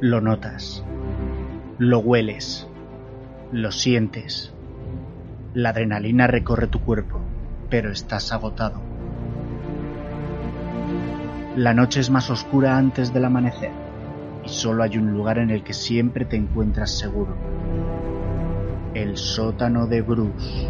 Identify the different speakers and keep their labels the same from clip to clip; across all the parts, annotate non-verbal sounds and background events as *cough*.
Speaker 1: Lo notas. Lo hueles. Lo sientes. La adrenalina recorre tu cuerpo, pero estás agotado. La noche es más oscura antes del amanecer y solo hay un lugar en el que siempre te encuentras seguro. El sótano de Bruce.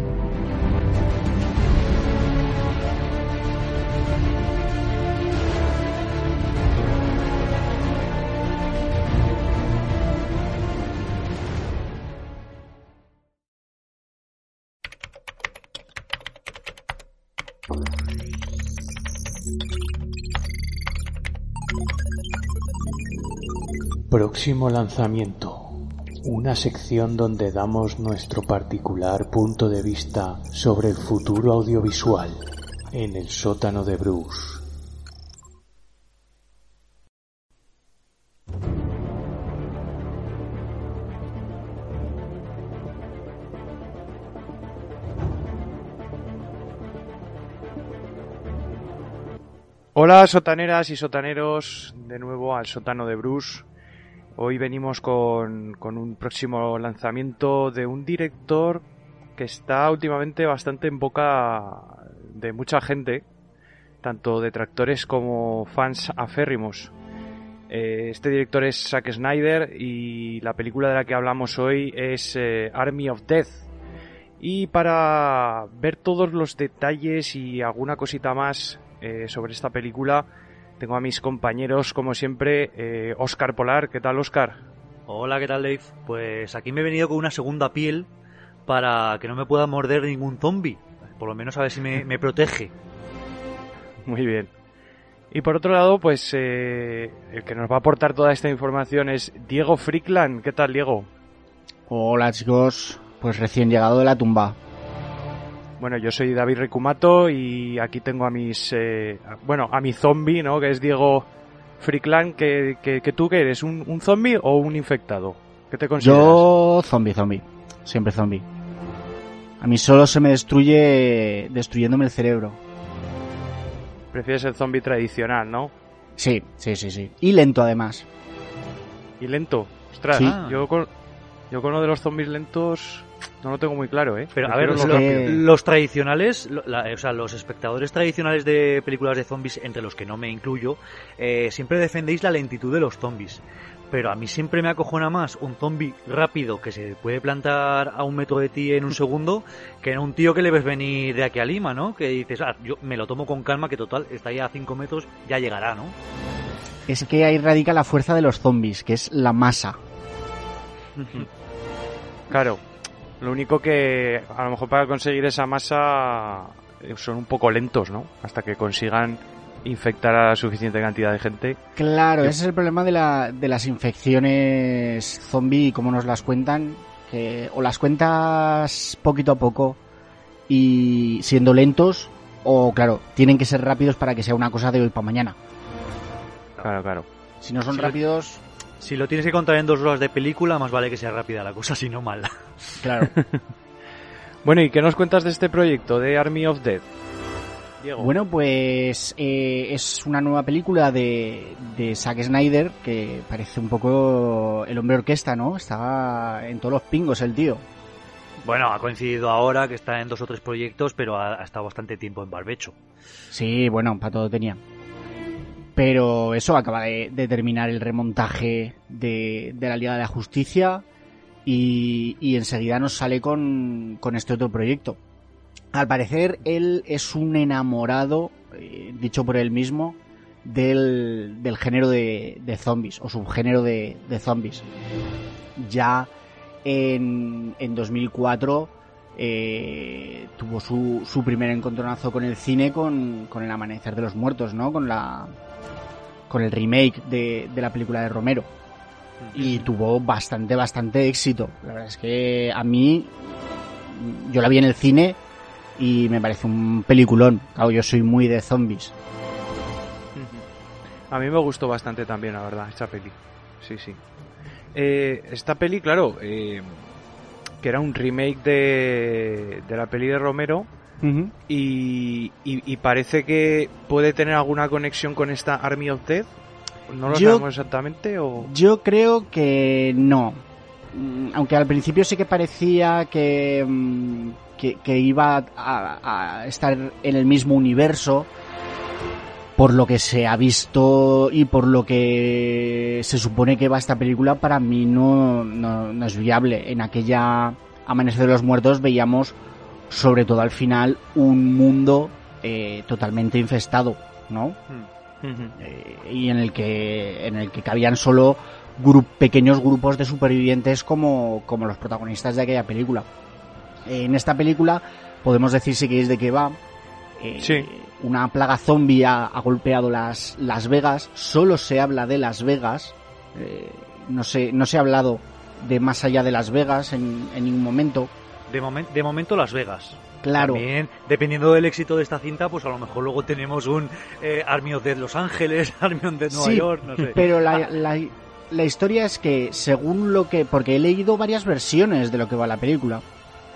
Speaker 2: Próximo lanzamiento. Una sección donde damos nuestro particular punto de vista sobre el futuro audiovisual en el sótano de Bruce.
Speaker 3: Hola sotaneras y sotaneros, de nuevo al sótano de Bruce. Hoy venimos con, con, un próximo lanzamiento de un director que está últimamente bastante en boca de mucha gente, tanto detractores como fans aférrimos. Eh, este director es Zack Snyder y la película de la que hablamos hoy es eh, Army of Death. Y para ver todos los detalles y alguna cosita más eh, sobre esta película, tengo a mis compañeros, como siempre, eh, Oscar Polar. ¿Qué tal, Oscar?
Speaker 4: Hola, ¿qué tal, Dave? Pues aquí me he venido con una segunda piel para que no me pueda morder ningún zombie. Por lo menos a ver si me, me protege.
Speaker 3: Muy bien. Y por otro lado, pues eh, el que nos va a aportar toda esta información es Diego Frickland. ¿Qué tal, Diego?
Speaker 1: Hola, chicos. Pues recién llegado de la tumba.
Speaker 3: Bueno, yo soy David Recumato y aquí tengo a mis, eh, bueno, a mi zombie, ¿no? Que es Diego Frickland. que, que, que, tú, que eres? ¿Un, ¿Un zombie o un infectado? ¿Qué te consideras?
Speaker 1: Yo, zombie, zombie. Siempre zombie. A mí solo se me destruye destruyéndome el cerebro.
Speaker 3: Prefieres el zombie tradicional, ¿no?
Speaker 1: Sí, sí, sí, sí. Y lento, además.
Speaker 3: ¿Y lento? Ostras,
Speaker 1: Sí.
Speaker 3: yo, con, yo con lo de los zombies lentos no lo tengo muy claro, ¿eh?
Speaker 4: Pero a ver, los tradicionales, lo- la- o sea, los espectadores tradicionales de películas de zombies, entre los que no me incluyo, eh, siempre defendéis la lentitud de los zombies. Pero a mí siempre me acojona más un zombie rápido que se puede plantar a un metro de ti en un segundo que en un tío que le ves venir de aquí a Lima, ¿no? Que dices, ah, yo me lo tomo con calma, que total, está ya a cinco metros, ya llegará, ¿no?
Speaker 1: Es que ahí radica la fuerza de los zombies, que es la masa.
Speaker 3: Claro, lo único que a lo mejor para conseguir esa masa eh, son un poco lentos, ¿no? Hasta que consigan infectar a la suficiente cantidad de gente.
Speaker 1: Claro,
Speaker 3: Yo-
Speaker 1: ese es el problema de, la, de las infecciones zombie, como nos las cuentan, que o las cuentas poquito a poco y siendo lentos, o claro, tienen que ser rápidos para que sea una cosa de hoy para mañana.
Speaker 3: Claro, claro.
Speaker 1: Si no son
Speaker 4: Sí.
Speaker 1: rápidos,
Speaker 4: Si lo tienes que contar en dos horas de película, más vale que sea rápida la cosa, *laughs* si no mala.
Speaker 1: claro.
Speaker 3: Bueno, ¿y qué nos cuentas de este proyecto de Army of Death? Diego.
Speaker 1: Bueno, pues eh, es una nueva película de, de Zack Snyder que parece un poco el hombre orquesta, ¿no? Está en todos los pingos el tío.
Speaker 4: Bueno, ha coincidido ahora que está en dos o tres proyectos, pero ha, ha estado bastante tiempo en barbecho.
Speaker 1: Sí, bueno, para todo tenía. Pero eso acaba de, terminar el remontaje de, de la Liga de la Justicia y, y enseguida nos sale con, con este otro proyecto. Al parecer él es un enamorado, eh, dicho por él mismo, del, del género de, de zombies o subgénero de, de zombies. Ya en, en 2004 eh, tuvo su, su primer encontronazo con el cine con, con El Amanecer de los Muertos, ¿no? Con la con el remake de, de la película de Romero. Y tuvo bastante, bastante éxito. La verdad es que a mí, yo la vi en el cine y me parece un peliculón. Claro, yo soy muy de zombies.
Speaker 3: A mí me gustó bastante también, la verdad, esta peli. Sí, sí. Eh, esta peli, claro, eh, que era un remake de, de la peli de Romero y, y- y parece que puede tener alguna conexión con esta Army of Death. ¿No lo
Speaker 1: Yo-
Speaker 3: sabemos exactamente o...?
Speaker 1: Yo creo que no. Mm, Aunque al principio sí que parecía que, mm, que, que iba a, a estar en el mismo universo, por lo que se ha visto y por lo que se supone que va esta película, para mí no, no, no es viable. En aquella Amanecer de los Muertos veíamos, sobre todo al final, un mundo eh, totalmente infestado, ¿no?
Speaker 3: Ujú.
Speaker 1: eh, y en el que en el que cabían solo pequeños grupos de supervivientes como, como los protagonistas de aquella película. Eh, en esta película podemos decir si queréis de qué va. Eh,
Speaker 3: Sí.
Speaker 1: Una plaga zombie ha, ha golpeado las, Las Vegas. Solo se habla de Las Vegas. No, se, no se ha hablado de más allá de Las Vegas en, en ningún momento.
Speaker 4: De, momen- de momento Las Vegas.
Speaker 1: Claro.
Speaker 4: También, dependiendo del éxito de esta cinta, pues a lo mejor luego tenemos un eh, Army of Dead Los Ángeles, *laughs* Army of Dead Nueva
Speaker 1: Sí,
Speaker 4: York, no sé.
Speaker 1: Pero la, la, la historia es que, según lo que. Porque he leído varias versiones de lo que va la película.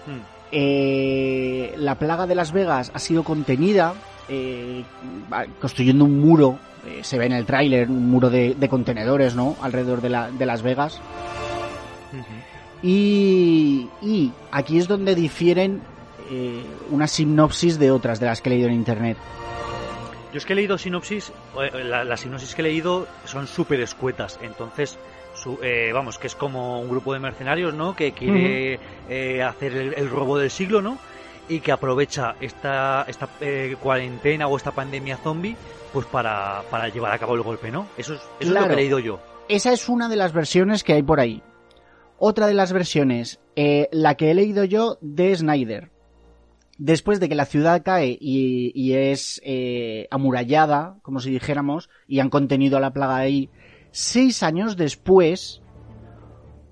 Speaker 4: Hmm.
Speaker 1: Eh, la plaga de Las Vegas ha sido contenida eh, construyendo un muro. eh, se ve en el tráiler un muro de, de contenedores, ¿no? Alrededor de, la, de Las Vegas. Y, y aquí es donde difieren eh, una sinopsis de otras de las que he leído en internet.
Speaker 4: Yo es que he leído sinopsis, eh, la- las sinopsis que he leído son súper escuetas, entonces, su- eh, vamos, que es como un grupo de mercenarios, ¿no? Que quiere eh, hacer el, el robo del siglo, ¿no? Y que aprovecha esta, esta eh, cuarentena o esta pandemia zombie, pues para, para llevar a cabo el golpe, ¿no? Eso es, eso es lo que he leído yo.
Speaker 1: Esa es una de las versiones que hay por ahí. Otra de las versiones, eh, la que he leído yo de Snyder. Después de que la ciudad cae y, es eh, amurallada, como si dijéramos, y han contenido a la plaga ahí, seis años después,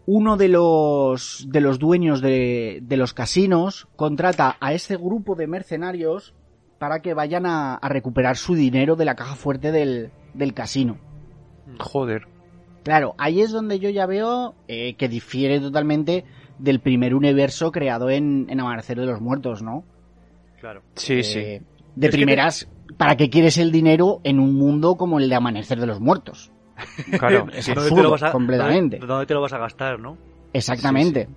Speaker 1: uno de los, de los dueños de, de los casinos contrata a este grupo de mercenarios para que vayan a, a recuperar su dinero de la caja fuerte del, del casino.
Speaker 3: Joder.
Speaker 1: Claro, ahí es donde yo ya veo eh, que difiere totalmente del primer universo creado en, en Amanecer de los Muertos, ¿no?
Speaker 4: Claro.
Speaker 3: Sí,
Speaker 1: Eh,
Speaker 3: sí.
Speaker 1: De
Speaker 4: Es que
Speaker 1: primeras, ¿para qué quieres el dinero en un mundo como el de Amanecer de los Muertos? *laughs*
Speaker 3: Claro. *laughs*
Speaker 1: Es
Speaker 3: sí.
Speaker 4: ¿Dónde te
Speaker 1: absurdo,
Speaker 4: lo vas a-
Speaker 1: completamente.
Speaker 4: ¿dónde, te lo vas a gastar, no?
Speaker 1: Exactamente.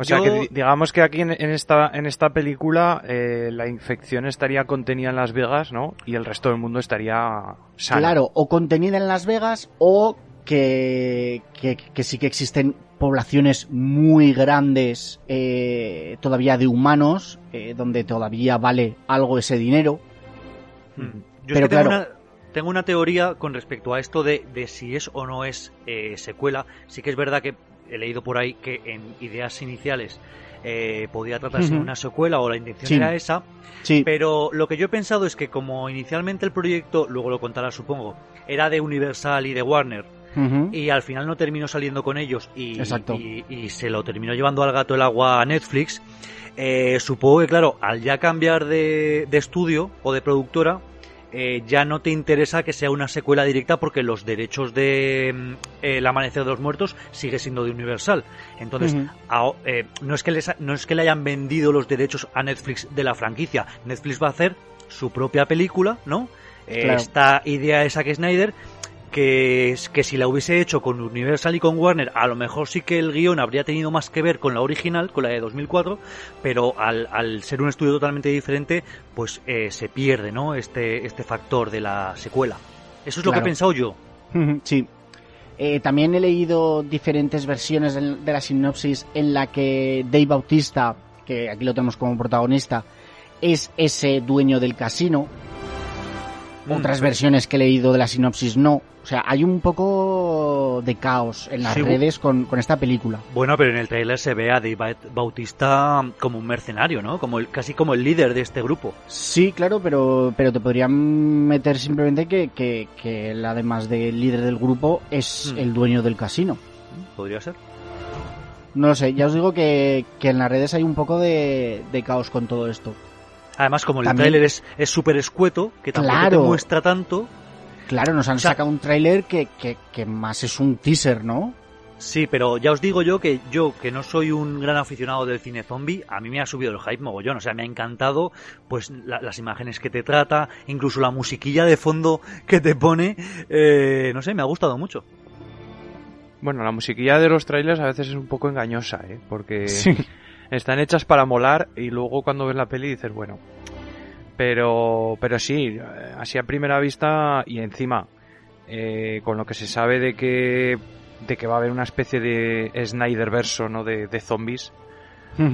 Speaker 3: O sea
Speaker 4: Yo-
Speaker 3: que di- digamos que aquí en, en esta en esta película eh, la infección estaría contenida en Las Vegas, ¿no? Y el resto del mundo estaría sano.
Speaker 1: Claro, o contenida en Las Vegas o que, que, que sí que existen poblaciones muy grandes eh, todavía de humanos, eh, donde todavía vale algo ese dinero.
Speaker 4: Hmm. Yo
Speaker 1: Pero
Speaker 4: es que tengo, una, tengo una teoría con respecto a esto de, de si es o no es eh, secuela. Sí que es verdad que he leído por ahí que en ideas iniciales eh, podía tratarse de una secuela o la intención
Speaker 1: Sí.
Speaker 4: era esa,
Speaker 1: Sí,
Speaker 4: pero lo que yo he pensado es que como inicialmente el proyecto, luego lo contará supongo, era de Universal y de Warner, Y al final no terminó saliendo con ellos y,
Speaker 1: Exacto.
Speaker 4: y- y se lo terminó llevando al gato el agua a Netflix, eh, supongo que claro, al ya cambiar de, de estudio o de productora, eh, ya no te interesa que sea una secuela directa porque los derechos de mm, El Amanecer de los Muertos sigue siendo de Universal. Entonces, a- eh, no, es que les, no es que le hayan vendido los derechos a Netflix de la franquicia. Netflix va a hacer su propia película, ¿no? Eh,
Speaker 1: Claro.
Speaker 4: Esta idea de Zack Snyder, que, que si la hubiese hecho con Universal y con Warner, a lo mejor sí que el guion habría tenido más que ver con la original, con la de 2004, pero al, al ser un estudio totalmente diferente, pues eh, se pierde, ¿no? Este, este factor de la secuela. Eso es lo que he pensado yo.
Speaker 1: Sí. Eh, también he leído diferentes versiones de la sinopsis en la que Dave Bautista, que aquí lo tenemos como protagonista, es ese dueño del casino.
Speaker 4: Mm.
Speaker 1: Otras versiones que he leído de la sinopsis no. O sea, hay un poco de caos en las
Speaker 4: Sí,
Speaker 1: redes con, con esta película.
Speaker 4: Bueno, pero en el tráiler se ve a Dave Baut- Bautista como un mercenario, ¿no? Como el, casi como el líder de este grupo.
Speaker 1: Sí, claro, pero, pero te podrían meter simplemente que, que, que él, además del líder del grupo, es
Speaker 4: Mm.
Speaker 1: el dueño del casino.
Speaker 4: Podría ser.
Speaker 1: No lo sé, ya os digo que, que en las redes hay un poco de, de caos con todo esto.
Speaker 4: Además, como el
Speaker 1: También-
Speaker 4: tráiler es es súper escueto, que tampoco
Speaker 1: Claro.
Speaker 4: te muestra tanto.
Speaker 1: Claro, nos han
Speaker 4: O sea-
Speaker 1: sacado un tráiler que, que, que más es un teaser, ¿no?
Speaker 4: Sí, pero ya os digo yo que yo, que no soy un gran aficionado del cine zombie, a mí me ha subido el hype mogollón. O sea, me ha encantado pues las imágenes que te trata, incluso la musiquilla de fondo que te pone. Eh, no sé, me ha gustado mucho.
Speaker 3: Bueno, la musiquilla de los trailers a veces es un poco engañosa, ¿eh? Porque están hechas para molar y luego cuando ves la peli dices, bueno. Pero, pero sí, así a primera vista y encima, eh, con lo que se sabe de que, de que va a haber una especie de Snyder verso, ¿no? De, zombies,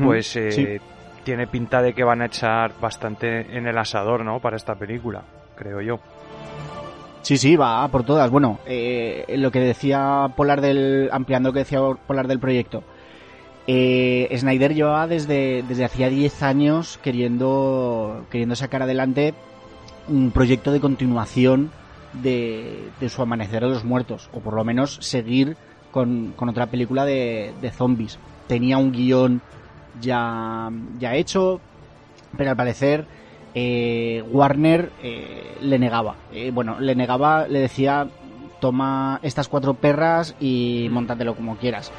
Speaker 3: pues eh, tiene pinta de que van a echar bastante en el asador, ¿no? Para esta película, creo yo.
Speaker 1: Sí, sí, va por todas. Bueno, eh, lo que decía Polar del. ampliando lo que decía Polar del proyecto. Eh, Snyder llevaba desde, desde hacía 10 años queriendo, queriendo sacar adelante un proyecto de continuación de, de su Amanecer de los Muertos, o por lo menos seguir con, con otra película de, de, zombies. Tenía un guion ya, ya hecho, pero al parecer eh, Warner eh, le negaba. Eh, bueno, le negaba, le decía, toma estas cuatro perras y montatelo como quieras.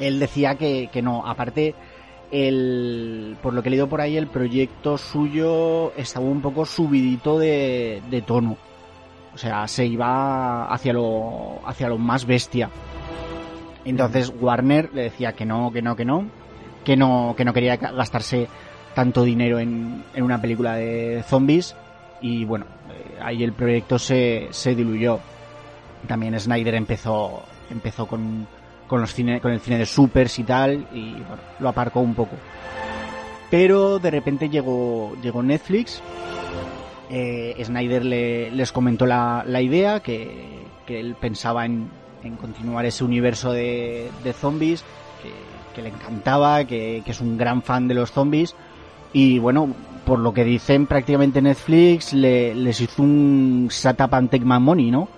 Speaker 1: Él decía que, que no, aparte, el, por lo que he leído por ahí, el proyecto suyo estaba un poco subidito de, de tono. O sea, se iba hacia lo, hacia lo más bestia. Entonces Warner le decía que no, que no, que no, que no, que no quería gastarse tanto dinero en, en una película de zombies y bueno, eh, ahí el proyecto se, se diluyó. También Snyder empezó, empezó con, con, los cine, con el cine de supers y tal y bueno, lo aparcó un poco. Pero de repente llegó, llegó Netflix, eh, Snyder le, les comentó la, la idea, que, que, él pensaba en, en continuar ese universo de, de zombies, que, le encantaba, que, que es un gran fan de los zombies y bueno, por lo que dicen, prácticamente Netflix le, les hizo un setup and take my money, ¿no?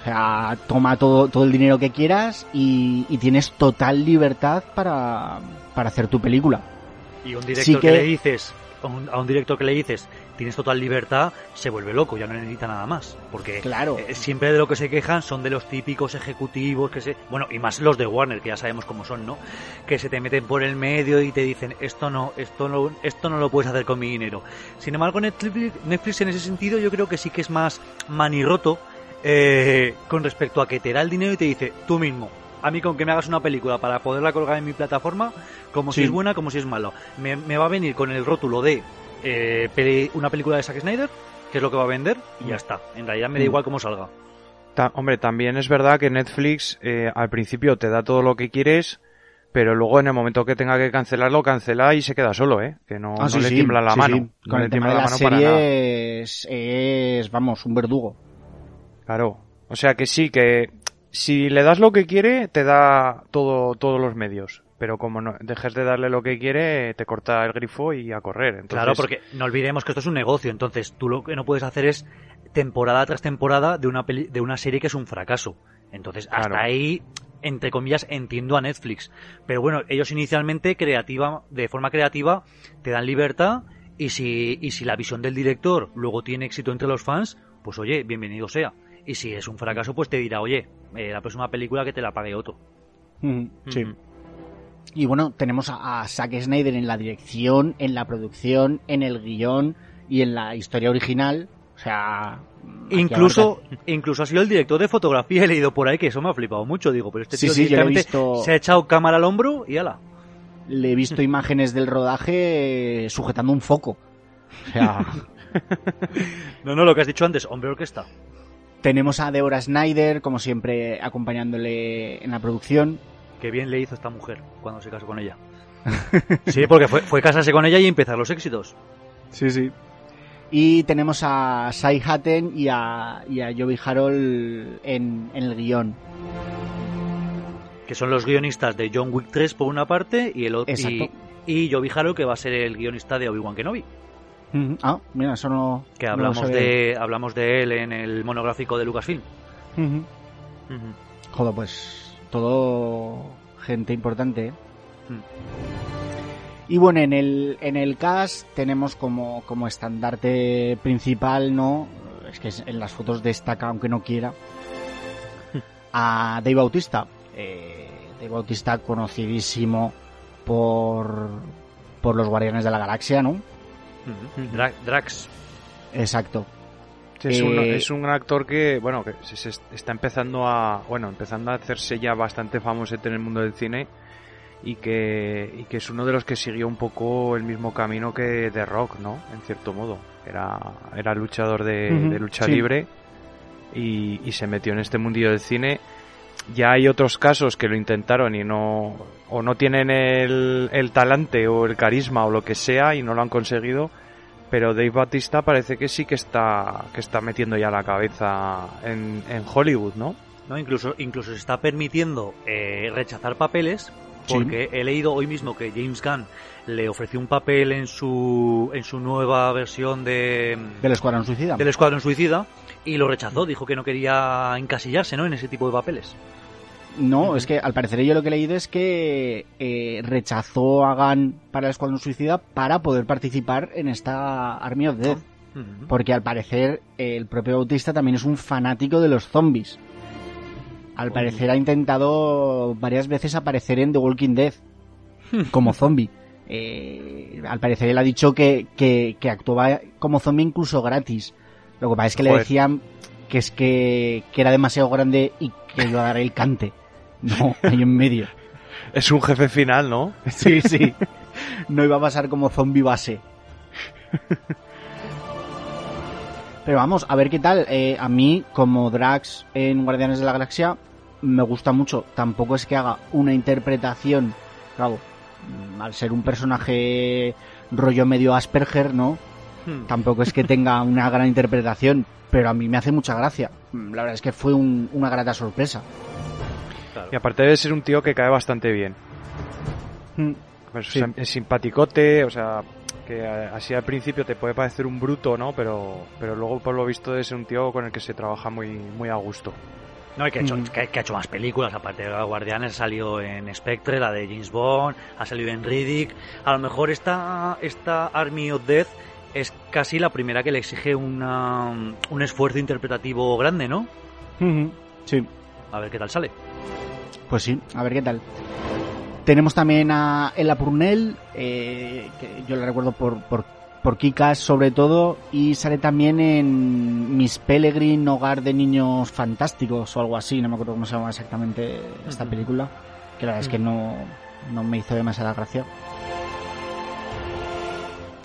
Speaker 1: O sea, toma todo, todo el dinero que quieras y, y tienes total libertad para, para hacer tu película.
Speaker 4: Y un director que... que... le dices, a un director que le dices, tienes total libertad, se vuelve loco, ya no necesita nada más. Porque
Speaker 1: claro.
Speaker 4: Eh, siempre de lo que se quejan son de los típicos ejecutivos que se. Bueno, y más los de Warner, que ya sabemos cómo son, ¿no? Que se te meten por el medio y te dicen, esto no, esto no, esto no lo puedes hacer con mi dinero. Sin embargo, Netflix, Netflix en ese sentido yo creo que sí que es más manirroto eh, con respecto a que te da el dinero y te dice, tú mismo, a mí con que me hagas una película para poderla colgar en mi plataforma, como sí. si es buena, como si es mala. Me, me, va a venir con el rótulo de eh, peli, una película de Zack Snyder, que es lo que va a vender, y ya está. En realidad me da igual cómo salga.
Speaker 3: Ta hombre, también es verdad que Netflix eh, al principio te da todo lo que quieres, pero luego en el momento que tenga que cancelarlo, cancela y se queda solo, ¿eh? Que no,
Speaker 1: ah,
Speaker 3: no
Speaker 1: sí,
Speaker 3: le tiembla la
Speaker 1: sí,
Speaker 3: mano.
Speaker 1: Con
Speaker 3: no
Speaker 1: el
Speaker 3: le
Speaker 1: tema
Speaker 3: tiembla
Speaker 1: de
Speaker 3: la
Speaker 1: la
Speaker 3: mano para nada.
Speaker 1: es, vamos, un verdugo.
Speaker 3: Claro. O sea que sí, que si le das lo que quiere, te da todo, todos los medios. Pero como no dejes de darle lo que quiere, te corta el grifo y a correr. Entonces...
Speaker 4: Claro, porque no olvidemos que esto es un negocio. Entonces, tú lo que no puedes hacer es temporada tras temporada de una, peli de una serie que es un fracaso. Entonces, hasta
Speaker 3: Claro.
Speaker 4: ahí, entre comillas, entiendo a Netflix. Pero bueno, ellos inicialmente, creativa, de forma creativa, te dan libertad. Y si, y si la visión del director luego tiene éxito entre los fans, pues oye, bienvenido sea. Y si es un fracaso, pues te dirá, oye, eh, la próxima película que te la pague otro.
Speaker 1: Mm, sí. Y bueno, tenemos a, a Zack Snyder en la dirección, en la producción, en el guion y en la historia original. O sea,
Speaker 4: Incluso,
Speaker 1: abarca-
Speaker 4: incluso ha sido el director de fotografía, *laughs* he leído por ahí que eso me ha flipado mucho, digo, pero este
Speaker 1: Sí,
Speaker 4: tío
Speaker 1: sí, yo lo he visto.
Speaker 4: se ha echado cámara al hombro y ala.
Speaker 1: le he visto *laughs* imágenes del rodaje eh, sujetando un foco. O sea, *laughs*
Speaker 4: No, no, lo que has dicho antes, hombre orquesta.
Speaker 1: Tenemos a Deborah Snyder, como siempre, acompañándole en la producción.
Speaker 4: Qué bien le hizo esta mujer cuando se casó con ella. *laughs* Sí, porque fue, fue casarse con ella y empezar los éxitos.
Speaker 1: Sí, sí. Y tenemos a Sai Hatten y a, y a Joey Harold en, en el guion.
Speaker 4: Que son los guionistas de John Wick 3 por una parte y el otro. Y, y Joey Haro, que va a ser el guionista de Obi-Wan Kenobi.
Speaker 1: Ujú. Ah, mira, eso no.
Speaker 4: Que hablamos, de, hablamos de él en el monográfico de Lucasfilm.
Speaker 1: Ujú. Joder, pues todo gente importante. ¿eh?
Speaker 4: Mm.
Speaker 1: Y bueno, en el, en el cast tenemos como, como estandarte principal, ¿no? Es que en las fotos destaca, aunque no quiera, *laughs* a Dave Bautista. Eh, Dave Bautista conocidísimo por, por los Guardianes de la Galaxia, ¿no?
Speaker 4: Dra- Drax.
Speaker 1: Exacto.
Speaker 3: Sí, es, un,
Speaker 1: Eh,
Speaker 3: es un actor que, bueno, que se, se está empezando a, bueno, empezando a hacerse ya bastante famoso en el mundo del cine y que, y que es uno de los que siguió un poco el mismo camino que The Rock, ¿no? En cierto modo. Era, era luchador de, lucha
Speaker 1: sí.
Speaker 3: libre y, y se metió en este mundillo del cine. Ya hay otros casos que lo intentaron y no, o no tienen el, el talante o el carisma o lo que sea y no lo han conseguido pero Dave Bautista parece que sí que está que está metiendo ya la cabeza en, en Hollywood, ¿no?
Speaker 4: ¿no? Incluso, incluso se está permitiendo eh, rechazar papeles
Speaker 1: Sí.
Speaker 4: porque he leído hoy mismo que James Gunn le ofreció un papel en su en su nueva versión de
Speaker 1: Del Escuadrón Suicida.
Speaker 4: del Escuadrón Suicida y lo rechazó, dijo que no quería encasillarse, ¿no? En ese tipo de papeles.
Speaker 1: No, es que al parecer yo lo que he leído es que eh, rechazó a Gunn para el Escuadrón Suicida para poder participar en esta Army of Death.
Speaker 4: Ujú.
Speaker 1: Porque al parecer eh, el propio Bautista también es un fanático de los zombies. Al parecer ha intentado varias veces aparecer en The Walking Dead *laughs* como zombie. Eh, al parecer él ha dicho que, que, que actuaba como zombie incluso gratis. Lo que pasa es que le decían que es que, que era demasiado grande y que iba a dar el cante. No, *laughs* ahí en medio.
Speaker 3: Es un jefe final, ¿no?
Speaker 1: Sí, sí. No iba a pasar como zombie base. Pero vamos, a ver qué tal. Eh, a mí, como Drax en Guardianes de la Galaxia, me gusta mucho. Tampoco es que haga una interpretación, claro, mm, al ser un personaje rollo medio Asperger, ¿no?
Speaker 4: Hmm.
Speaker 1: Tampoco es que tenga una gran interpretación, pero a mí me hace mucha gracia. La verdad es que fue un- una grata sorpresa.
Speaker 4: Claro.
Speaker 3: Y aparte de ser un tío que cae bastante bien.
Speaker 1: Mm,
Speaker 3: Pues,
Speaker 1: Sí.
Speaker 3: o sea, es simpaticote, o sea, que así al principio te puede parecer un bruto, ¿no? Pero, pero luego por lo visto es un tío con el que se trabaja muy, muy a gusto.
Speaker 4: No, y que ha, hecho,
Speaker 1: Mm.
Speaker 4: que, que ha hecho más películas, aparte de Guardianes, ha salido en Spectre, la de James Bond, ha salido en Riddick. A lo mejor esta, esta Army of Death es casi la primera que le exige una, un esfuerzo interpretativo grande, ¿no?
Speaker 1: Sí.
Speaker 4: A ver qué tal sale.
Speaker 1: Pues sí, a ver qué tal. Tenemos también a Ella Purnell, eh, que yo la recuerdo por, por, por Kikas sobre todo, y sale también en Miss Peregrine, Hogar de Niños Fantásticos o algo así, no me acuerdo cómo se llama exactamente esta película, que la verdad es que no, no me hizo demasiada gracia.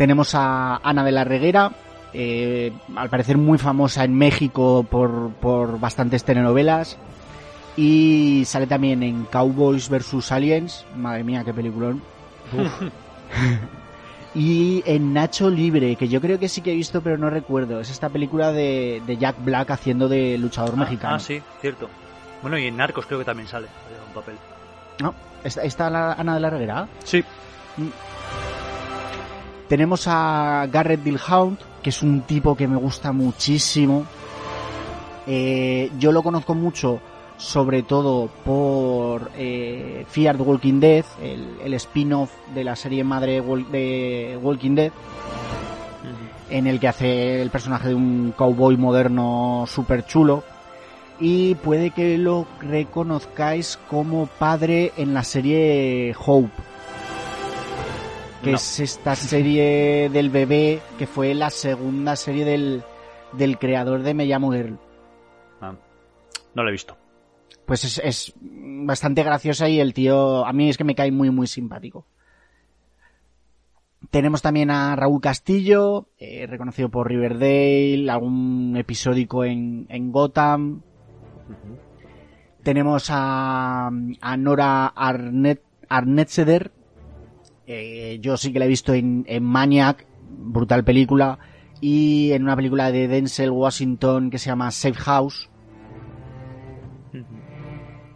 Speaker 1: Tenemos a Ana de la Reguera, eh, al parecer muy famosa en México por, por bastantes telenovelas. Y sale también en Cowboys vs Aliens. Madre mía, qué peliculón. *laughs* y en Nacho Libre, que yo creo que sí que he visto, pero no recuerdo. Es esta película de, de Jack Black haciendo de luchador mexicano.
Speaker 4: Ah, sí, cierto. Bueno, y en Narcos creo que también sale eh, un papel.
Speaker 1: No, ¿Está, está la Ana de la Reguera?
Speaker 4: Sí.
Speaker 1: Tenemos a Garrett Dilhound, que es un tipo que me gusta muchísimo. Eh, yo lo conozco mucho, sobre todo por eh, Fear the Walking Dead, el, el spin-off de la serie madre de Walking Dead, en el que hace el personaje de un cowboy moderno súper chulo. Y puede que lo reconozcáis como padre en la serie Hope que
Speaker 4: No.
Speaker 1: es esta serie del bebé que fue la segunda serie del, del creador de Me llamo Girl.
Speaker 4: Ah, no lo he visto.
Speaker 1: Pues es, es bastante graciosa y el tío a mí es que me cae muy muy simpático. Tenemos también a Raúl Castillo, eh, reconocido por Riverdale, algún episódico en, en Gotham. Tenemos a, a Nora Arnett, Arnettseder, eh, yo sí que la he visto en, en Maniac, brutal película, y en una película de Denzel Washington que se llama Safe House.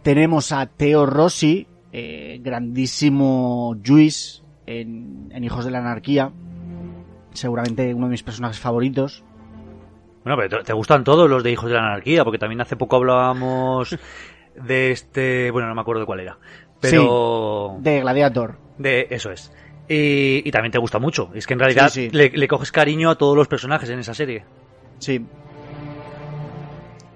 Speaker 1: Tenemos a Theo Rossi, eh, grandísimo Juice en, en Hijos de la Anarquía, seguramente uno de mis personajes favoritos.
Speaker 4: Bueno, pero te gustan todos los de Hijos de la Anarquía, porque también hace poco hablábamos *laughs* de este... Bueno, no me acuerdo de cuál era. Pero...
Speaker 1: De Gladiator.
Speaker 4: De, eso es. Y, y también te gusta mucho. Es que en realidad
Speaker 1: Sí, sí.
Speaker 4: Le, le coges cariño a todos los personajes en esa serie.
Speaker 1: Sí.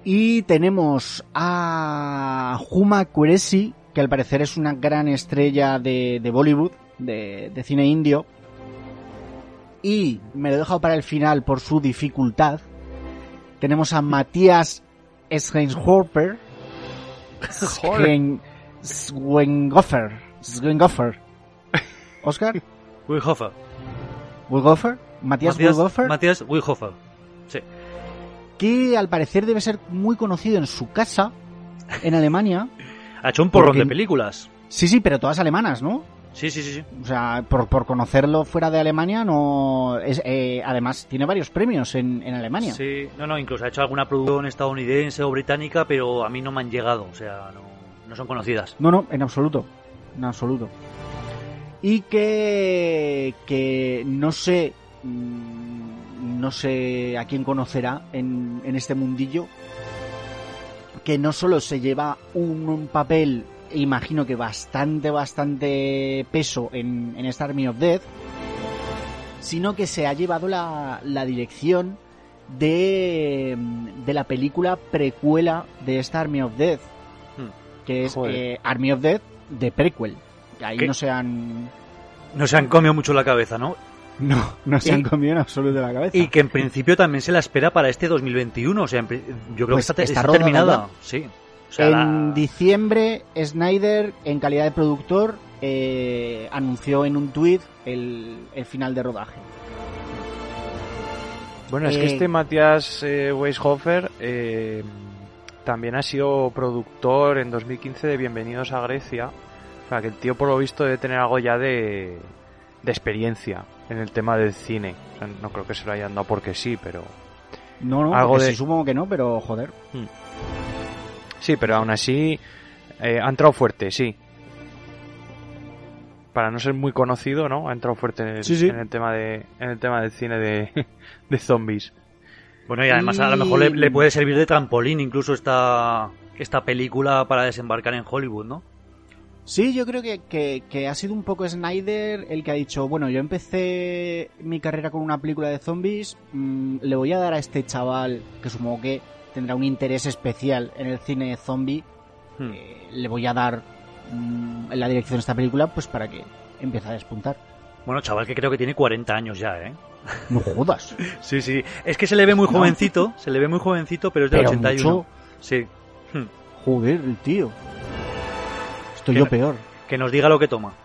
Speaker 1: Y tenemos a Huma Qureshi, que al parecer es una gran estrella de, de Bollywood, de, de cine indio. Y me lo he dejado para el final por su dificultad. Tenemos a Matías Scheinhorper. *laughs* Schwengoffer. Schwengoffer. *laughs* ¿Oscar?
Speaker 4: Wilhofer.
Speaker 1: ¿Wilhofer? ¿Matías Wilhofer?
Speaker 4: Matías Wilhofer. Sí.
Speaker 1: Que al parecer debe ser muy conocido en su casa, en Alemania. *laughs*
Speaker 4: Ha hecho un porrón
Speaker 1: Porque-
Speaker 4: de películas.
Speaker 1: Sí, sí, pero todas alemanas, ¿no?
Speaker 4: Sí, sí, sí. sí.
Speaker 1: O sea, por, por conocerlo fuera de Alemania, no. Es, eh, además, tiene varios premios en, en Alemania.
Speaker 4: Sí, no, no, incluso ha hecho alguna producción estadounidense o británica, pero a mí no me han llegado, o sea, no, no son conocidas.
Speaker 1: No, no, en absoluto. En absoluto. Y que. que no sé. mm, No sé a quién conocerá en, en este mundillo. Que no solo se lleva un, papel, imagino que bastante, bastante peso en, en esta Army of Death, sino que se ha llevado la, la dirección de, de la película precuela de esta Army of Death. Que es eh, Army of Death de prequel. Que Ahí
Speaker 4: ¿Qué?
Speaker 1: no se han...
Speaker 4: No se han comido mucho la cabeza, ¿no?
Speaker 1: No, no se
Speaker 4: Y-
Speaker 1: han comido en absoluto la cabeza.
Speaker 4: Y que en principio también se la espera para este 2021, o sea, yo creo
Speaker 1: Pues
Speaker 4: que está,
Speaker 1: está
Speaker 4: terminada. Sí. O sea,
Speaker 1: en
Speaker 4: la-
Speaker 1: diciembre, Snyder, en calidad de productor, eh, anunció en un tuit el, el final de rodaje.
Speaker 3: Bueno, es que
Speaker 1: Eh,
Speaker 3: este Matías eh, Weishofer eh, también ha sido productor en 2015 de Bienvenidos a Grecia. O sea, que el tío por lo visto debe tener algo ya de, de experiencia en el tema del cine. O sea, no creo que se lo hayan dado porque sí, pero...
Speaker 1: No, no,
Speaker 3: Algo de-
Speaker 1: sí, supongo que no, pero joder.
Speaker 3: Sí, pero aún así eh, ha entrado fuerte, sí. Para no ser muy conocido, ¿no? Ha entrado fuerte en el,
Speaker 1: Sí, sí.
Speaker 3: en el tema de en el tema del cine de, *laughs* de zombies.
Speaker 4: Bueno, y además a lo mejor le, le puede servir de trampolín incluso esta, esta película para desembarcar en Hollywood, ¿no?
Speaker 1: Sí, yo creo que, que, que ha sido un poco Snyder el que ha dicho, bueno, yo empecé mi carrera con una película de zombies, mm, le voy a dar a este chaval, que supongo que tendrá un interés especial en el cine zombie,
Speaker 4: Hmm.
Speaker 1: eh, le voy a dar mm, la dirección de esta película pues para que empiece a despuntar.
Speaker 4: Bueno, chaval que creo que tiene 40 años ya, ¿eh?
Speaker 1: No jodas.
Speaker 4: Sí, sí. Es que se le ve muy jovencito, se le ve muy jovencito, pero es del
Speaker 1: Pero
Speaker 4: 81.
Speaker 1: mucho.
Speaker 4: Sí. Hmm.
Speaker 1: Joder, el tío. Estoy
Speaker 4: Que
Speaker 1: yo
Speaker 4: no-
Speaker 1: peor.
Speaker 4: Que nos diga lo que toma. *laughs*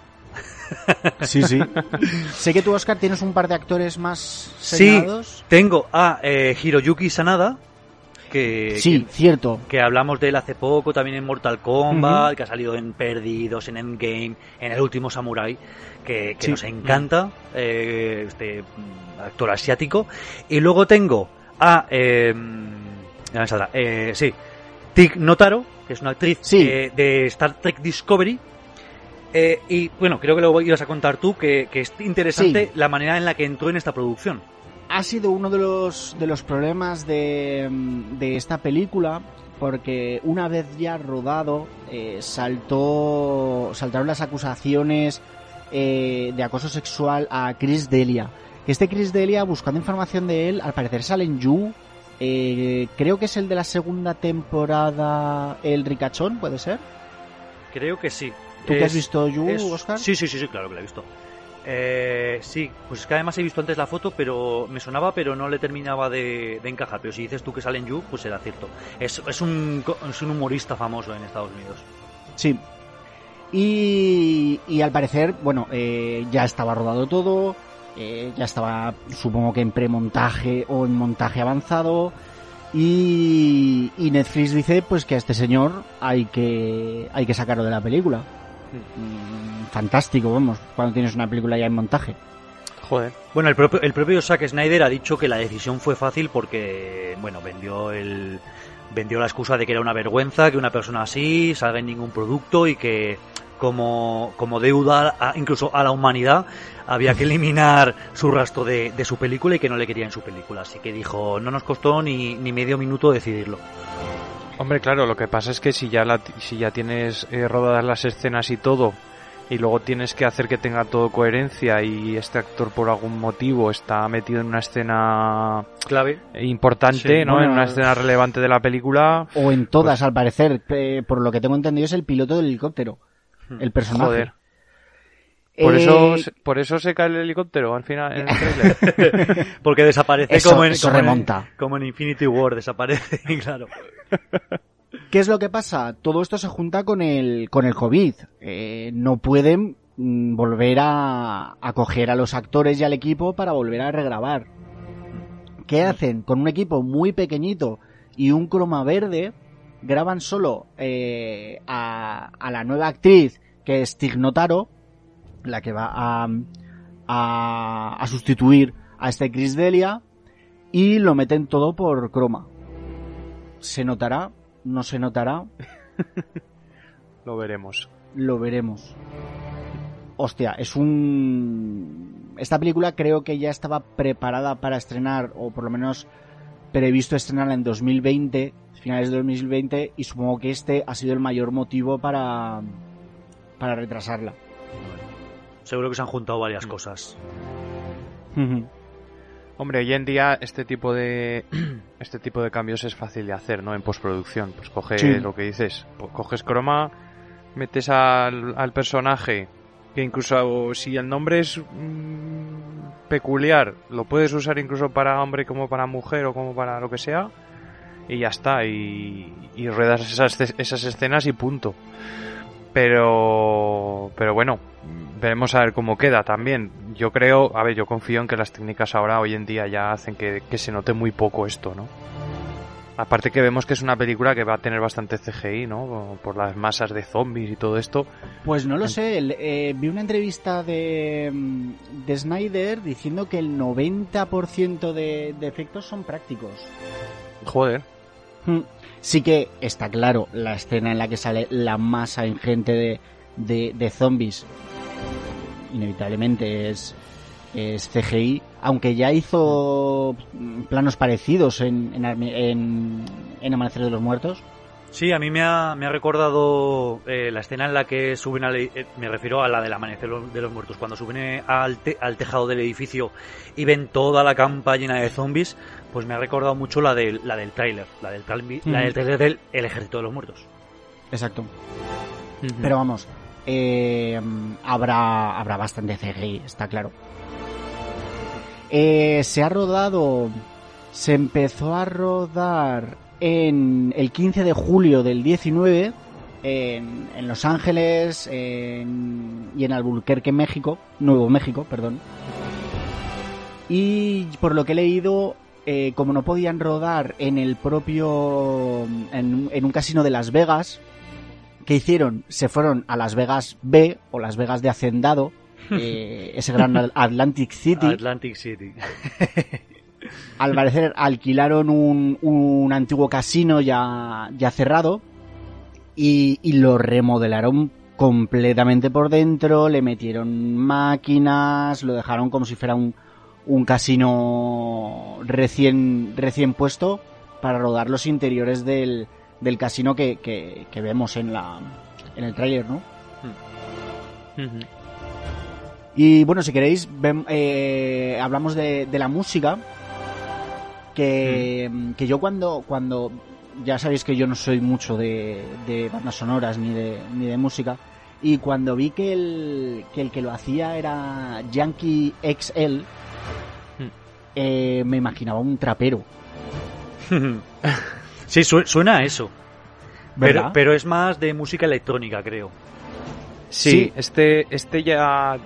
Speaker 1: Sí, sí. *laughs* sé que tú, Oscar, tienes un par de actores más
Speaker 4: Sí.
Speaker 1: señalados.
Speaker 4: Tengo a eh, Hiroyuki Sanada, que,
Speaker 1: Sí,
Speaker 4: que,
Speaker 1: cierto.
Speaker 4: que hablamos de él hace poco, también en Mortal Kombat, que ha salido en Perdidos, en Endgame, en El Último Samurai, que, que
Speaker 1: Sí.
Speaker 4: nos encanta, eh, este actor asiático. Y luego tengo a... Eh, eh, sí, Tig Notaro, que es una actriz
Speaker 1: Sí.
Speaker 4: eh, de Star Trek Discovery. Eh, y bueno, creo que lo ibas a contar tú, que, que es interesante
Speaker 1: Sí.
Speaker 4: la manera en la que entró en esta producción.
Speaker 1: Ha sido uno de los, de los problemas de, mm, de esta película porque una vez ya rodado eh, saltó saltaron las acusaciones eh, de acoso sexual a Chris Delia este Chris Delia buscando información de él al parecer sale en You eh, creo que es el de la segunda temporada el ricachón puede ser
Speaker 4: Creo que sí.
Speaker 1: ¿tú que has
Speaker 4: Es-
Speaker 1: visto You
Speaker 4: es-
Speaker 1: Oscar?
Speaker 4: Sí, sí, sí, sí, claro que la he visto. Eh, sí, pues es que además he visto antes la foto, pero me sonaba, pero no le terminaba de, de encajar. Pero si dices tú que sale en You, pues será cierto. Es, es, un, es un humorista famoso en Estados Unidos.
Speaker 1: Sí. Y, y al parecer, bueno, eh, ya estaba rodado todo, eh, ya estaba, supongo que en premontaje o en montaje avanzado. Y, y Netflix dice pues que a este señor hay que, hay que sacarlo de la película. Mm, Fantástico, vamos, cuando tienes una película ya en montaje.
Speaker 3: Joder.
Speaker 4: Bueno, el propio, el propio Zack Snyder ha dicho que la decisión fue fácil porque, bueno, vendió el vendió la excusa de que era una vergüenza que una persona así salga en ningún producto y que como, como deuda a- incluso a la humanidad había que eliminar su rastro de, de su película y que no le quería en su película. Así que dijo, no nos costó ni, ni medio minuto decidirlo.
Speaker 3: Hombre, claro, lo que pasa es que si ya la, si ya tienes eh, rodadas las escenas y todo y luego tienes que hacer que tenga todo coherencia y este actor por algún motivo está metido en una escena
Speaker 4: Clave.
Speaker 3: importante,
Speaker 1: Sí,
Speaker 3: ¿no?
Speaker 1: bueno,
Speaker 3: en una escena relevante de la película.
Speaker 1: O en todas, al parecer. Eh, por lo que tengo entendido es el piloto del helicóptero. El personaje.
Speaker 3: Joder. Por
Speaker 1: Eh,
Speaker 3: eso, por eso se cae el helicóptero al final en el trailer. *laughs*
Speaker 4: Porque desaparece
Speaker 1: Eso-
Speaker 4: como, en,
Speaker 1: eso
Speaker 4: como en- como en Infinity War, desaparece, *laughs* claro.
Speaker 1: ¿Qué es lo que pasa? Todo esto se junta con el, con el COVID. Eh, no pueden mm, volver a, a coger a los actores y al equipo para volver a regrabar. ¿Qué hacen? Con un equipo muy pequeñito y un croma verde, graban solo eh, a, a la nueva actriz, que es Tig Notaro, la que va a, a, a sustituir a este Chris Delia, y lo meten todo por croma. ¿Se notará? ¿No se notará? *laughs*
Speaker 3: Lo veremos.
Speaker 1: Lo veremos. Hostia, es un... Esta película creo que ya estaba preparada para estrenar, o por lo menos previsto estrenarla en 2020, finales de 2020, y supongo que este ha sido el mayor motivo para, para retrasarla.
Speaker 4: Seguro que se han juntado varias cosas.
Speaker 3: Hombre, hoy en día este tipo de *clears throat* este tipo de cambios es fácil de hacer, ¿no? En postproducción, pues coges
Speaker 1: Sí.
Speaker 3: lo que dices, pues coges croma, metes al, al personaje, que incluso si el nombre es mm, peculiar, lo puedes usar incluso para hombre como para mujer o como para lo que sea, y ya está, y, y ruedas esas, esas escenas y punto. Pero, pero bueno, veremos a ver cómo queda también. Yo creo, a ver, yo confío en que las técnicas ahora, hoy en día, ya hacen que, que se note muy poco esto, ¿no? Aparte que vemos que es una película que va a tener bastante CGI, ¿no? Por las masas de zombies y todo esto.
Speaker 1: Pues no lo sé, eh, vi una entrevista de, mm, de Snyder diciendo que el 90% de, de efectos son prácticos.
Speaker 3: Joder.
Speaker 1: Mm. Sí que está claro la escena en la que sale la masa ingente de, de, de zombies. Inevitablemente es, es CGI, aunque ya hizo planos parecidos en, en, en, en Amanecer de los Muertos.
Speaker 4: Sí, a mí me ha, me ha recordado eh, la escena en la que suben al... eh, me refiero a la del amanecer de los muertos, cuando suben eh, al, te- al tejado del edificio y ven toda la campa llena de zombies, pues me ha recordado mucho la del, la del tráiler, la del, la del tráiler del El Ejército de los Muertos.
Speaker 1: Exacto. Pero vamos, eh, habrá, habrá bastante CGI, está claro. Eh, se ha rodado, se empezó a rodar en el 15 de julio del 19 en, en Los Ángeles en- y en Albuquerque, México, Nuevo México, perdón. Y por lo que he leído, eh, como no podían rodar en el propio, en, un- en un casino de Las Vegas, ¿qué hicieron? Se fueron a Las Vegas B o Las Vegas de Hacendado, *laughs* eh, ese gran Atlantic City.
Speaker 4: Atlantic City. *laughs*
Speaker 1: Al parecer alquilaron un, un antiguo casino ya, ya cerrado y, y lo remodelaron completamente por dentro, le metieron máquinas, lo dejaron como si fuera un, un casino recién, recién puesto para rodar los interiores del, del casino que, que, que vemos en, la, en el tráiler, ¿no? Y bueno, si queréis, ven- eh, hablamos de, de la música. Que, que yo cuando, cuando. Ya sabéis que yo no soy mucho de, de bandas sonoras ni de, ni de música. Y cuando vi que el, que el que lo hacía era Yankee XL, eh, me imaginaba un trapero. *laughs*
Speaker 4: sí, su- suena a eso. Pero, pero es más de música electrónica, creo.
Speaker 3: Sí,
Speaker 1: Sí.
Speaker 3: este, este ya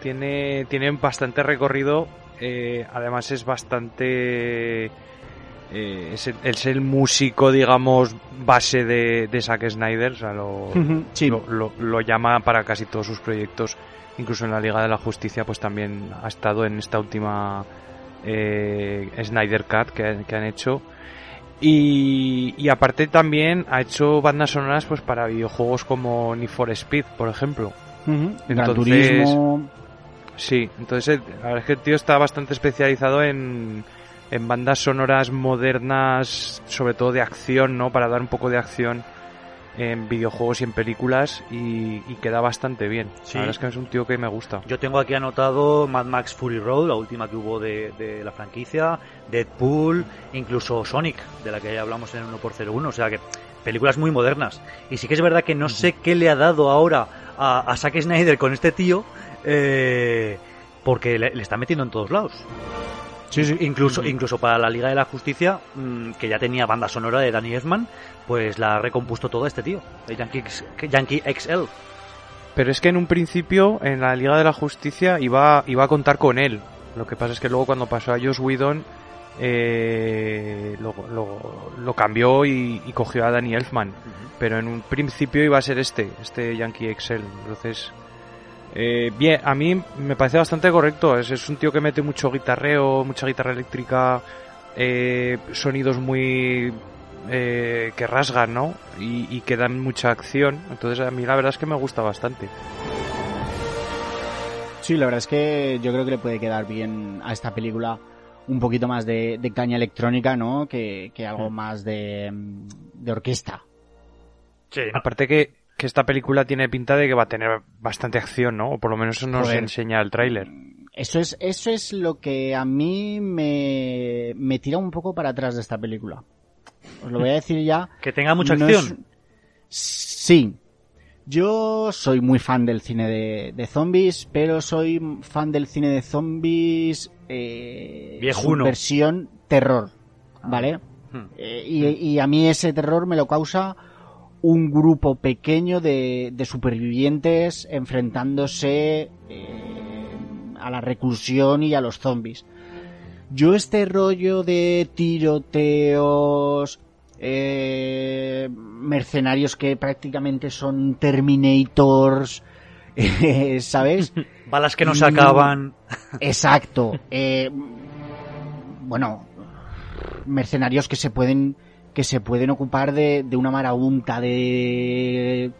Speaker 3: tiene, tiene bastante recorrido. Eh, además es bastante... eh, es, el, es el músico, digamos, base de, de Zack Snyder. O sea, lo,
Speaker 1: Sí.
Speaker 3: lo, lo- lo llama para casi todos sus proyectos. Incluso en la Liga de la Justicia, pues también ha estado en esta última eh, Snyder Cut que, que han hecho. Y, y aparte también ha hecho bandas sonoras pues para videojuegos como Need for Speed, por ejemplo.
Speaker 1: Ujú. Gran
Speaker 3: Entonces-
Speaker 1: Turismo.
Speaker 3: Sí, entonces eh, la verdad es que el tío está bastante especializado en, en bandas sonoras modernas, sobre todo de acción, ¿no? Para dar un poco de acción en videojuegos y en películas y, y queda bastante bien.
Speaker 4: Sí.
Speaker 3: La verdad es que es un tío que me gusta.
Speaker 4: Yo tengo aquí anotado Mad Max Fury Road, la última que hubo de, de la franquicia, Deadpool, incluso Sonic, de la que ya hablamos en el 1x01, o sea que películas muy modernas. Y sí que es verdad que no sé qué le ha dado ahora a, a Zack Snyder con este tío, eh, porque le, le está metiendo en todos lados. Incluso, incluso para la Liga de la Justicia, mm, que ya tenía banda sonora de Danny Elfman, pues la ha recompuesto todo este tío, de Yankee, Yankee XL.
Speaker 3: Pero es que en un principio, en la Liga de la Justicia, iba, iba a contar con él. Lo que pasa es que luego cuando pasó a Josh Whedon, eh, lo, lo- lo cambió y, y cogió a Danny Elfman. Pero en un principio iba a ser este, este Yankee Excel. Entonces, eh, bien, a mí me parece bastante correcto. Es, es un tío que mete mucho guitarreo, mucha guitarra eléctrica, eh, sonidos muy... eh, que rasgan, ¿no? Y, y que dan mucha acción. Entonces a mí la verdad es que me gusta bastante.
Speaker 1: Sí, la verdad es que yo creo que le puede quedar bien a esta película un poquito más de, de caña electrónica, ¿no? Que, que algo más de, mm, de orquesta.
Speaker 4: Sí,
Speaker 3: Aparte que, que esta película tiene pinta de que va a tener bastante acción, ¿no? O por lo menos eso nos
Speaker 1: Joder.
Speaker 3: enseña el tráiler.
Speaker 1: Eso es, eso es lo que a mí me, me tira un poco para atrás de esta película. Os lo voy a decir ya. *laughs*
Speaker 4: que tenga mucha
Speaker 1: No
Speaker 4: acción.
Speaker 1: es- Sí. Yo soy muy fan del cine de, de zombies, pero soy fan del cine de zombies eh,
Speaker 4: Viejuno.
Speaker 1: versión terror, ¿vale?
Speaker 4: Hmm.
Speaker 1: Eh, y, y a mí ese terror me lo causa un grupo pequeño de, de supervivientes enfrentándose eh, a la reclusión y a los zombies. Yo este rollo de tiroteos, eh, mercenarios que prácticamente son Terminators, eh, *laughs* ¿sabes? *laughs*
Speaker 4: Balas que no se acaban.
Speaker 1: Exacto. Eh, bueno, mercenarios que se pueden que se pueden ocupar de, de una marabunta de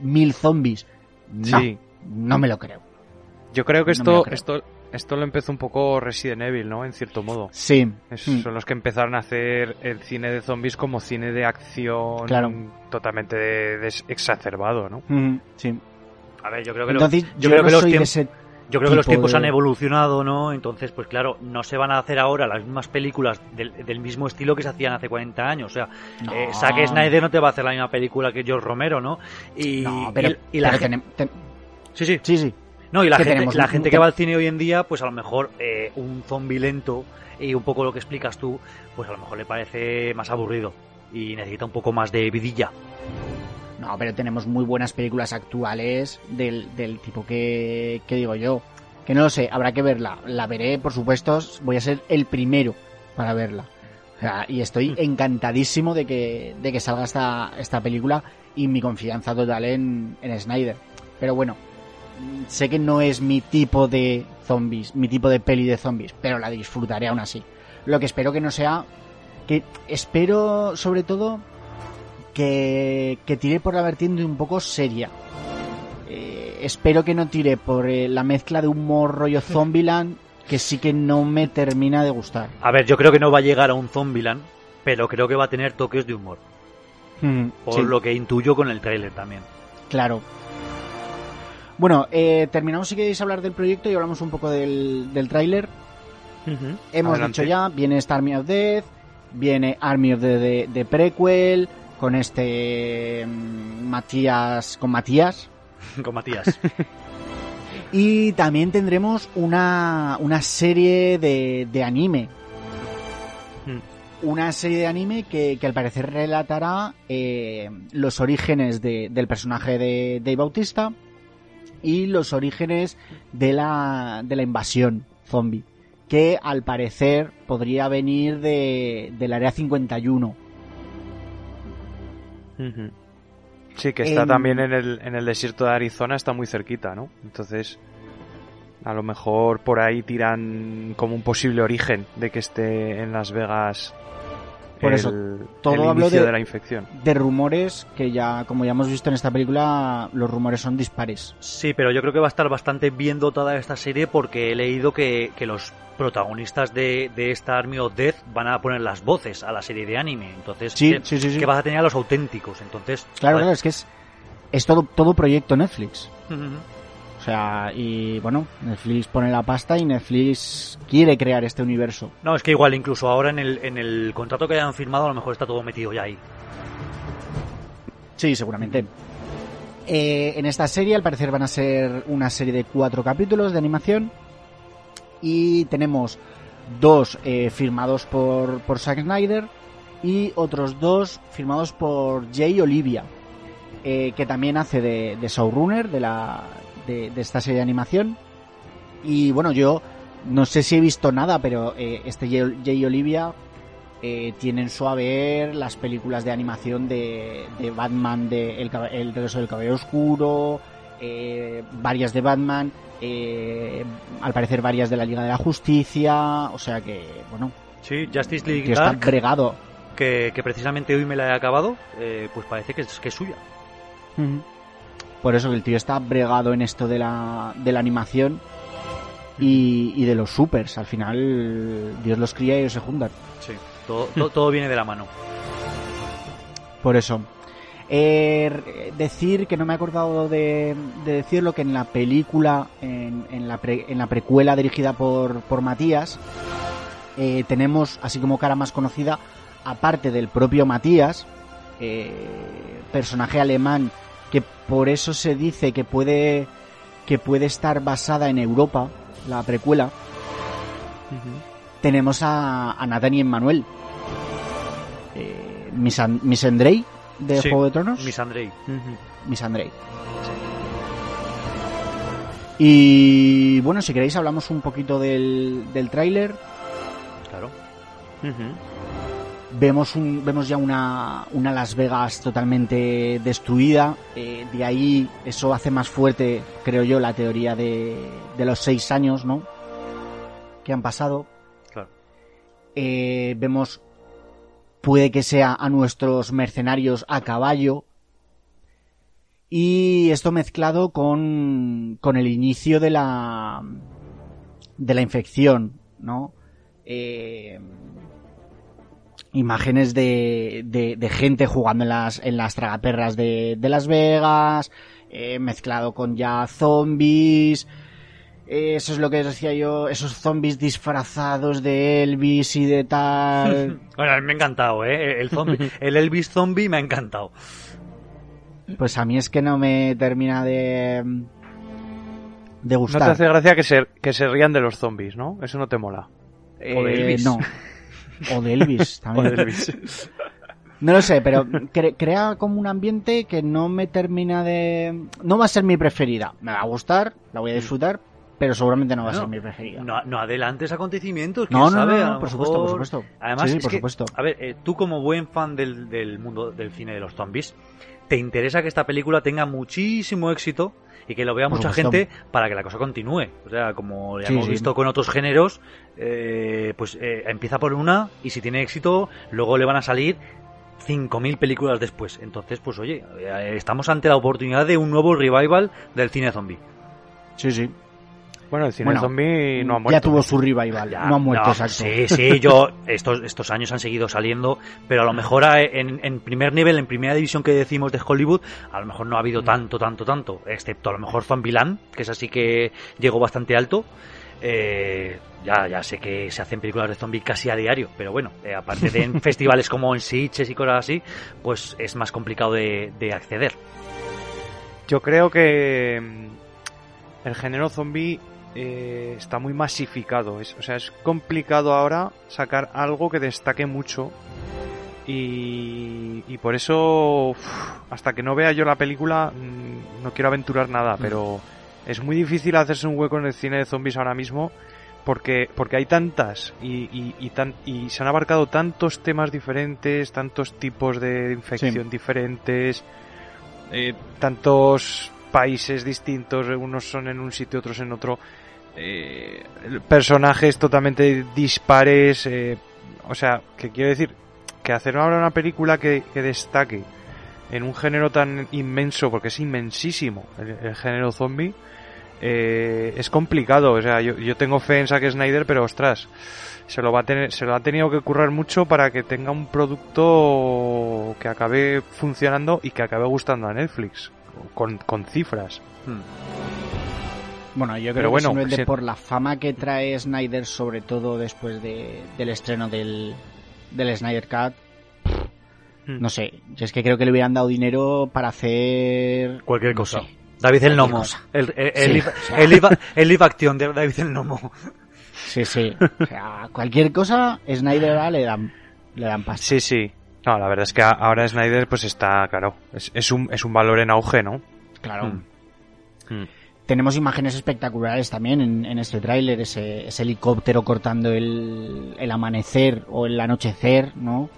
Speaker 1: mil zombies. No,
Speaker 3: Sí.
Speaker 1: no me lo creo.
Speaker 3: Yo creo que
Speaker 1: No lo
Speaker 3: esto,
Speaker 1: creo.
Speaker 3: esto, esto lo empezó un poco Resident Evil, ¿no? En cierto modo.
Speaker 1: Sí.
Speaker 3: Es-
Speaker 1: Mm.
Speaker 3: Son los que empezaron a hacer el cine de zombies como cine de acción
Speaker 1: Claro.
Speaker 3: totalmente de- exacerbado, ¿no?
Speaker 1: Mm, sí.
Speaker 4: A ver, yo creo que, lo-
Speaker 1: Entonces,
Speaker 4: yo
Speaker 1: yo,
Speaker 4: creo
Speaker 1: no
Speaker 4: que los
Speaker 1: soy de ese
Speaker 4: yo creo que los tiempos
Speaker 1: de-
Speaker 4: han evolucionado, ¿no? Entonces, pues claro, no se van a hacer ahora las mismas películas del, del mismo estilo que se hacían hace 40 años. O sea,
Speaker 1: No.
Speaker 4: eh, Zack Snyder no te va a hacer la misma película que George Romero, ¿no? Y,
Speaker 1: No, pero,
Speaker 4: y- y la
Speaker 1: pero
Speaker 4: gente,
Speaker 1: ten-
Speaker 4: sí, sí.
Speaker 1: sí, sí.
Speaker 4: No, y la gente,
Speaker 1: tenemos
Speaker 4: la gente que va al cine hoy en día, pues a lo mejor eh, un zombie lento y un poco lo que explicas tú, pues a lo mejor le parece más aburrido y necesita un poco más de vidilla.
Speaker 1: No, pero tenemos muy buenas películas actuales del, del tipo que, que digo yo. Que no lo sé, habrá que verla. La veré, por supuesto, voy a ser el primero para verla. O sea, y estoy encantadísimo de que, de que salga esta, esta película y mi confianza total en, en Snyder. Pero bueno, mm, sé que no es mi tipo de zombies, mi tipo de peli de zombies, pero la disfrutaré aún así. Lo que espero que no sea, que espero sobre todo que, que tire por la vertiente un poco seria. Eh, espero que no tire por eh, la mezcla de humor rollo Zombieland, que sí que no me termina de gustar.
Speaker 4: A ver, yo creo que no va a llegar a un Zombieland, pero creo que va a tener toques de humor. Por
Speaker 1: Sí,
Speaker 4: lo que intuyo con el tráiler también.
Speaker 1: claro. Bueno, eh, terminamos si queréis hablar del proyecto y hablamos un poco del, del tráiler. Hemos
Speaker 3: Adelante.
Speaker 1: dicho ya, viene esta Army of Death, viene Army of Death de, de prequel, con este mm, Matías, con Matías, *laughs*
Speaker 4: con Matías. *laughs*
Speaker 1: Y también tendremos una, una serie de, de anime. Una serie de anime que, que al parecer relatará eh, los orígenes de- del personaje de Dave Bautista y los orígenes de la, de la invasión zombie. Que al parecer podría venir de, del área 51.
Speaker 3: Sí, que está
Speaker 1: En-
Speaker 3: también en el, en el desierto de Arizona, está muy cerquita, ¿no? Entonces, a lo mejor por ahí tiran como un posible origen de que esté en Las Vegas
Speaker 1: Por
Speaker 3: el,
Speaker 1: eso,
Speaker 3: el
Speaker 1: todo hablo
Speaker 3: inicio
Speaker 1: de-
Speaker 3: de la infección.
Speaker 1: De rumores que ya, como ya hemos visto en esta película, los rumores son dispares.
Speaker 4: Sí, pero yo creo que va a estar bastante bien dotada esta serie porque he leído que, que los protagonistas de, de esta Army of Death van a poner las voces a la serie de anime. Entonces,
Speaker 1: Sí,
Speaker 4: que,
Speaker 1: sí, sí, sí.
Speaker 4: que vas a tener a los auténticos. Entonces,
Speaker 1: Claro, claro, es que es, es todo, todo proyecto Netflix.
Speaker 4: Ujú.
Speaker 1: O sea, y bueno, Netflix pone la pasta y Netflix quiere crear este universo.
Speaker 4: No, es que igual incluso ahora en el, en el contrato que hayan firmado a lo mejor está todo metido ya ahí.
Speaker 1: Sí, seguramente. Eh, en esta serie, al parecer, van a ser una serie de cuatro capítulos de animación. Y tenemos dos eh, firmados por, por Zack Snyder y otros dos firmados por Jay Olivia, eh, que también hace de, de showrunner de, la, de, de esta serie de animación. Y bueno, yo no sé si he visto nada, pero eh, este Jay, Olivia eh, tiene en su haber las películas de animación de, de Batman, de El, el regreso del Caballero Oscuro, eh, varias de Batman, eh, al parecer varias de la Liga de la Justicia, o sea que, bueno,
Speaker 4: Sí, Justice
Speaker 1: que
Speaker 4: League
Speaker 1: está
Speaker 4: Dark,
Speaker 1: bregado.
Speaker 4: que, que precisamente hoy me la he acabado, eh, pues parece que es, que es suya.
Speaker 1: Por eso que el tío está bregado en esto de la, de la animación y, y de los supers. Al final, Dios los cría y ellos se juntan.
Speaker 4: Sí. Todo, todo, todo viene de la mano.
Speaker 1: Por eso. Eh, decir que no me he acordado de, de decirlo que en la película, en, en la, pre- en la precuela dirigida por, por Matías, eh, tenemos, así como cara más conocida, aparte del propio Matías, eh, personaje alemán, que por eso se dice que puede, que puede estar basada en Europa, la precuela, tenemos a, a Nathaniel Manuel. Eh, Misan- Misandrei de
Speaker 4: Sí,
Speaker 1: Juego de Tronos.
Speaker 4: Miss Andrei.
Speaker 1: Y bueno, si queréis hablamos un poquito del, del tráiler.
Speaker 4: Claro.
Speaker 1: Vemos, un, vemos ya una, una Las Vegas totalmente destruida. Eh, de ahí eso hace más fuerte, creo yo, la teoría de, de los seis años, ¿no? Que han pasado.
Speaker 4: Claro.
Speaker 1: Eh, vemos, puede que sea a nuestros mercenarios a caballo. Y esto mezclado con, con el inicio de la, de la infección, ¿no? Eh, imágenes de, de, de gente jugando en las, en las tragaperras de, de Las Vegas, eh, mezclado con ya zombies. Eh, Eso es lo que decía yo, esos zombies disfrazados de Elvis y de tal. *laughs*
Speaker 4: Bueno, a mí me ha encantado, ¿eh? El, zombie, *laughs* el Elvis zombie me ha encantado.
Speaker 1: Pues a mí es que no me termina de. de
Speaker 3: No
Speaker 1: gustar.
Speaker 3: te hace gracia que se, que se rían de los zombies, ¿no? Eso no te mola.
Speaker 1: Eh,
Speaker 4: o de Elvis.
Speaker 1: No. *laughs* O de Elvis *laughs*
Speaker 3: O
Speaker 1: también.
Speaker 3: de Elvis.
Speaker 1: No lo sé, pero cre- crea como un ambiente que no me termina de... No va a ser mi preferida. Me va a gustar, la voy a disfrutar, pero seguramente no va a ser mi preferida.
Speaker 4: No, no adelantes acontecimientos, quién
Speaker 1: No, no,
Speaker 4: sabe,
Speaker 1: no, por supuesto, por
Speaker 4: mejor-
Speaker 1: supuesto.
Speaker 4: Además,
Speaker 1: Sí, sí,
Speaker 4: es
Speaker 1: por
Speaker 4: que,
Speaker 1: supuesto.
Speaker 4: a ver, eh, tú como buen fan del, del mundo del cine de los zombies, te interesa que esta película tenga muchísimo éxito y que lo vea
Speaker 1: Por
Speaker 4: mucha
Speaker 1: supuesto.
Speaker 4: gente para que la cosa continúe. O sea, como ya
Speaker 1: Sí,
Speaker 4: hemos
Speaker 1: sí.
Speaker 4: visto con otros géneros, eh, pues eh, empieza por una y si tiene éxito, luego le van a salir 5.000 películas después. Entonces, pues oye, eh, estamos ante la oportunidad de un nuevo revival del cine zombie.
Speaker 1: Sí, sí.
Speaker 3: Bueno, el cine
Speaker 1: Bueno,
Speaker 3: zombie no ha muerto.
Speaker 1: Ya tuvo su revival,
Speaker 4: Ya,
Speaker 1: no ha muerto,
Speaker 4: no,
Speaker 1: exacto.
Speaker 4: Sí, sí, *laughs* yo estos, estos años han seguido saliendo, pero a lo mejor en, en primer nivel, en primera división que decimos de Hollywood, a lo mejor no ha
Speaker 1: Mm.
Speaker 4: habido tanto, tanto, tanto, excepto a lo mejor Zombieland, que es así que llegó bastante alto. Eh, ya, ya sé que se hacen películas de zombies casi a diario, pero bueno, eh, aparte de en *laughs* festivales como en Sitges y cosas así, pues es más complicado de, de acceder.
Speaker 3: Yo creo que mm, el género zombie eh, está muy masificado. Es, o sea, es complicado ahora sacar algo que destaque mucho. Y, y por eso, uf, hasta que no vea yo la película, mm, no quiero aventurar nada. Pero es muy difícil hacerse un hueco en el cine de zombies ahora mismo. Porque, porque hay tantas y, y, y tan, y se han abarcado tantos temas diferentes, tantos tipos de infección diferentes eh, tantos países distintos, unos son en un sitio, otros en otro, eh, personajes totalmente dispares, eh, o sea, que quiero decir, que hacer ahora una película que, que destaque en un género tan inmenso, porque es inmensísimo el, el género zombie, eh, es complicado. O sea, yo, yo tengo fe en Zack Snyder, pero ostras, se lo va a tener, se lo ha tenido que currar mucho para que tenga un producto que acabe funcionando y que acabe gustando a Netflix, con, con cifras.
Speaker 1: Bueno, yo creo
Speaker 3: Pero
Speaker 1: que
Speaker 3: bueno,
Speaker 1: por la fama que trae Snyder, sobre todo después de- del estreno del, del Snyder Cut,
Speaker 3: Mm.
Speaker 1: no sé, yo es que creo que le hubieran dado dinero para hacer
Speaker 4: Cualquier
Speaker 1: no
Speaker 4: cosa.
Speaker 1: sé.
Speaker 4: David el Nomo.
Speaker 1: cosa.
Speaker 4: El, el,
Speaker 1: Sí,
Speaker 4: el, live- el live- el action de David el Nomo.
Speaker 1: Sí, sí. O sea, cualquier cosa, Snyder ahora le dan, le dan pasta.
Speaker 3: Sí, sí. No, la verdad es que ahora Snyder pues está, claro, es, es un, es un valor en auge, ¿no?
Speaker 1: Claro.
Speaker 3: Mm. Mm.
Speaker 1: Tenemos imágenes espectaculares también en, en este tráiler, ese, ese helicóptero cortando el, el amanecer o el anochecer, ¿no?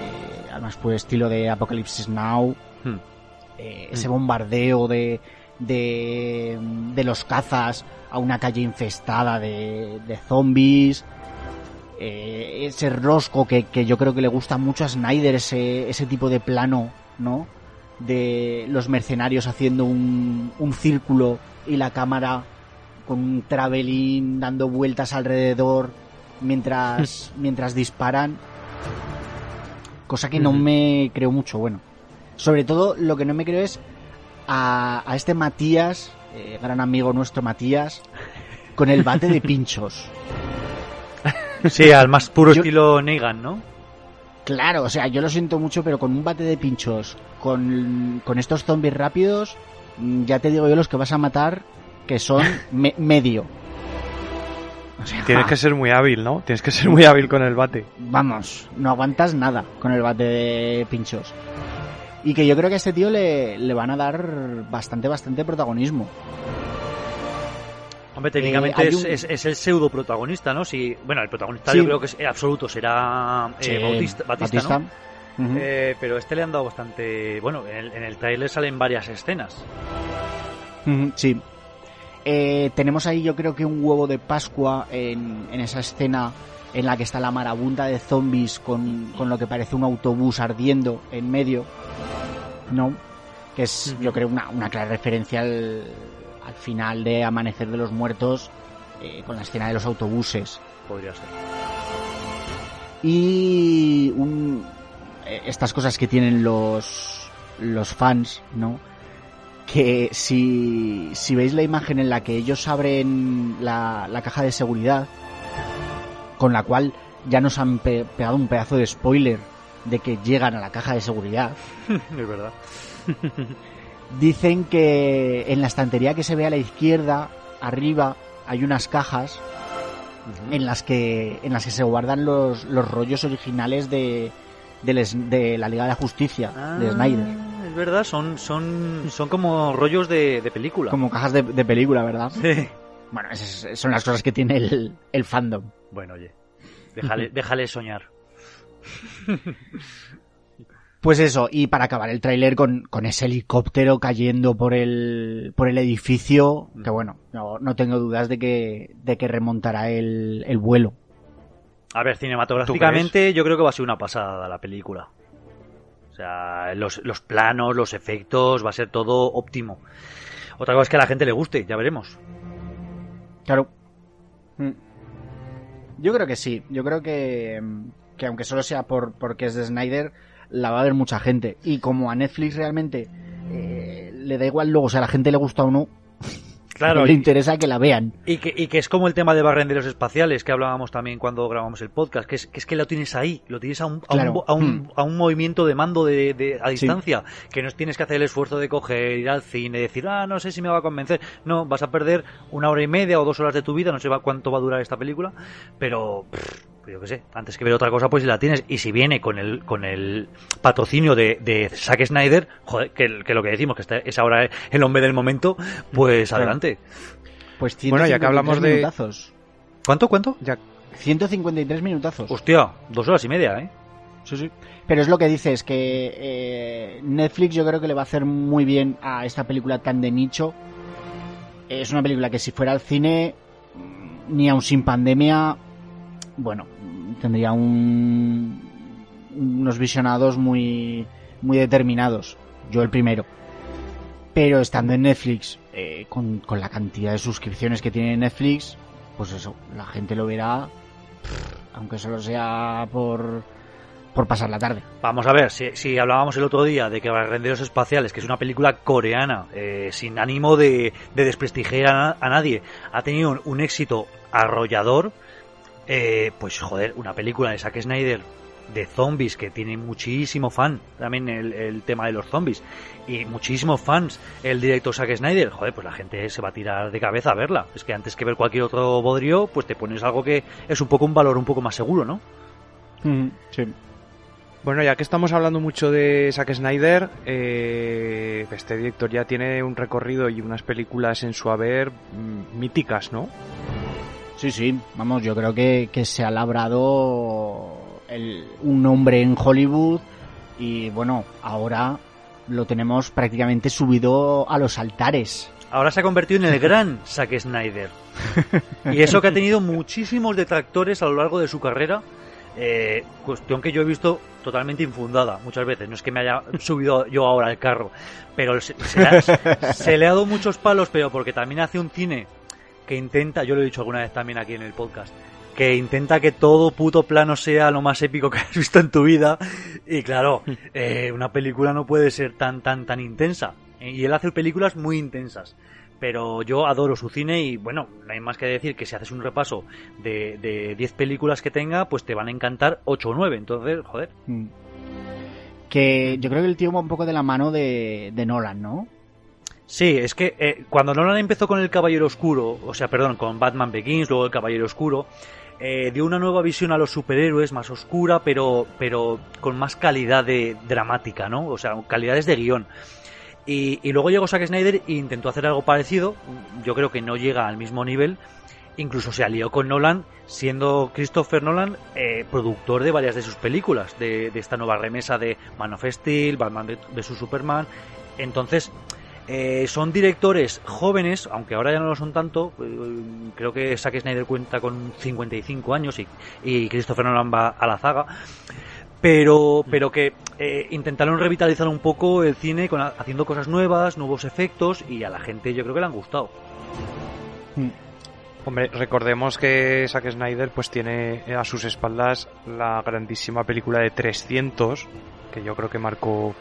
Speaker 1: Eh, además, por estilo de Apocalypse Now.
Speaker 3: Hmm.
Speaker 1: Eh, ese bombardeo de, de, de los cazas a una calle infestada de, de zombies. Eh, ese rosco que, que yo creo que le gusta mucho a Snyder, ese, ese tipo de plano, ¿no? De los mercenarios haciendo un, un círculo y la cámara con un travelín dando vueltas alrededor mientras, *laughs* mientras disparan. Cosa que no me creo mucho, bueno. Sobre todo lo que no me creo es a, a este Matías, eh, gran amigo nuestro Matías, con el bate de pinchos.
Speaker 4: Sí, al más puro
Speaker 1: Yo-
Speaker 4: estilo Negan, ¿no?
Speaker 1: Claro, o sea, yo lo siento mucho, pero con un bate de pinchos, con, con estos zombies rápidos, mm, ya te digo yo los que vas a matar, que son *laughs* me- medio. O sea,
Speaker 3: Tienes que *laughs* ser muy hábil, ¿no? Tienes que ser muy hábil con el bate.
Speaker 1: vamos, no aguantas nada con el bate de pinchos. Y que yo creo que a este tío le, le van a dar bastante, bastante protagonismo.
Speaker 4: Hombre, técnicamente
Speaker 1: hay
Speaker 4: es,
Speaker 1: un-
Speaker 4: es, es el pseudo protagonista, ¿no? Si, bueno, el protagonista
Speaker 1: Sí.
Speaker 4: yo creo que es eh, absoluto será eh,
Speaker 1: Sí,
Speaker 4: Bautista, Batista, ¿no?
Speaker 1: Ujú.
Speaker 4: Eh, pero este le han dado bastante... Bueno, en el, en el tráiler salen varias escenas.
Speaker 1: Sí. Eh, tenemos ahí yo creo que un huevo de Pascua en, en esa escena en la que está la marabunta de zombies con, con lo que parece un autobús ardiendo en medio. ¿No? Que es yo creo una, una clara referencia al, al final de Amanecer de los Muertos eh, con la escena de los autobuses.
Speaker 4: Podría ser.
Speaker 1: Y un- eh, estas cosas que tienen los, los fans, ¿no? Que si, si veis la imagen en la que ellos abren la, la caja de seguridad, con la cual ya nos han pe- pegado un pedazo de spoiler de que llegan a la caja de seguridad, *laughs*
Speaker 4: es verdad. *laughs*
Speaker 1: dicen que en la estantería que se ve a la izquierda, arriba, hay unas cajas en las que en las que se guardan los, los rollos originales de, es- de la Liga de la Justicia de Snyder
Speaker 4: Ah, Es verdad, son, son, son como rollos de, de película.
Speaker 1: como cajas de, de película verdad
Speaker 4: Sí.
Speaker 1: Bueno esas son las cosas que tiene el, el fandom
Speaker 4: Bueno, oye, déjale, *laughs* déjale soñar.
Speaker 1: pues eso y para acabar el tráiler con, con ese helicóptero cayendo por el por el edificio que bueno no, no tengo dudas de que de que remontará el, el vuelo
Speaker 4: A ver, cinematográficamente yo creo que va a ser una pasada la película. O sea, los, los planos, los efectos, va a ser todo óptimo. Otra cosa es que a la gente le guste, ya veremos.
Speaker 1: Claro. Mm. Yo creo que sí. Yo creo que, mm, que aunque solo sea por porque es de Snyder, la va a ver mucha gente. Y como a Netflix realmente eh, le da igual luego si a la gente le gusta o no,
Speaker 4: Claro,
Speaker 1: le interesa que la vean.
Speaker 4: y que, y que es como el tema de barrenderos espaciales que hablábamos también cuando grabamos el podcast, que es que, es que lo tienes ahí, lo tienes a un, a un, a un,
Speaker 1: Mm.
Speaker 4: a un movimiento de mando de, de- a
Speaker 1: Sí.
Speaker 4: distancia, que no tienes que hacer el esfuerzo de coger, ir al cine, decir, ah, no sé si me va a convencer. No, vas a perder una hora y media o dos horas de tu vida, no sé cuánto va a durar esta película, pero pff, yo qué sé, antes que ver otra cosa, pues si la tienes. Y si viene con el, con el patrocinio de, de Zack Snyder, joder, que, que lo que decimos, que este es ahora el hombre del momento, pues
Speaker 1: Claro.
Speaker 4: adelante.
Speaker 1: Pues
Speaker 3: Bueno, ya que
Speaker 1: 153
Speaker 3: hablamos de-
Speaker 1: minutazos.
Speaker 4: ¿Cuánto, cuánto?
Speaker 3: Ya,
Speaker 1: 153 minutazos.
Speaker 4: Hostia, dos horas y media, ¿eh?
Speaker 1: Sí, sí. Pero es lo que dices, que eh, Netflix yo creo que le va a hacer muy bien a esta película tan de nicho. Es una película que si fuera al cine, ni aun sin pandemia, bueno, tendría un, unos visionados muy, muy determinados. Yo el primero. Pero estando en Netflix, eh, con, con la cantidad de suscripciones que tiene Netflix, pues eso, la gente lo verá, aunque solo sea por, por pasar la tarde.
Speaker 4: Vamos a ver, si, si hablábamos el otro día de que Renderos Espaciales, que es una película coreana, eh, sin ánimo de, de desprestigiar a, nadie, ha tenido un éxito arrollador, eh, pues joder, una película de Zack Snyder de zombies que tiene muchísimo fan también el, el, tema de los zombies y muchísimos fans el director Zack Snyder joder pues la gente se va a tirar de cabeza a verla es que antes que ver cualquier otro bodrio pues te pones algo que es un poco un valor un poco más seguro ¿no?
Speaker 1: Mm, sí
Speaker 3: bueno, ya que estamos hablando mucho de Zack Snyder, eh, este director ya tiene un recorrido y unas películas en su haber mm, míticas, ¿no?
Speaker 1: Sí, sí, vamos, yo creo que, que se ha labrado el, un nombre en Hollywood y bueno, ahora lo tenemos prácticamente subido a los altares.
Speaker 4: Ahora se ha convertido en el gran Zack Snyder. Y eso que ha tenido muchísimos detractores a lo largo de su carrera. Eh, cuestión que yo he visto totalmente infundada muchas veces. No es que me haya subido yo ahora al carro, pero se, le, ha, se le ha dado muchos palos, pero porque también hace un cine que intenta, yo lo he dicho alguna vez también aquí en el podcast, que intenta que todo puto plano sea lo más épico que *laughs* has visto en tu vida. Y claro, *laughs* eh, una película no puede ser tan, tan, tan intensa. Y él hace películas muy intensas. Pero yo adoro su cine y bueno, no hay más que decir que si haces un repaso de, de 10 películas que tenga, pues te van a encantar 8 o 9. Entonces, joder.
Speaker 1: Mm. Que yo creo que el tío va un poco de la mano de, de Nolan, ¿no?
Speaker 4: Sí, es que eh, cuando Nolan empezó con El Caballero Oscuro, o sea, perdón, con Batman Begins, luego El Caballero Oscuro, eh, dio una nueva visión a los superhéroes, más oscura, pero, pero con más calidad de dramática, ¿no? O sea, calidades de guion. Y, y luego llegó Zack Snyder e intentó hacer algo parecido. Yo creo que no llega al mismo nivel. Incluso se alió con Nolan, siendo Christopher Nolan eh, productor de varias de sus películas, de, de, esta nueva remesa de Man of Steel, Batman vs Superman. Entonces, eh, son directores jóvenes, aunque ahora ya no lo son tanto. Eh, creo que Zack Snyder cuenta con 55 años y, Christopher Nolan va a la zaga. Pero, pero que eh, intentaron revitalizar un poco el cine haciendo cosas nuevas, nuevos efectos y a la gente yo creo que le han gustado.
Speaker 3: Mm. Hombre, recordemos que Zack Snyder pues tiene a sus espaldas la grandísima película de 300, que yo creo que marcó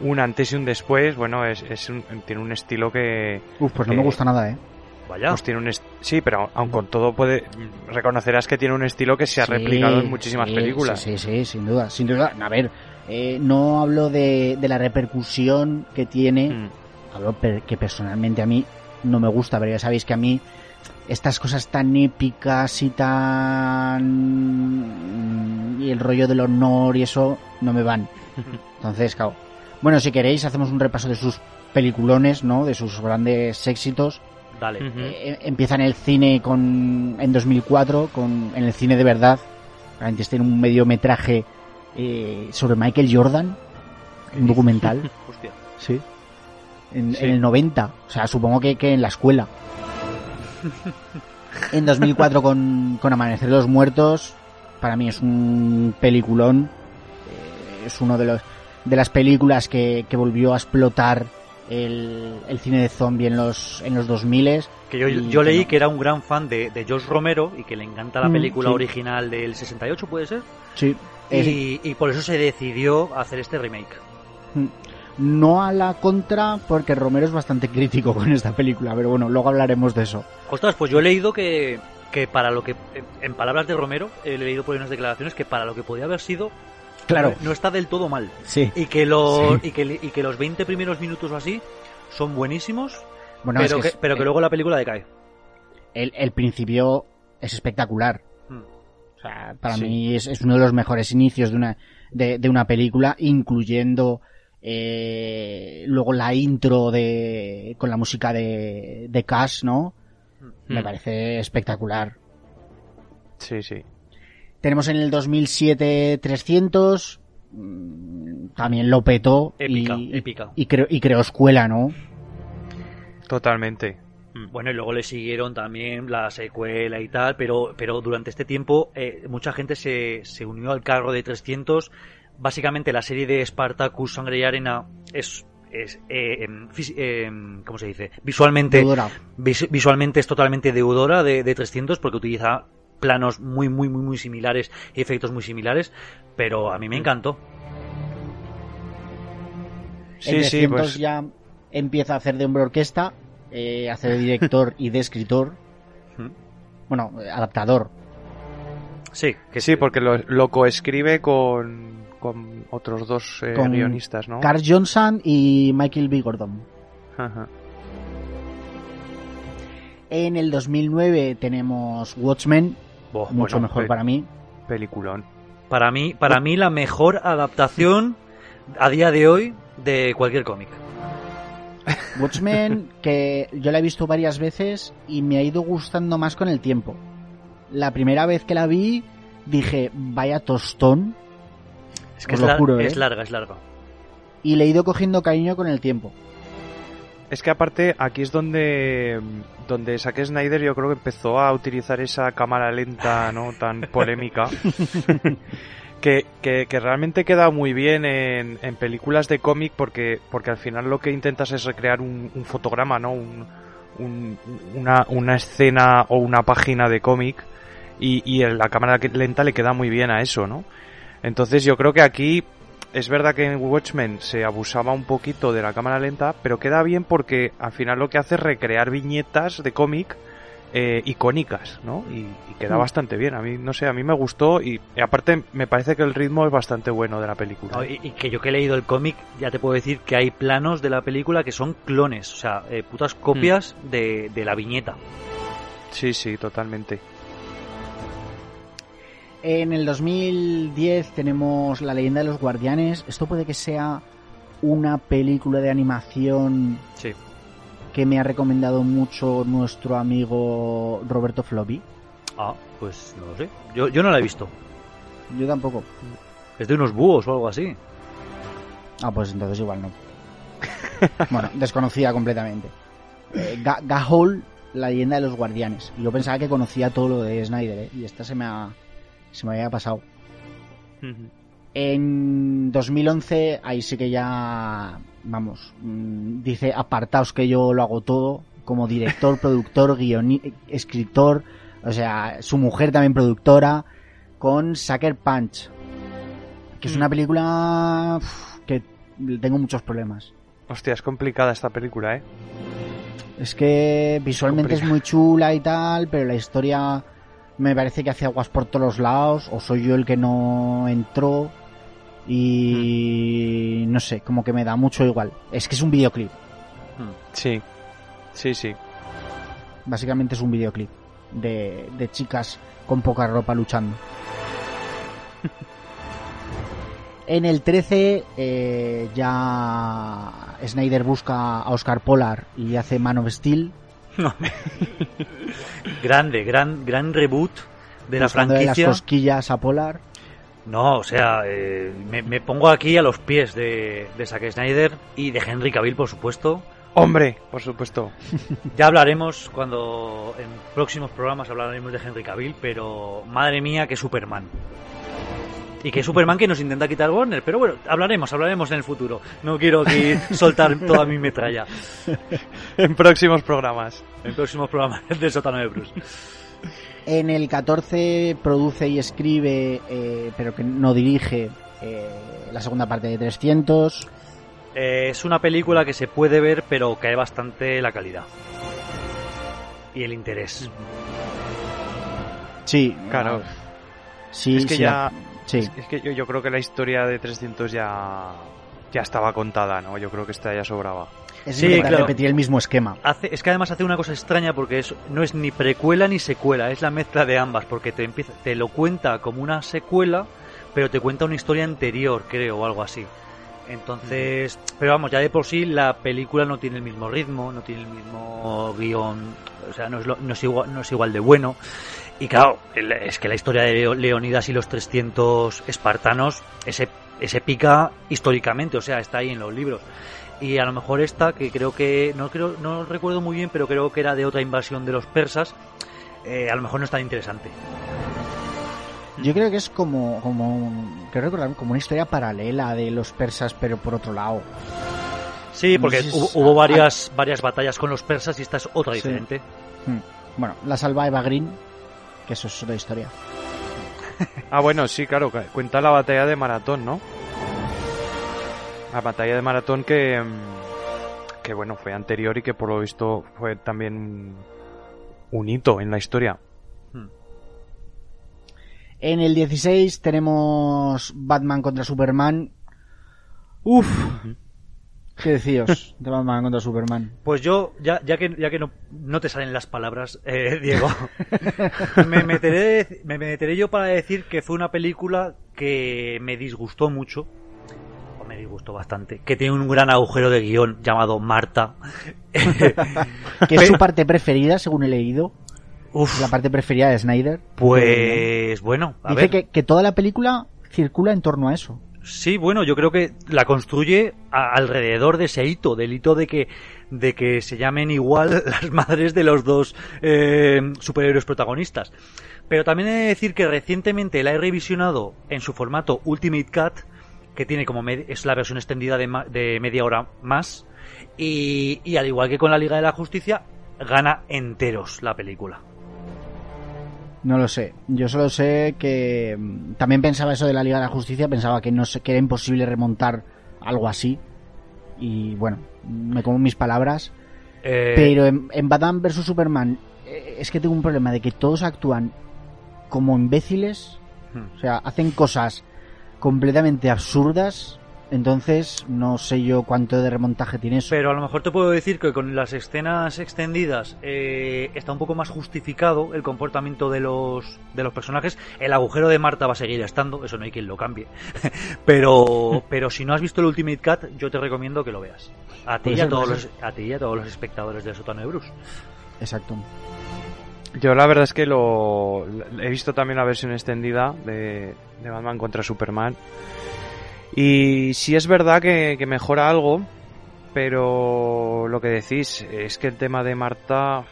Speaker 3: un antes y un después. Bueno, es, es un, tiene un estilo que...
Speaker 1: Uf, pues no me gusta nada, ¿eh?
Speaker 4: Vaya.
Speaker 3: Pues tiene un sí, pero aun con todo puede reconocerás que tiene un estilo que se ha sí, replicado en muchísimas
Speaker 1: sí,
Speaker 3: películas.
Speaker 1: Sí, sí, sí, sin duda, sin duda. A ver, eh, no hablo de, de, la repercusión que tiene, mm. hablo que personalmente a mí no me gusta, pero ya sabéis que a mí estas cosas tan épicas y tan y el rollo del honor y eso no me van. *laughs* Entonces, claro. Bueno, si queréis hacemos un repaso de sus peliculones, ¿no? De sus grandes éxitos.
Speaker 4: Dale.
Speaker 1: Uh -huh. eh, empieza en el cine con en 2004 con en el cine de verdad. Antes tiene un mediometraje eh, sobre Michael Jordan, un documental. *laughs*
Speaker 4: Hostia.
Speaker 1: Sí. En, sí. en, el 90, o sea, supongo que, que en la escuela. *laughs* en 2004 con, con Amanecer de los Muertos, para mí es un peliculón. Eh, es uno de los de las películas que, que volvió a explotar el, el, cine de zombie en los en los 2000
Speaker 4: que yo, yo leí que, no. que, era un gran fan de, de Josh Romero y que le encanta la película mm, sí. original del 68 puede ser
Speaker 1: sí
Speaker 4: y, y, por eso se decidió hacer este remake
Speaker 1: mm. no a la contra porque Romero es bastante crítico con esta película pero bueno luego hablaremos de eso
Speaker 4: ostras pues yo he leído que que para lo que en palabras de Romero he leído por unas declaraciones que para lo que podía haber sido
Speaker 1: Claro.
Speaker 4: No, está del todo mal.
Speaker 1: Sí.
Speaker 4: Y que, los,
Speaker 1: sí.
Speaker 4: y, que, y que los 20 primeros minutos o así son buenísimos,
Speaker 1: bueno,
Speaker 4: pero,
Speaker 1: es
Speaker 4: que,
Speaker 1: es,
Speaker 4: pero que luego la película decae.
Speaker 1: El, el principio es espectacular.
Speaker 4: Hmm.
Speaker 1: O sea, para sí. mí es, es, uno de los mejores inicios de una, de, de una película, incluyendo eh, luego la intro de con la música de, de Cash, ¿no? Hmm. Me parece espectacular.
Speaker 3: Sí, sí.
Speaker 1: Tenemos en el 2007 300, también lo petó
Speaker 4: épica,
Speaker 1: y,
Speaker 4: épica.
Speaker 1: Y, creó, y creó escuela, ¿no?
Speaker 3: Totalmente.
Speaker 4: Mm, bueno, y luego le siguieron también la secuela y tal, pero, pero durante este tiempo eh, mucha gente se, se unió al carro de 300 básicamente la serie de Spartacus, Sangre y Arena es es eh, em, em, ¿cómo se dice? Visualmente
Speaker 1: Deudora.
Speaker 4: vis- visualmente es totalmente deudora de, de 300 porque utiliza planos muy muy muy muy similares y efectos muy similares, pero a mí me encantó.
Speaker 3: Sí,
Speaker 1: en
Speaker 3: sí,
Speaker 1: 300
Speaker 3: pues
Speaker 1: ya empieza a hacer de hombre orquesta, eh, hace de director y de escritor.
Speaker 4: Mm.
Speaker 1: Bueno, adaptador.
Speaker 4: Sí, que
Speaker 3: sí, porque lo, lo coescribe con, con otros dos eh,
Speaker 1: Con
Speaker 3: guionistas, ¿no?
Speaker 1: Carl Johnson y Michael B. Gordon.
Speaker 3: Ajá.
Speaker 1: En el 2009 tenemos Watchmen, Mucho
Speaker 3: bueno,
Speaker 1: mejor para mí.
Speaker 3: Peliculón.
Speaker 4: para mí para mí la mejor adaptación a día de hoy de cualquier cómic.
Speaker 1: Watchmen, *laughs* que yo la he visto varias veces y me ha ido gustando más con el tiempo. La primera vez que la vi dije, vaya tostón,
Speaker 4: Es que
Speaker 1: Os
Speaker 4: es,
Speaker 1: lo
Speaker 4: lar-
Speaker 1: juro,
Speaker 4: es
Speaker 1: ¿eh?
Speaker 4: larga, es larga.
Speaker 1: y le he ido cogiendo cariño con el tiempo.
Speaker 3: Es que aparte aquí es donde donde Zack Snyder yo creo que empezó a utilizar esa cámara lenta, ¿no? Tan *laughs* polémica. que, que, que realmente queda muy bien en, en películas de cómic porque, porque al final lo que intentas es recrear un, un fotograma, ¿no? Un, un- una, una escena o una página de cómic y, y la cámara lenta le queda muy bien a eso, ¿no? Entonces yo creo que aquí es verdad que en Watchmen se abusaba un poquito de la cámara lenta, pero queda bien porque al final lo que hace es recrear viñetas de cómic eh, icónicas, ¿no? Y, y queda
Speaker 1: Mm.
Speaker 3: bastante bien. A mí, no sé, a mí me gustó y, y aparte me parece que el ritmo es bastante bueno de la película.
Speaker 4: No, y, y que yo que he leído el cómic, ya te puedo decir que hay planos de la película que son clones, o sea, eh, putas copias de, de la viñeta.
Speaker 3: Sí, sí, totalmente.
Speaker 1: En el 2010 tenemos La leyenda de los guardianes. Esto puede que sea una película de animación
Speaker 4: Sí.
Speaker 1: que me ha recomendado mucho nuestro amigo Roberto Flobi.
Speaker 4: Ah, pues no lo sé. Yo, yo no la he visto.
Speaker 1: Yo tampoco.
Speaker 4: Es de unos búhos o algo así.
Speaker 1: Ah, pues entonces igual no. *laughs* bueno, desconocida completamente. Eh, Ga- Gahul, la leyenda de los guardianes. Yo pensaba que conocía todo lo de Snyder, ¿eh? Y esta se me ha, se me había pasado. En 2011, ahí sí que ya, vamos, mm, dice apartaos que yo lo hago todo, como director, *laughs* productor, guioni escritor, o sea, su mujer también productora, con Sucker Punch, que es
Speaker 3: Mm.
Speaker 1: una película uf, que tengo muchos problemas.
Speaker 3: Hostia, es complicada esta película, ¿eh?
Speaker 1: Es que visualmente es muy chula y tal, pero la historia me parece que hace aguas por todos los lados, o soy yo el que no entró, y no sé, como que me da mucho igual. Es que es un videoclip,
Speaker 3: Sí, sí, sí.
Speaker 1: básicamente es un videoclip de, de chicas con poca ropa luchando. *laughs* En el 13 eh, ya Snyder busca a Oscar Polar y hace Man of Steel. *laughs*
Speaker 4: Grande, gran, gran reboot de la
Speaker 1: buscándole las
Speaker 4: franquicia.
Speaker 1: cosquillas a Polar.
Speaker 4: No, o sea, eh, me, me pongo aquí a los pies de, de Zack Snyder y de Henry Cavill, por supuesto.
Speaker 3: Hombre, por supuesto. *laughs*
Speaker 4: Ya hablaremos cuando en próximos programas hablaremos de Henry Cavill, pero madre mía, que Superman. Y que Superman que nos intenta quitar Warner, pero bueno, hablaremos, hablaremos en el futuro. No quiero aquí *laughs* soltar toda mi metralla
Speaker 3: en próximos programas.
Speaker 4: en próximos programas del sótano de Bruce.
Speaker 1: En el 14 produce y escribe, eh, pero que no dirige, eh, la segunda parte de 300.
Speaker 4: Eh, es una película que se puede ver, pero cae bastante la calidad. Y el interés.
Speaker 1: Sí,
Speaker 3: Claro.
Speaker 1: Sí,
Speaker 3: es que
Speaker 1: sí,
Speaker 3: ya...
Speaker 1: sí.
Speaker 3: Es, es que yo, yo creo que la historia de 300 ya... Ya estaba contada, ¿no? Yo creo que esta ya sobraba.
Speaker 1: Es
Speaker 4: Sí, claro.
Speaker 1: repetir el mismo esquema.
Speaker 4: Hace, es que además hace una cosa extraña porque es, no es ni precuela ni secuela, es la mezcla de ambas, porque te, empieza, te lo cuenta como una secuela, pero te cuenta una historia anterior, creo, o algo así. Entonces, pero vamos, ya de por sí la película no tiene el mismo ritmo, no tiene el mismo guion, o sea, no es, lo- no es, igual, no es igual de bueno. Y claro, es que la historia de Leo- Leonidas y los 300 espartanos es, es épica históricamente, o sea, está ahí en los libros. Y a lo mejor esta, que creo que, no creo, no recuerdo muy bien, pero creo que era de otra invasión de los persas, eh, a lo mejor no es tan interesante.
Speaker 1: Yo creo que es como, como, creo recordar, como una historia paralela de los persas, pero por otro lado.
Speaker 4: Sí,
Speaker 1: No
Speaker 4: porque
Speaker 1: sé si
Speaker 4: hubo,
Speaker 1: es-
Speaker 4: hubo
Speaker 1: ah,
Speaker 4: varias, varias batallas con los persas y esta es otra diferente.
Speaker 1: Hmm. Bueno, la salva Eva Green, que eso es otra historia.
Speaker 3: Ah, bueno, sí, claro, cu- cuenta la batalla de maratón, ¿no? La batalla de maratón que, mm, que bueno, fue anterior y que por lo visto fue también un- hito en la historia.
Speaker 4: Hmm.
Speaker 1: En el 16 tenemos Batman contra Superman. Uf, qué decíos de Batman contra Superman.
Speaker 4: Pues yo, ya, ya que, ya que no, no te salen las palabras, eh, Diego, *laughs* me, meteré, me meteré yo para decir que fue una película que me disgustó mucho, o me disgustó bastante, que tiene un gran agujero de guion llamado Marta. *laughs*
Speaker 1: Que es su parte preferida, según he leído.
Speaker 4: Uf,
Speaker 1: la parte preferida de Snyder.
Speaker 4: pues bueno, a
Speaker 1: Dice
Speaker 4: ver.
Speaker 1: que, que toda la película circula en torno a eso.
Speaker 4: Sí, bueno, yo creo que la construye a- alrededor de ese hito, del hito de que, de que se llamen igual *laughs* las madres de los dos eh, superhéroes protagonistas. Pero también he de decir que recientemente la he revisionado en su formato Ultimate Cut, que tiene como es la versión extendida de, de media hora más, y al igual que con la Liga de la Justicia, gana enteros la película.
Speaker 1: No lo sé. Yo solo sé que mm, también pensaba eso de la Liga de la Justicia, pensaba que no sé, que era imposible remontar algo así. Y bueno, me como mis palabras.
Speaker 4: Eh,
Speaker 1: Pero en, en Batman vs Superman eh, es que tengo un problema de que todos actúan como imbéciles,
Speaker 4: hmm.
Speaker 1: o sea, hacen cosas completamente absurdas. Entonces, no sé yo cuánto de remontaje tiene eso.
Speaker 4: Pero a lo mejor te puedo decir que con las escenas extendidas eh, está un poco más justificado el comportamiento de los, de los personajes. El agujero de Marta va a seguir estando, eso no hay quien lo cambie. *laughs* pero, pero si no has visto el Ultimate Cut, yo te recomiendo que lo veas. A ti, y a
Speaker 1: ser,
Speaker 4: todos
Speaker 1: puede
Speaker 4: los, a ti y a todos los espectadores del sótano de Bruce.
Speaker 1: Exacto.
Speaker 3: Yo la verdad es que lo he visto también la versión extendida de, de Batman contra Superman. Y sí es verdad que, que mejora algo, pero lo que decís es que el tema de Marta...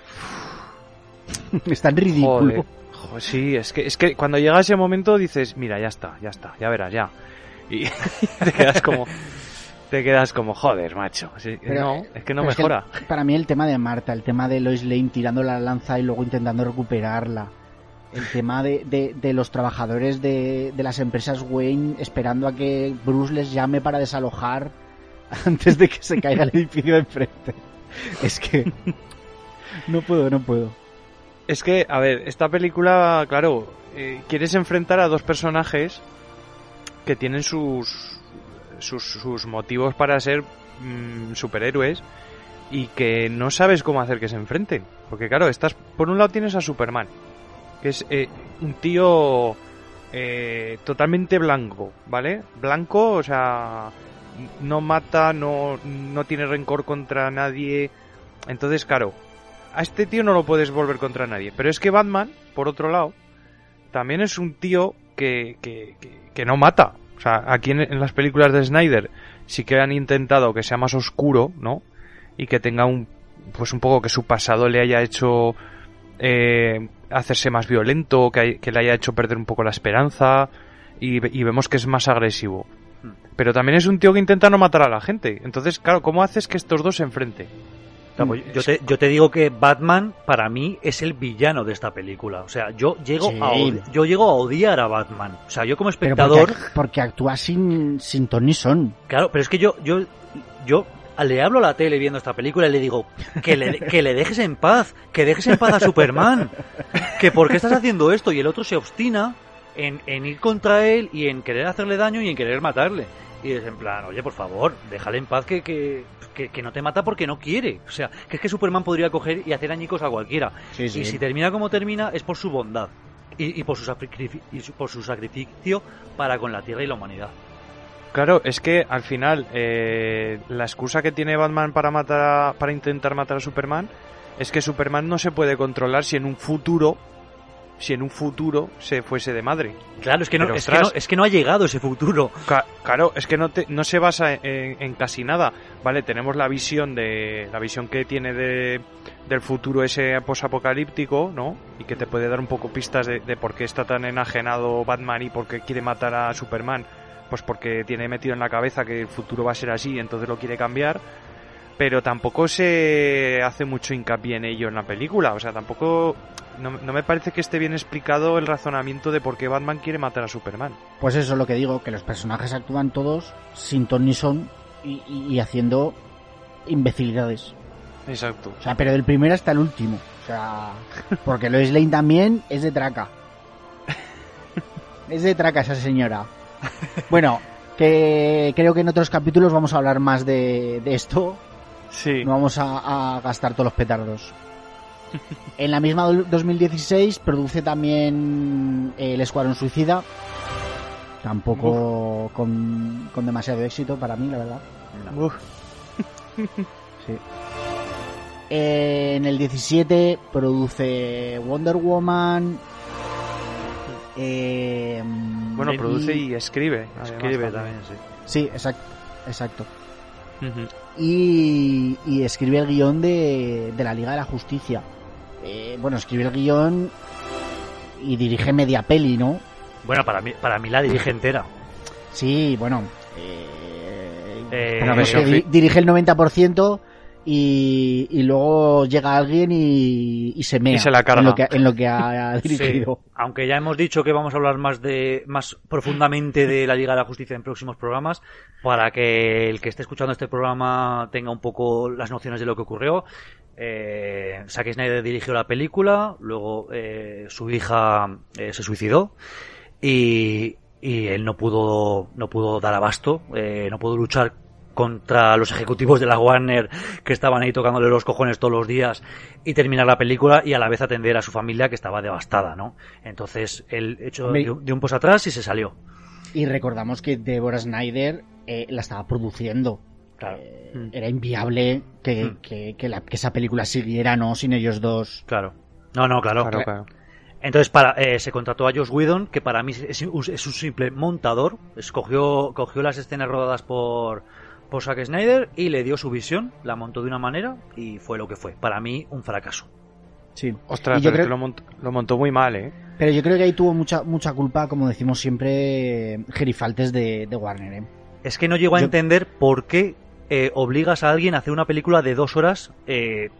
Speaker 3: *laughs*
Speaker 1: es tan ridículo.
Speaker 3: Joder, joder, sí, es que, es que cuando llega ese momento dices, mira, ya está, ya está, ya verás, ya. Y *laughs* te quedas como... Te quedas como, joder, macho. Sí,
Speaker 1: Pero,
Speaker 3: no,
Speaker 1: eh,
Speaker 3: es que no mejora.
Speaker 1: el- para mí el tema de Marta, el tema de Lois Lane tirando la lanza y luego intentando recuperarla. El tema de, de- los trabajadores de, de las empresas Wayne esperando a que Bruce les llame para desalojar *laughs* antes de que se caiga el edificio de enfrente. Es que... No puedo, no puedo.
Speaker 3: Es que, a ver, esta película, claro, eh, quieres enfrentar a dos personajes que tienen sus sus, sus motivos para ser mm, superhéroes y que no sabes cómo hacer que se enfrenten. Porque claro, estás por un lado tienes a Superman, que es eh, un tío eh, totalmente blanco, ¿vale? Blanco, o sea, no mata, no, no tiene rencor contra nadie. Entonces, claro, a este tío no lo puedes volver contra nadie. Pero es que Batman, por otro lado, también es un tío que, que, que, que no mata. O sea, aquí en, en las películas de Snyder sí que han intentado que sea más oscuro, ¿no? Y que tenga un, pues un poco que su pasado le haya hecho eh, hacerse más violento, que, hay- que le haya hecho perder un poco la esperanza y, y vemos que es más agresivo.
Speaker 4: Hmm.
Speaker 3: Pero también es un tío que intenta no matar a la gente. Entonces, claro, ¿cómo haces que estos dos se enfrenten?
Speaker 4: Claro, pues yo, te, yo te digo que Batman para mí es el villano de esta película. O sea, yo llego,
Speaker 1: Sí.
Speaker 4: a, yo llego a odiar a Batman. O sea, yo como
Speaker 1: Pero
Speaker 4: espectador...
Speaker 1: porque, porque actúa sin, sin ton ni son.
Speaker 4: Claro, pero es que yo, yo, yo le hablo a la tele viendo esta película y le digo que le, que le dejes en paz, que dejes en paz a Superman, que por qué estás haciendo esto y el otro se obstina en, en ir contra él y en querer hacerle daño y en querer matarle. Y es en plan, oye, por favor, déjale en paz que, que, que, que no te mata porque no quiere. O sea, que es que Superman podría coger y hacer añicos a cualquiera.
Speaker 1: Sí,
Speaker 4: Y si termina como termina es por su bondad y, y por, su y por su sacrificio para con la Tierra y la humanidad.
Speaker 3: Claro, es que al final eh, la excusa que tiene Batman para matar a- para intentar matar a Superman es que Superman no se puede controlar si en un futuro si en un futuro se fuese de madre.
Speaker 4: Claro, es que no,
Speaker 3: Pero,
Speaker 4: es que no,
Speaker 3: ostras.
Speaker 4: es que no ha llegado ese futuro.
Speaker 3: Ca- Claro, es que no, te- no se basa en, en casi nada. Vale, tenemos la visión de la visión que tiene de, del futuro ese posapocalíptico, ¿no? Y que te puede dar un poco pistas de, de por qué está tan enajenado Batman y por qué quiere matar a Superman. Pues porque tiene metido en la cabeza que el futuro va a ser así y entonces lo quiere cambiar. Pero tampoco se hace mucho hincapié en ello en la película. O sea, tampoco. No, no me parece que esté bien explicado el razonamiento de por qué Batman quiere matar a Superman.
Speaker 1: Pues eso es lo que digo, que los personajes actúan todos sin ton ni son y, y- y haciendo imbecilidades.
Speaker 3: Exacto.
Speaker 1: O sea, pero del primero hasta el último. O sea, *laughs* porque Lois Lane también es de traca. *laughs* Es de traca esa señora. *laughs* Bueno, que creo que en otros capítulos vamos a hablar más de, de esto.
Speaker 3: Sí.
Speaker 1: No vamos a, a gastar todos los petardos. En la misma do- 2016 produce también El Escuadrón Suicida. Tampoco con, con demasiado éxito para mí, la verdad.
Speaker 3: Uf. *laughs*
Speaker 1: Sí. En el 17 produce Wonder Woman. eh,
Speaker 3: Bueno, produce y escribe.
Speaker 4: Escribe también, sí.
Speaker 1: Sí, exacto. exacto. Y, y escribe el guion de, de la Liga de la Justicia. Eh, bueno, escribe el guion y dirige media peli, ¿no?
Speaker 4: Bueno, para mí, para mí la dirige entera.
Speaker 1: Sí, bueno. Eh,
Speaker 4: Eh,
Speaker 1: pero dirige el 90% y, y luego llega alguien y, y se mea
Speaker 3: Y se la carga.
Speaker 1: En, lo que, en lo que ha *laughs*
Speaker 4: Sí,
Speaker 1: dirigido.
Speaker 4: aunque ya hemos dicho que vamos a hablar más de más profundamente de la Liga de la Justicia en próximos programas, para que el que esté escuchando este programa tenga un poco las nociones de lo que ocurrió. Eh, Zack Snyder dirigió la película, luego eh, su hija eh, se suicidó y, y él no pudo no pudo dar abasto, eh, no pudo luchar contra los ejecutivos de la Warner que estaban ahí tocándole los cojones todos los días y terminar la película y a la vez atender a su familia que estaba devastada, ¿no? Entonces él echó
Speaker 1: Hombre.
Speaker 4: de, un- de un paso atrás y se salió.
Speaker 1: Y recordamos que Deborah Snyder eh, la estaba produciendo.
Speaker 4: Claro.
Speaker 1: Eh,
Speaker 3: Mm.
Speaker 1: Era inviable que,
Speaker 4: Mm.
Speaker 1: que, que la- que esa película siguiera, ¿no? Sin ellos dos.
Speaker 4: Claro. No, no, claro.
Speaker 3: Claro, claro.
Speaker 4: Entonces para, eh, se contrató a Josh Whedon, que para mí es, un- es un simple montador. Escogió, cogió las escenas rodadas por, por Zack Snyder y le dio su visión, la montó de una manera y fue lo que fue. Para mí, un fracaso.
Speaker 1: Sí.
Speaker 3: Ostras,
Speaker 1: yo
Speaker 3: pero es
Speaker 1: creo-
Speaker 3: que lo, mont- lo montó muy mal, ¿eh?
Speaker 1: Pero yo creo que ahí tuvo mucha mucha culpa, como decimos siempre, Gerifaltes de, de Warner. ¿eh?
Speaker 4: Es que no llego a
Speaker 1: Yo-
Speaker 4: entender por qué eh, obligas a alguien a hacer una película de dos horas eh,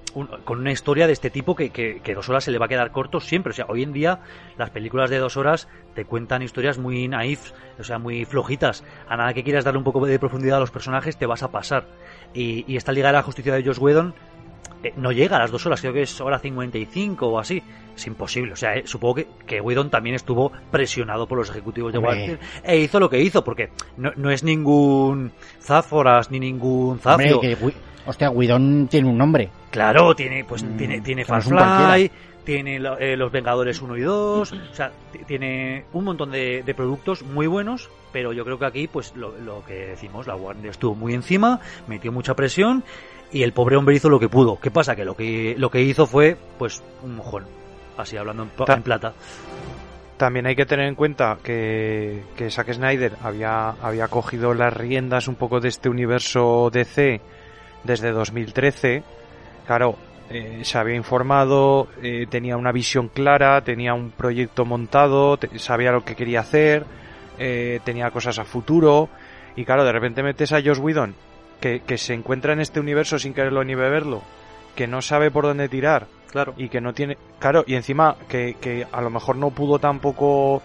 Speaker 4: con una historia de este tipo que, que- que dos horas se le va a quedar corto siempre. O sea, hoy en día las películas de dos horas te cuentan historias muy naif, o sea, muy flojitas. A nada que quieras darle un poco de profundidad a los personajes te vas a pasar. Y, y esta Liga de la Justicia de Josh Whedon eh, no llega a las dos horas, creo que es hora 55 o así. Es imposible. O sea, eh, supongo que, que Whedon también estuvo presionado por los ejecutivos de. Warner e hizo lo que hizo, porque no, no es ningún Záforas ni ningún Zafio.
Speaker 1: Hombre, que, hostia, Whedon tiene un nombre.
Speaker 4: Claro, tiene, pues,
Speaker 1: Mm,
Speaker 4: tiene, tiene
Speaker 1: cualquiera.
Speaker 4: tiene eh, los Vengadores 1 y 2, o sea, tiene un montón de, de productos muy buenos, pero yo creo que aquí, pues, lo, lo que decimos, la Warner estuvo muy encima, metió mucha presión, y el pobre hombre hizo lo que pudo. ¿Qué pasa? Que lo que, lo que hizo fue, pues, un mojón. Así hablando en, pa-
Speaker 3: Ta-
Speaker 4: en plata.
Speaker 3: También hay que tener en cuenta que, que Zack Snyder había, había cogido las riendas un poco de este universo DC desde 2013. Claro, eh, se había informado, eh, tenía una visión clara, tenía un proyecto montado, te- sabía lo que quería hacer, eh, tenía cosas a futuro. Y claro, de repente metes a Josh Whedon, que, que se encuentra en este universo sin quererlo ni beberlo, que no sabe por dónde tirar,
Speaker 4: Claro.
Speaker 3: y que no tiene claro y encima que, que a lo mejor no pudo tampoco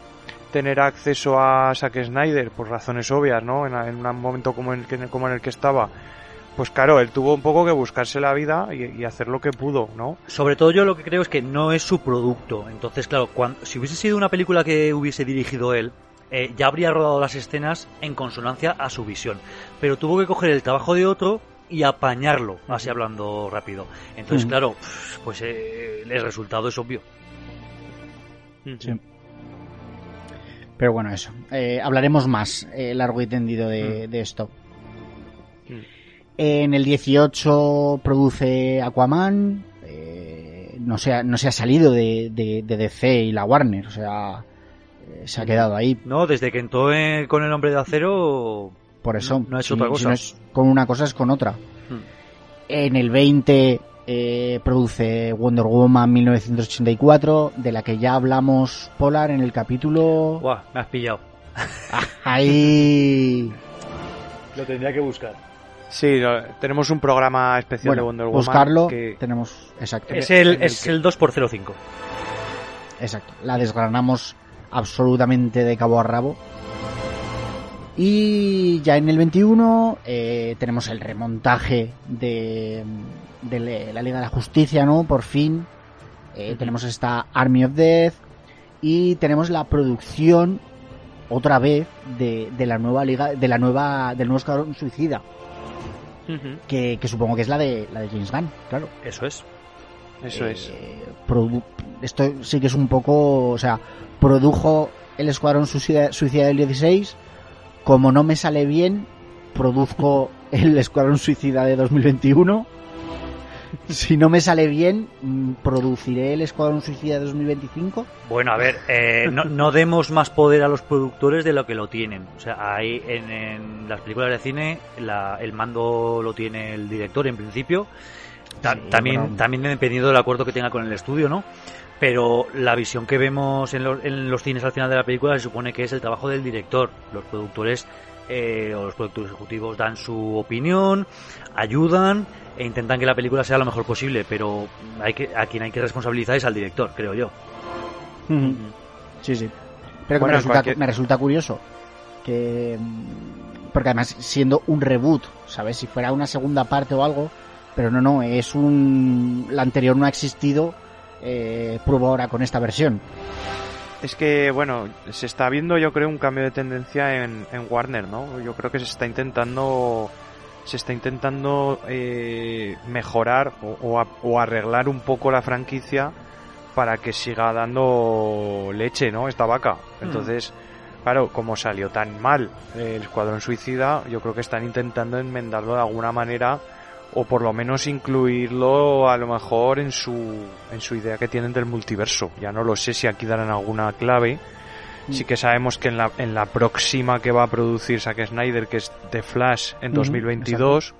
Speaker 3: tener acceso a Zack Snyder por razones obvias no en, en un momento como en el que como en el que estaba pues claro él tuvo un poco que buscarse la vida y, y hacer lo que pudo no
Speaker 4: Sobre todo yo lo que creo es que no es su producto. Entonces, claro, cuan- si hubiese sido una película que hubiese dirigido él, eh, ya habría rodado las escenas en consonancia a su visión. Pero tuvo que coger el trabajo de otro y apañarlo, así hablando rápido. Entonces,
Speaker 1: Mm.
Speaker 4: claro, pues eh, el resultado es obvio.
Speaker 1: Sí. Pero bueno, eso. Eh, hablaremos más eh, largo y tendido de, de esto.
Speaker 3: Mm.
Speaker 1: En el 18 produce Aquaman. eh, no se ha, no se ha salido de, de, de DC y la Warner, o sea, se ha quedado ahí.
Speaker 4: No, desde que entró en- con el hombre de acero.
Speaker 1: Por eso,
Speaker 4: No- hecho
Speaker 1: si-
Speaker 4: otra
Speaker 1: si
Speaker 4: cosa.
Speaker 1: no es con una cosa es con otra.
Speaker 4: Hmm.
Speaker 1: En el 20 eh, produce Wonder Woman 1984, de la que ya hablamos Polar en el capítulo...
Speaker 4: Buah, me has pillado.
Speaker 1: Ahí...
Speaker 4: Lo tendría que buscar.
Speaker 3: Sí, lo- tenemos un programa especial
Speaker 1: Bueno,
Speaker 3: de Wonder Woman.
Speaker 1: buscarlo,
Speaker 3: que-
Speaker 1: tenemos... Exacto.
Speaker 4: Es el, es
Speaker 3: que-
Speaker 4: el 2x05.
Speaker 1: Exacto. La desgranamos absolutamente de cabo a rabo. Y ya en el 21 eh, tenemos el remontaje de, de la Liga de la Justicia, ¿no? Por fin. Eh, Tenemos esta Army of Death. Y tenemos la producción otra vez de, de la nueva liga, de la nueva, del nuevo Escuadrón Suicida, que, que supongo que es la de la de James Gunn, claro.
Speaker 4: Eso es.
Speaker 3: Eso
Speaker 1: Eh,
Speaker 3: es.
Speaker 1: produ- esto sí que es un poco, o sea, produjo el Escuadrón Suicida, Suicida del 16, como no me sale bien, produzco *laughs* el Escuadrón Suicida de 2021. *laughs* Si no me sale bien, mm, produciré el Escuadrón Suicida de 2025.
Speaker 4: Bueno, a ver, eh, no, no demos más poder a los productores de lo que lo tienen. O sea, ahí en, en las películas de cine la- el mando lo tiene el director en principio. Ta- también,
Speaker 1: bueno.
Speaker 4: también dependiendo del acuerdo que tenga con el estudio, ¿no? Pero la visión que vemos en, los- en los cines al final de la película se supone que es el trabajo del director. Los productores eh, o los productores ejecutivos dan su opinión, ayudan e intentan que la película sea lo mejor posible, pero hay que, a quien hay que responsabilizar es al director, creo yo.
Speaker 1: Sí, sí. Pero
Speaker 3: Bueno,
Speaker 1: me, resulta,
Speaker 3: cualquier-
Speaker 1: me resulta curioso que... mm, Porque además, siendo un reboot, ¿sabes? Si fuera una segunda parte o algo, pero no, no, es un... La anterior no ha existido, eh, pruebo ahora con esta versión.
Speaker 3: Es que, bueno, se está viendo yo creo un cambio de tendencia en, en Warner, ¿no? Yo creo que se está intentando se está intentando eh, mejorar o, o a- o arreglar un poco la franquicia para que siga dando leche, ¿no? Esta vaca. Entonces, claro, como salió tan mal el Escuadrón Suicida, yo creo que están intentando enmendarlo de alguna manera o por lo menos incluirlo a lo mejor en su en su idea que tienen del multiverso. Ya no lo sé si aquí darán alguna clave. Sí que sabemos que en la, en la próxima que va a producir Zack Snyder, que es The Flash en
Speaker 1: Ujú,
Speaker 3: 2022,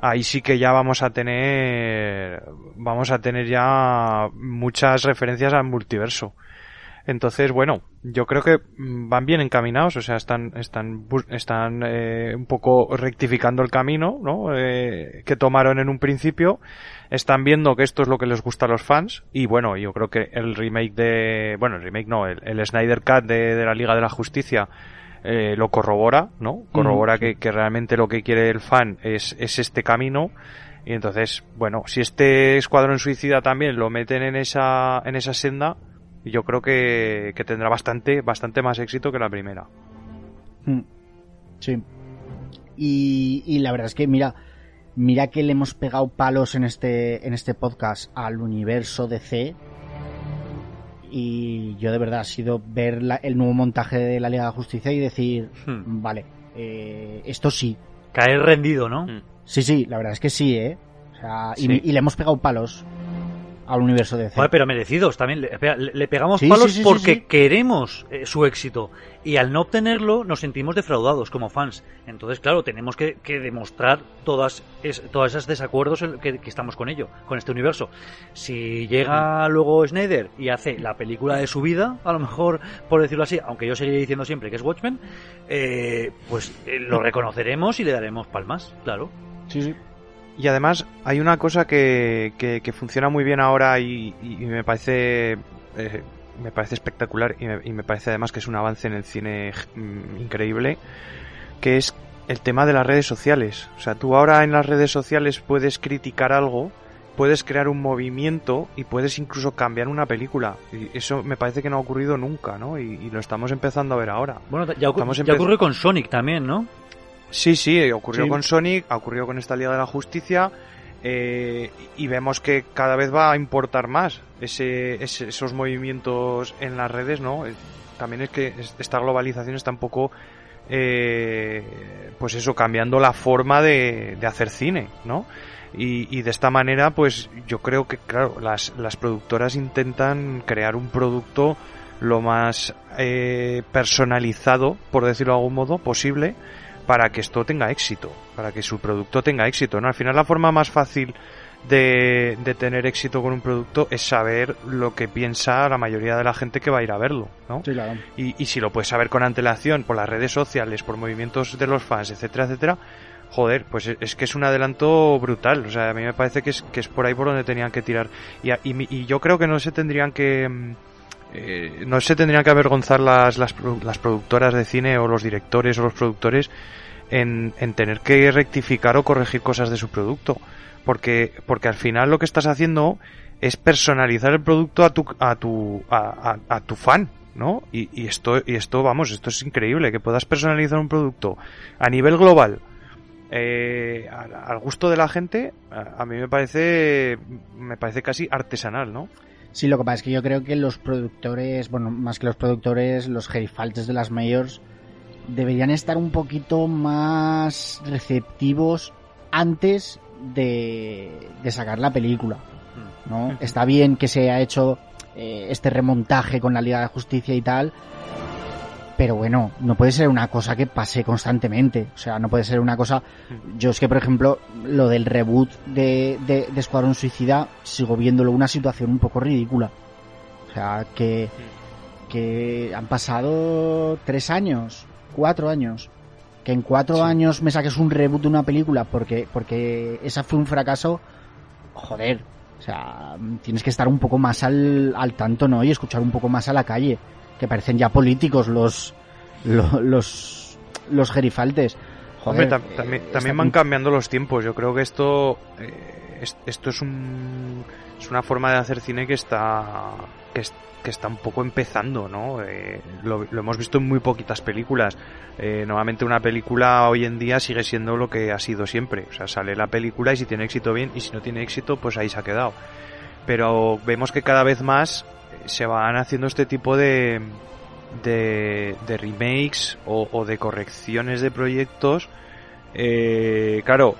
Speaker 3: ahí sí que ya vamos a tener vamos a tener ya muchas referencias al multiverso. Entonces, bueno, yo creo que mm, van bien encaminados, o sea, están, están, están eh, un poco rectificando el camino, ¿no? Eh, que tomaron en un principio. Están viendo que esto es lo que les gusta a los fans. Y bueno, yo creo que el remake de, bueno, el remake no, el, el Snyder Cut de, de la Liga de la Justicia eh, lo corrobora, ¿no? Corrobora que, que realmente lo que quiere el fan es, es este camino. Y entonces, bueno, si este Escuadrón Suicida también lo meten en esa, en esa senda, yo creo que, que tendrá bastante, bastante más éxito que la primera.
Speaker 1: Mm. Sí. Y, y la verdad es que, mira, mira que le hemos pegado palos en este, en este podcast al universo DC. Y yo de verdad ha sido ver la- el nuevo montaje de la Liga de la Justicia y decir,
Speaker 4: Hmm.
Speaker 1: vale, eh, esto sí.
Speaker 4: Caer rendido, ¿no?
Speaker 3: Mm.
Speaker 1: Sí, sí, la verdad es que sí, ¿eh? O sea, y le hemos pegado palos al universo DC.
Speaker 4: Joder, pero merecidos también. Le, le- pegamos
Speaker 1: Sí,
Speaker 4: palos
Speaker 1: sí, sí,
Speaker 4: porque queremos eh, su éxito. Y al no obtenerlo nos sentimos defraudados como fans. Entonces, claro, tenemos que, que demostrar todas, es, todas esas desacuerdos que, que estamos con ello, con este universo. Si llega luego Snyder y hace la película de su vida, a lo mejor, por decirlo así, aunque yo seguiré diciendo siempre que es Watchmen, eh, pues eh, lo reconoceremos y le daremos palmas, claro.
Speaker 1: Sí, sí.
Speaker 3: Y además hay una cosa que, que, que funciona muy bien ahora y, y- me parece eh, me parece espectacular y me, y me parece además que es un avance en el cine mm, increíble que es el tema de las redes sociales. O sea, tú ahora en las redes sociales puedes criticar algo, puedes crear un movimiento y puedes incluso cambiar una película. Y eso me parece que no ha ocurrido nunca, ¿no? Y, y lo estamos empezando a ver ahora.
Speaker 4: Bueno, ya, ocu-
Speaker 3: Estamos
Speaker 4: ya ocurrió con Sonic también, ¿no?
Speaker 3: Sí, sí, ocurrió
Speaker 1: Sí.
Speaker 3: con Sonic, ha ocurrido con esta Liga de la Justicia eh, y vemos que cada vez va a importar más ese, ese- esos movimientos en las redes, ¿no? Eh, También es que es- esta globalización está un poco eh, pues eso, cambiando la forma de, de hacer cine, ¿no? Y, y, de esta manera, pues yo creo que, claro, las, las productoras intentan crear un producto lo más eh, personalizado, por decirlo de algún modo, posible, para que esto tenga éxito, para que su producto tenga éxito, ¿no? Al final la forma más fácil de, de, tener éxito con un producto es saber lo que piensa la mayoría de la gente que va a ir a verlo, ¿no?
Speaker 1: Sí, claro.
Speaker 3: y, y si lo puedes saber con antelación por las redes sociales, por movimientos de los fans, etcétera, etcétera, joder, pues es que es un adelanto brutal. O sea, a mí me parece que es, que es por ahí por donde tenían que tirar. Y, y, y yo creo que no se tendrían que... Eh, no se tendrían que avergonzar las, las, las, productoras de cine o los directores o los productores en, en tener que rectificar o corregir cosas de su producto porque, porque al final lo que estás haciendo es personalizar el producto a tu, a tu, a, tu fan, ¿no? Y, y, esto, y esto, vamos, esto es increíble, que puedas personalizar un producto a nivel global, eh, al, al, gusto de la gente, a, a, mí me parece, me parece casi artesanal, ¿no?
Speaker 1: Sí, lo que pasa es que yo creo que los productores, bueno, más que los productores, los gerifaltes de las mayors deberían estar un poquito más receptivos antes de, de sacar la película. ¿no? Está bien que se ha hecho eh, este remontaje con la Liga de Justicia y tal, pero bueno, no puede ser una cosa que pase constantemente. O sea, no puede ser una cosa. Yo es que, por ejemplo, lo del reboot de, de, de Escuadrón Suicida, sigo viéndolo una situación un poco ridícula. O sea, que, que han pasado tres años, cuatro años. Que en cuatro sí. años me saques un reboot de una película porque, porque esa fue un fracaso. Joder. O sea, tienes que estar un poco más al, al tanto, ¿no? Y escuchar un poco más a la calle que parecen ya políticos los los los, los gerifaltes.
Speaker 3: Joder, Hombre, tam eh, también van cambiando los tiempos. Yo creo que esto eh, es, esto es un es una forma de hacer cine que está que, es, que está un poco empezando, ¿no? Eh, lo, lo, hemos visto en muy poquitas películas. Normalmente una película hoy en día sigue siendo lo que ha sido siempre. O sea, sale la película y si tiene éxito bien y si no tiene éxito, pues ahí se ha quedado. Pero vemos que cada vez más se van haciendo este tipo de, de, de remakes o, o, de correcciones de proyectos. Eh, claro,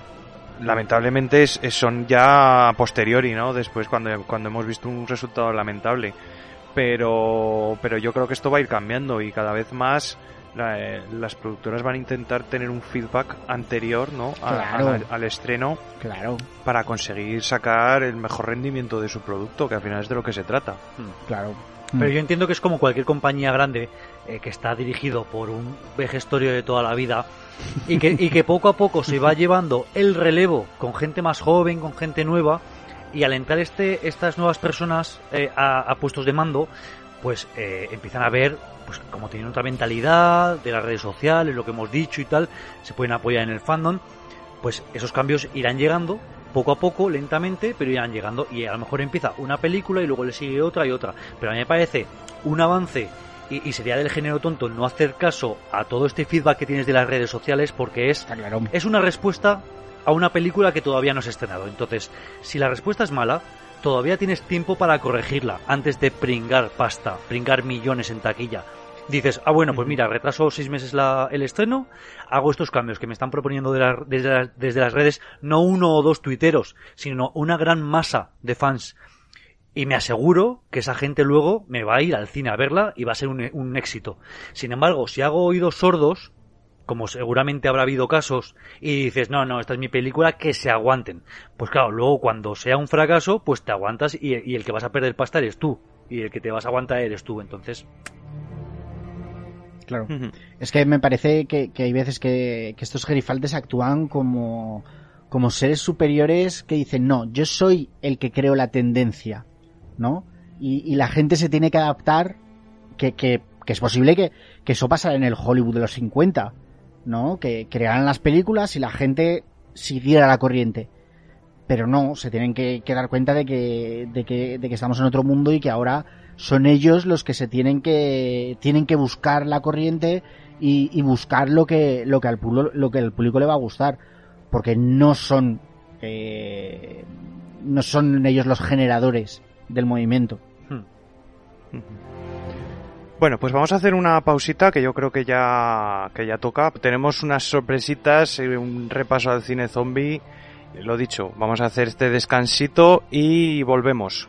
Speaker 3: lamentablemente es, son ya a posteriori, ¿no? Después cuando, cuando hemos visto un resultado lamentable. Pero, pero yo creo que esto va a ir cambiando y cada vez más la, eh, las productoras van a intentar tener un feedback anterior, ¿no? A,
Speaker 1: claro.
Speaker 3: a, al estreno.
Speaker 1: Claro.
Speaker 3: Para conseguir sacar el mejor rendimiento de su producto, que al final es de lo que se trata.
Speaker 1: Hmm. Claro.
Speaker 4: Pero yo entiendo que es como cualquier compañía grande eh, que está dirigido por un vejestorio de toda la vida y que, y que poco a poco se va *laughs* llevando el relevo con gente más joven, con gente nueva y al entrar este, estas nuevas personas eh, a, a, puestos de mando, pues eh, empiezan a ver pues como tienen otra mentalidad de las redes sociales, lo que hemos dicho y tal, se pueden apoyar en el fandom, pues esos cambios irán llegando poco a poco, lentamente, pero irán llegando y a lo mejor empieza una película y luego le sigue otra y otra. Pero a mí me parece un avance y, y, sería del género tonto no hacer caso a todo este feedback que tienes de las redes sociales porque es, es una respuesta a una película que todavía no se ha estrenado. Entonces, si la respuesta es mala, todavía tienes tiempo para corregirla antes de pringar pasta, pringar millones en taquilla. Dices, ah, bueno, pues mira, retraso seis meses la, el estreno, hago estos cambios que me están proponiendo de la, desde, la, desde las redes, no uno o dos tuiteros, sino una gran masa de fans. Y me aseguro que esa gente luego me va a ir al cine a verla y va a ser un, un éxito. Sin embargo, si hago oídos sordos, como seguramente habrá habido casos, y dices, no, no, esta es mi película, que se aguanten. Pues claro, luego cuando sea un fracaso, pues te aguantas y, y el que vas a perder pasta eres tú. Y el que te vas a aguantar eres tú. Entonces,
Speaker 1: Claro. Uh -huh. Es que me parece que, que hay veces que, que, estos gerifaltes actúan como, como seres superiores que dicen, no, yo soy el que creo la tendencia, ¿no? Y, y la gente se tiene que adaptar, que, que, que es posible que, que, eso pasara en el Hollywood de los 50, ¿no? Que crearan las películas y la gente siguiera la corriente. Pero no, se tienen que, dar cuenta de que, de, que, de que estamos en otro mundo y que ahora son ellos los que se tienen que tienen que buscar la corriente y, buscar lo que lo que al público, lo que público le va a gustar porque no son eh, no son ellos los generadores del movimiento
Speaker 3: hmm. Bueno, pues vamos a hacer una pausita que yo creo que ya, que ya toca. Tenemos unas sorpresitas, eh, un repaso al cine zombie. Lo dicho, vamos a hacer este descansito y volvemos.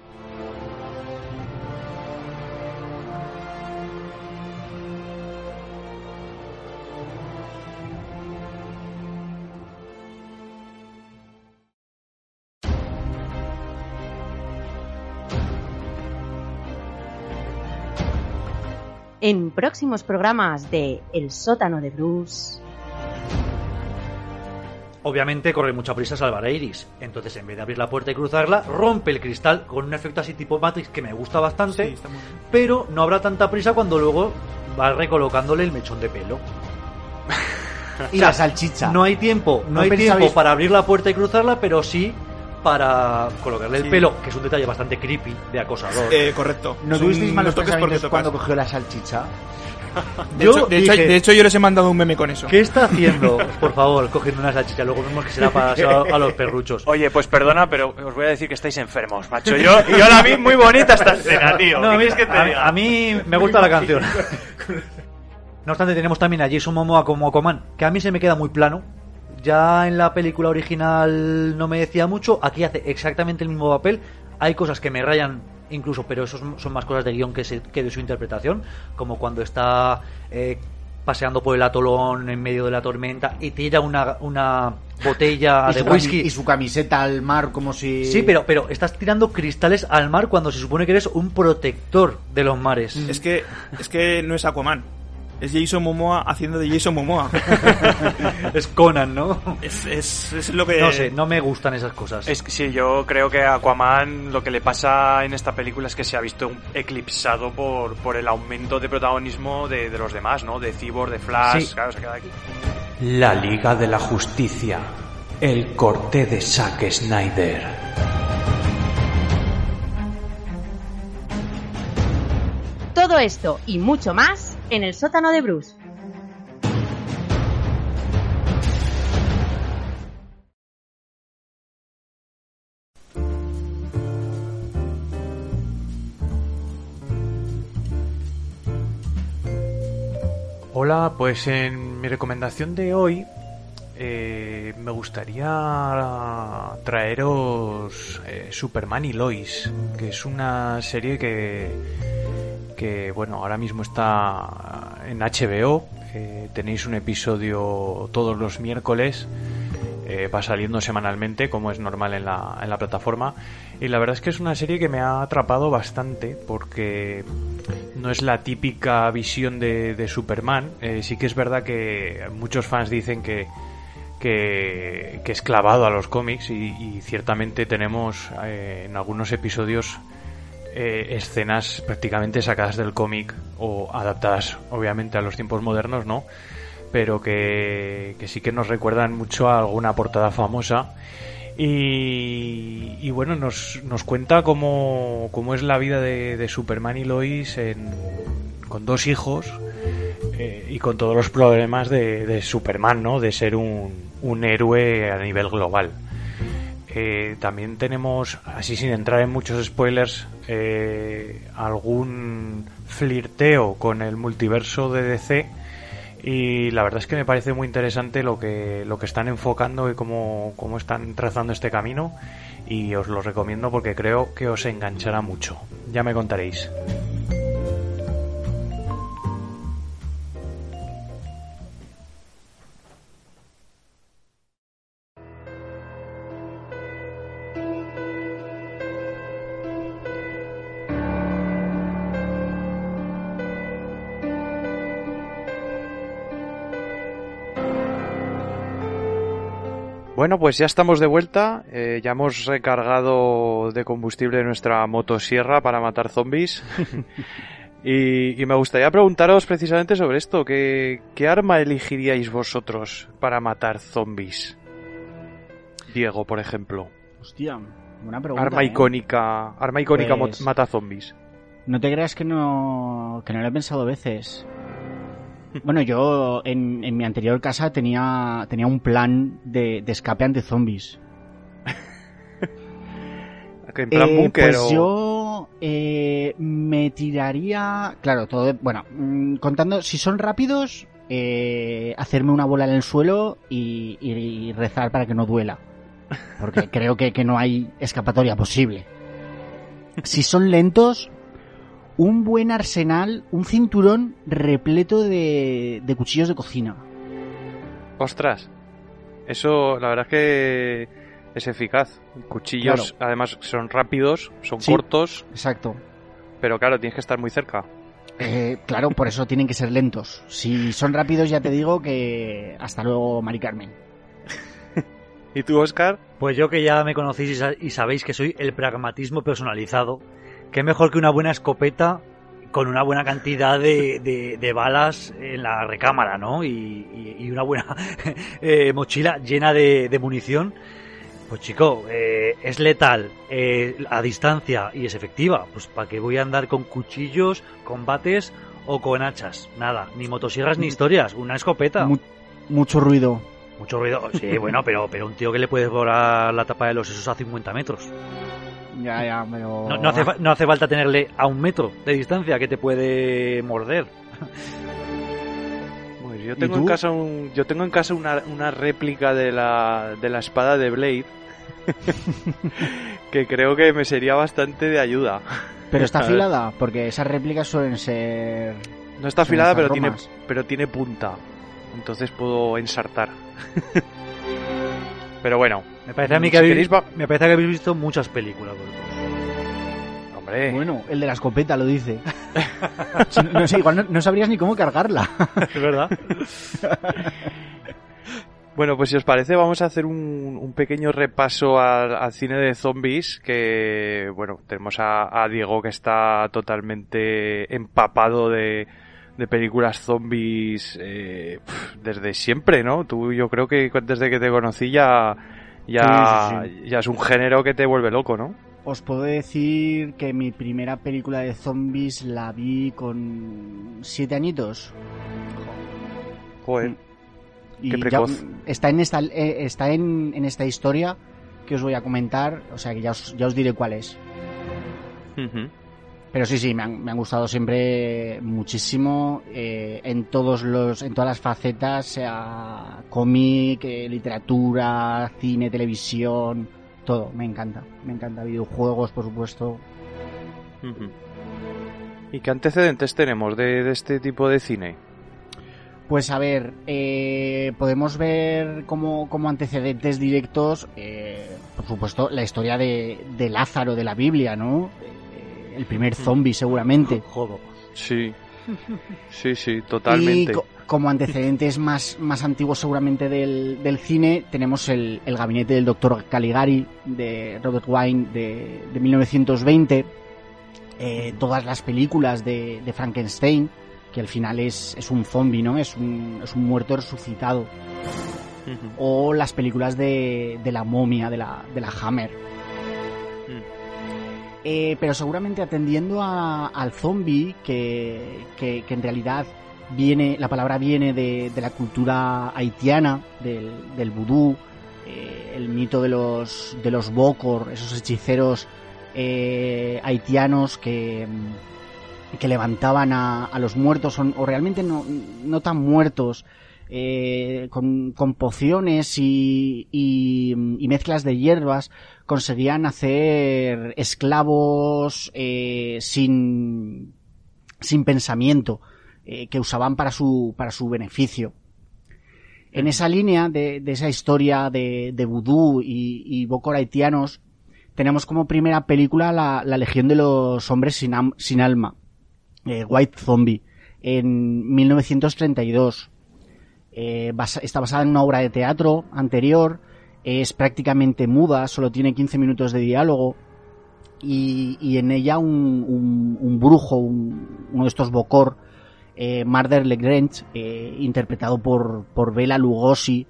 Speaker 5: En próximos programas de El sótano de Bruce.
Speaker 4: Obviamente corre mucha prisa salvar a Iris. Entonces, en vez de abrir la puerta y cruzarla, rompe el cristal con un efecto así tipo Matrix que me gusta bastante.
Speaker 6: Sí.
Speaker 4: Pero no habrá tanta prisa cuando luego va recolocándole el mechón de pelo. *laughs*
Speaker 1: Y la salchicha.
Speaker 4: No hay tiempo, no,
Speaker 1: ¿No
Speaker 4: hay
Speaker 1: pensabais-
Speaker 4: tiempo para abrir la puerta y cruzarla, pero sí para colocarle el
Speaker 6: Sí.
Speaker 4: pelo, que es un detalle bastante creepy de acosador.
Speaker 6: Eh, correcto.
Speaker 1: ¿No
Speaker 6: Es
Speaker 1: tuvisteis malos
Speaker 6: no toques porque
Speaker 1: pensamientos cuando cogió la salchicha? *laughs*
Speaker 6: De,
Speaker 4: Yo
Speaker 6: hecho, de, hecho,
Speaker 4: dije-
Speaker 6: de hecho, yo les he mandado un meme con eso.
Speaker 4: ¿Qué está haciendo? Por favor, cogiendo una salchicha, luego vemos que será para *laughs* a los perruchos.
Speaker 7: Oye, pues perdona, pero os voy a decir que estáis enfermos, macho. Yo, *laughs* yo la vi muy bonita esta escena, tío.
Speaker 4: No, a
Speaker 7: ¿Qué
Speaker 4: mí,
Speaker 7: quieres que te
Speaker 4: a- a mí me gusta la canción. No obstante, tenemos también a Jason Momoa como Aquaman, que a mí se me queda muy plano. Ya en la película original no me decía mucho, aquí hace exactamente el mismo papel. Hay cosas que me rayan incluso, pero eso son- más cosas de guion que, se- que de su interpretación, como cuando está eh, paseando por el atolón en medio de la tormenta y tira una, una botella de whisky.
Speaker 1: y su camiseta al mar como si...
Speaker 4: Sí, pero, pero estás tirando cristales al mar cuando se supone que eres un protector de los mares.
Speaker 6: Es que, es que no es Aquaman. Es Jason Momoa haciendo de Jason Momoa. *laughs*
Speaker 4: Es Conan, ¿no?
Speaker 6: es, es, es lo que...
Speaker 4: No sé, no me gustan esas cosas.
Speaker 7: Es que sí, yo creo que a Aquaman lo que le pasa en esta película es que se ha visto eclipsado por, por el aumento de protagonismo de, de los demás, ¿no? De Cyborg, de Flash,
Speaker 4: Sí.
Speaker 7: claro, se queda aquí.
Speaker 2: La Liga de la Justicia. El corte de Zack Snyder.
Speaker 5: Todo esto y mucho más en el sótano de Bruce.
Speaker 3: Hola, pues en mi recomendación de hoy eh, me gustaría traeros eh, Superman y Lois, que es una serie que, que bueno, ahora mismo está en HBO. tenéis un episodio todos los miércoles. eh, va saliendo semanalmente, como es normal en la, en la plataforma. Y la verdad es que es una serie que me ha atrapado bastante porque no es la típica visión de, de Superman. Eh, sí que es verdad que muchos fans dicen que, que, que es clavado a los cómics y, y ciertamente tenemos eh, en algunos episodios eh, escenas prácticamente sacadas del cómic o adaptadas obviamente a los tiempos modernos, ¿no? Pero que, sí que nos recuerdan mucho a alguna portada famosa. Y, y bueno, nos, nos cuenta cómo, cómo es la vida de, de Superman y Lois en- con dos hijos eh, y con todos los problemas de, de Superman, ¿no? De ser un, un héroe a nivel global. También tenemos, así sin entrar en muchos spoilers, eh, algún flirteo con el multiverso de DC y la verdad es que me parece muy interesante lo que, lo que están enfocando y cómo, cómo están trazando este camino y os lo recomiendo porque creo que os enganchará mucho. Ya me contaréis. Bueno, pues ya estamos de vuelta. eh, ya hemos recargado de combustible nuestra motosierra para matar zombies. *laughs* y, y me gustaría preguntaros precisamente sobre esto. ¿qué, ¿Qué arma elegiríais vosotros para matar zombies? Diego, por ejemplo.
Speaker 1: Hostia, buena pregunta.
Speaker 3: Arma
Speaker 1: ¿eh?
Speaker 3: icónica. Arma icónica
Speaker 1: Pues-
Speaker 3: mata zombies.
Speaker 1: No te creas que no, que no lo he pensado veces. Bueno, yo en, en mi anterior casa tenía, tenía un plan de, de escape ante zombies. *laughs*
Speaker 3: ¿En plan
Speaker 1: Eh,
Speaker 3: búnker
Speaker 1: pues
Speaker 3: o-
Speaker 1: yo yo eh, me tiraría. Claro, todo. Bueno, mm, contando, si son rápidos, eh, hacerme una bola en el suelo y, y rezar para que no duela. Porque *laughs* creo que, que no hay escapatoria posible. Si son lentos, un buen arsenal, un cinturón repleto de, de cuchillos de cocina.
Speaker 3: Ostras, eso la verdad es que es eficaz. Cuchillos, además, son rápidos, son
Speaker 1: Sí.
Speaker 3: cortos,
Speaker 1: Exacto.
Speaker 3: pero claro, tienes que estar muy cerca.
Speaker 1: Eh, claro, por eso tienen que ser lentos. Si son rápidos, ya te digo que hasta luego, Mari Carmen. *laughs*
Speaker 3: ¿Y tú, Oscar?
Speaker 4: Pues yo que ya me conocéis y sabéis que soy el pragmatismo personalizado, qué mejor que una buena escopeta con una buena cantidad de, de- de balas en la recámara, ¿no? Y, y- y una buena *laughs* eh, mochila llena de, de munición. Pues chico, eh, es letal, eh, a distancia y es efectiva. Pues para qué voy a andar con cuchillos, combates o con hachas. Nada, ni motosierras ni historias, una escopeta.
Speaker 1: Mu- mucho ruido.
Speaker 4: Mucho ruido, sí, bueno, pero, pero un tío que le puede volar la tapa de los sesos a 50 metros.
Speaker 1: Ya, ya, pero...
Speaker 4: No, no hace, fa- no hace falta tenerle a un metro de distancia que te puede morder. *laughs*
Speaker 3: Pues yo
Speaker 1: ¿Y
Speaker 3: tengo en casa un, yo tengo en casa una, una réplica de la, de la espada de Blade *laughs* que creo que me sería bastante de ayuda.
Speaker 1: Pero está *laughs* afilada, porque esas réplicas suelen ser...
Speaker 3: No está afilada, pero tiene, pero tiene punta. Entonces puedo ensartar. pero bueno,
Speaker 4: Me parece a mí
Speaker 3: Si
Speaker 4: que habéis, me parece que habéis visto muchas películas. vosotros.
Speaker 3: hombre,
Speaker 1: Bueno, el de la escopeta lo dice. *laughs* No, no sé, igual no, no sabrías ni cómo cargarla. *laughs*
Speaker 4: Es verdad.
Speaker 3: Bueno, pues si os parece, vamos a hacer un, un pequeño repaso al, al cine de zombies. Que, bueno, tenemos a, a Diego que está totalmente empapado de, de películas zombies eh, desde siempre, ¿no? Tú, yo creo que desde que te conocí ya, ya,
Speaker 1: Sí, sí,
Speaker 3: ya es un género que te vuelve loco, ¿no?
Speaker 1: Os puedo decir que mi primera película de zombies la vi con siete añitos.
Speaker 3: Joder.
Speaker 1: Y
Speaker 3: Qué
Speaker 1: ya-
Speaker 3: precoz.
Speaker 1: está en esta, eh, está en, en esta historia que os voy a comentar, o sea que ya os, ya os diré cuál es.
Speaker 3: Ujú.
Speaker 1: Pero sí, sí, me han, me han gustado siempre muchísimo eh, en todos los, en todas las facetas, sea cómic, eh, literatura, cine, televisión, todo. Me encanta, me encanta. Videojuegos, por supuesto.
Speaker 3: ¿Y qué antecedentes tenemos de, de este tipo de cine?
Speaker 1: Pues a ver, eh, podemos ver como, como antecedentes directos, eh, por supuesto, la historia de, de Lázaro de la Biblia, ¿no? El primer zombie, seguramente. *laughs*
Speaker 4: Jodo.
Speaker 3: Sí. *laughs* Sí, sí,
Speaker 1: Y
Speaker 3: totalmente.
Speaker 1: co- como antecedentes más, más antiguos seguramente del, del cine, tenemos el, el gabinete del doctor Caligari de Robert Wine de, de 1920, eh, todas las películas de, de Frankenstein, que al final es, es un zombie, ¿no? Es un, es un muerto resucitado. O las películas de, de la momia, de la, de la Hammer. Eh, pero seguramente atendiendo a- al zombie, que, que, en realidad viene, la palabra viene de, de la cultura haitiana, del, del vudú, eh, el mito de los, de los bokor, esos hechiceros eh, haitianos que, que levantaban a, a los muertos, o, o realmente no, no tan muertos, eh, con, con pociones y, y, y mezclas de hierbas, conseguían hacer esclavos eh, sin, sin pensamiento, eh, que usaban para su, para su beneficio. En esa línea de, de esa historia de, de vudú y, y haitianos, tenemos como primera película la, la Legión de los Hombres sin, am- sin Alma, eh, White Zombie, en 1932. Eh, basa- está basada en una obra de teatro anterior, es prácticamente muda, solo tiene 15 minutos de diálogo y, y en ella un, un- un brujo, un- uno de estos Bokor, eh, Marder Legrange, eh, interpretado por, por Bela Lugosi,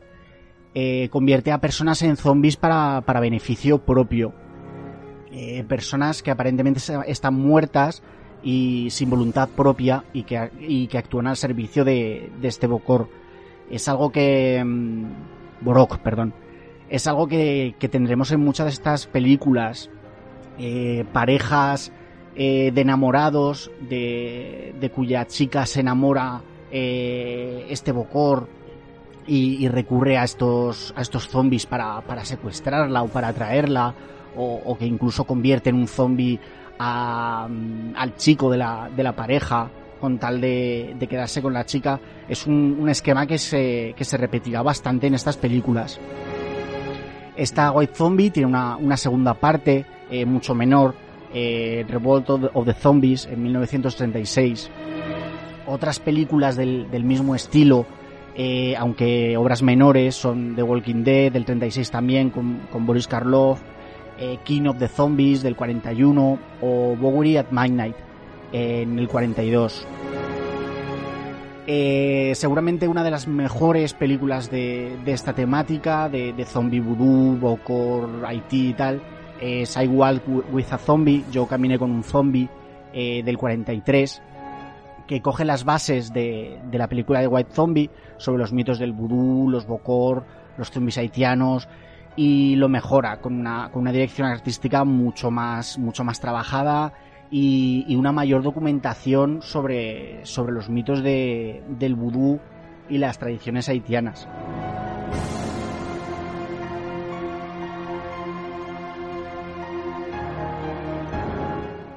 Speaker 1: eh, convierte a personas en zombies para, para beneficio propio. Eh, personas que aparentemente están muertas y sin voluntad propia y que, y que actúan al servicio de, de este Bokor. Es algo que... mm, Borok, perdón. Es algo que, que tendremos en muchas de estas películas. Eh, parejas eh, de enamorados, de, de, cuya chica se enamora eh, este Bocor y, recurre a estos, a estos zombies para, para secuestrarla o para atraerla, o, que incluso convierte en un zombie a, al chico de la, de la pareja con tal de, de quedarse con la chica, es un, un esquema que se, que se repetirá bastante en estas películas. Esta White Zombie tiene una, una segunda parte, eh, mucho menor, eh, Revolt of the, Zombies, en 1936. Otras películas del, del mismo estilo, eh, aunque obras menores, son The Walking Dead, del 36 también, con, con Boris Karloff, King of the Zombies, del 41, o Bowery at Midnight, en el 42. Eh, seguramente una de las mejores películas de, esta temática, de, zombie voodoo, Bokor, Haití y tal, es I Walk with a Zombie, Yo caminé con un zombie, eh, del 43, que coge las bases de, de, la película de White Zombie sobre los mitos del vudú, los Bokor, los zombies haitianos, y lo mejora con una, con una dirección artística mucho más, mucho más trabajada y, una mayor documentación sobre, sobre los mitos de, del vudú y las tradiciones haitianas.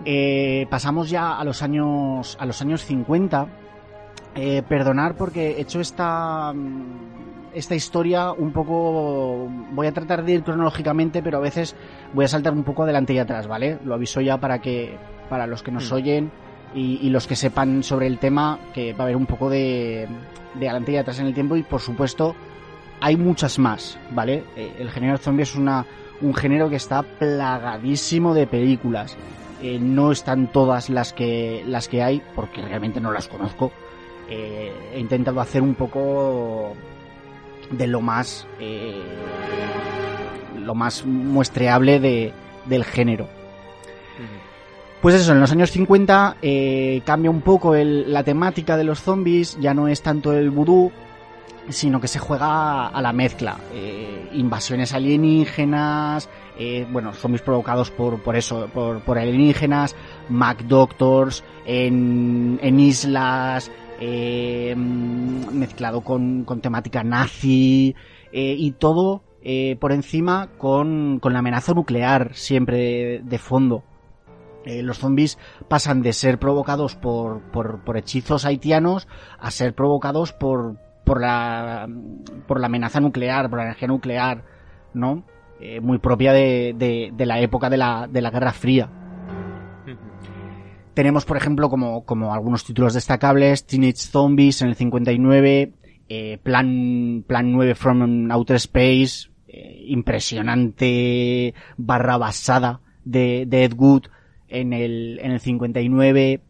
Speaker 1: Eh, pasamos ya a los años a los años 50. Eh, perdonar porque he hecho esta esta historia un poco voy a tratar de ir cronológicamente pero a veces voy a saltar un poco adelante y atrás vale lo aviso ya para que para los que nos mm. oyen y, y, los que sepan sobre el tema que va a haber un poco de, de adelante y atrás en el tiempo y por supuesto hay muchas más vale eh, el género zombie es una un género que está plagadísimo de películas eh, no están todas las que las que hay porque realmente no las conozco eh, he intentado hacer un poco de lo más eh, lo más muestreable de, del género. Pues eso, en los años 50 eh, cambia un poco el, la temática de los zombies, ya no es tanto el vudú, sino que se juega a la mezcla. Eh, invasiones alienígenas, eh, bueno, zombies provocados por, por eso, por, por alienígenas, Mac Doctors, en, en islas, eh, mezclado con, temática nazi eh, y todo eh, por encima con, con, la amenaza nuclear siempre de, de fondo. Eh, los zombies pasan de ser provocados por, por, por, hechizos haitianos a ser provocados por, por, la, por la amenaza nuclear, por la energía nuclear, ¿no? Eh, muy propia de, de, de, la época de la, de la Guerra Fría. Tenemos, por ejemplo, como, como algunos títulos destacables, Teenage Zombies en el 59, eh, Plan, Plan 9 from Outer Space, eh, impresionante barra basada de, de, Ed Wood en el, en el 59,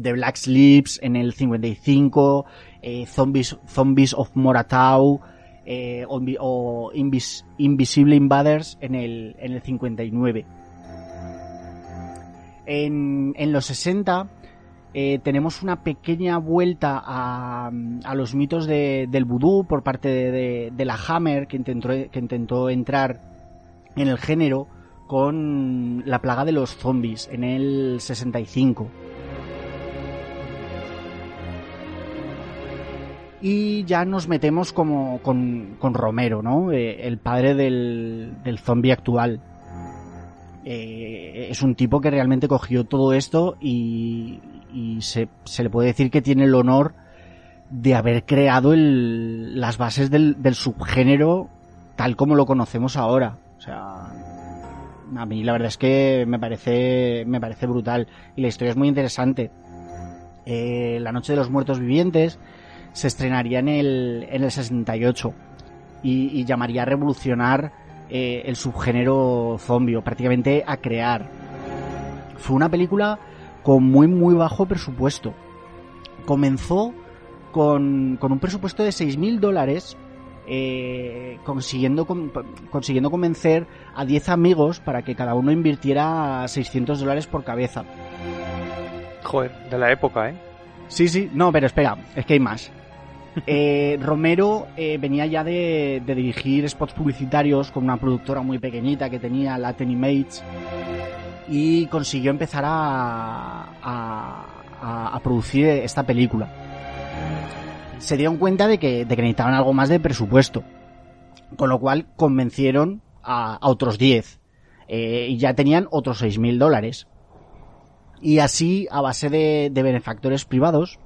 Speaker 1: The Black Sleeps en el 55, eh, Zombies, Zombies of Moratau, eh, o, o Invis, Invisible Invaders en el, en el 59 en, en los 60 eh, tenemos una pequeña vuelta a, a los mitos de, del vudú por parte de, de, de, la Hammer que intentó, que intentó entrar en el género con la plaga de los zombies en el 65. Y ya nos metemos como con, con Romero, ¿no? Eh, el padre del, del zombie actual eh, es un tipo que realmente cogió todo esto y, y se, se, le puede decir que tiene el honor de haber creado el, las bases del, del, subgénero tal como lo conocemos ahora. O sea, a mí la verdad es que me parece, me parece brutal y la historia es muy interesante. Eh, la Noche de los Muertos Vivientes se estrenaría en el, en el 68 y, llamaría a revolucionar eh, el subgénero zombie, o prácticamente a crear. Fue una película con muy muy bajo presupuesto. Comenzó con, con un presupuesto de 6.000 dólares, eh, consiguiendo, con, consiguiendo convencer a 10 amigos para que cada uno invirtiera 600 dólares por cabeza.
Speaker 3: Joder, de la época, ¿eh?
Speaker 1: Sí, sí, no, pero espera, es que hay más. *laughs* Eh, Romero eh, venía ya de, de, dirigir spots publicitarios con una productora muy pequeñita que tenía Latin Image y consiguió empezar a, a, a producir esta película. Se dieron cuenta de que, de que necesitaban algo más de presupuesto, con lo cual convencieron a, a otros 10 eh, y ya tenían otros 6.000 dólares. Y así, a base de, de benefactores privados,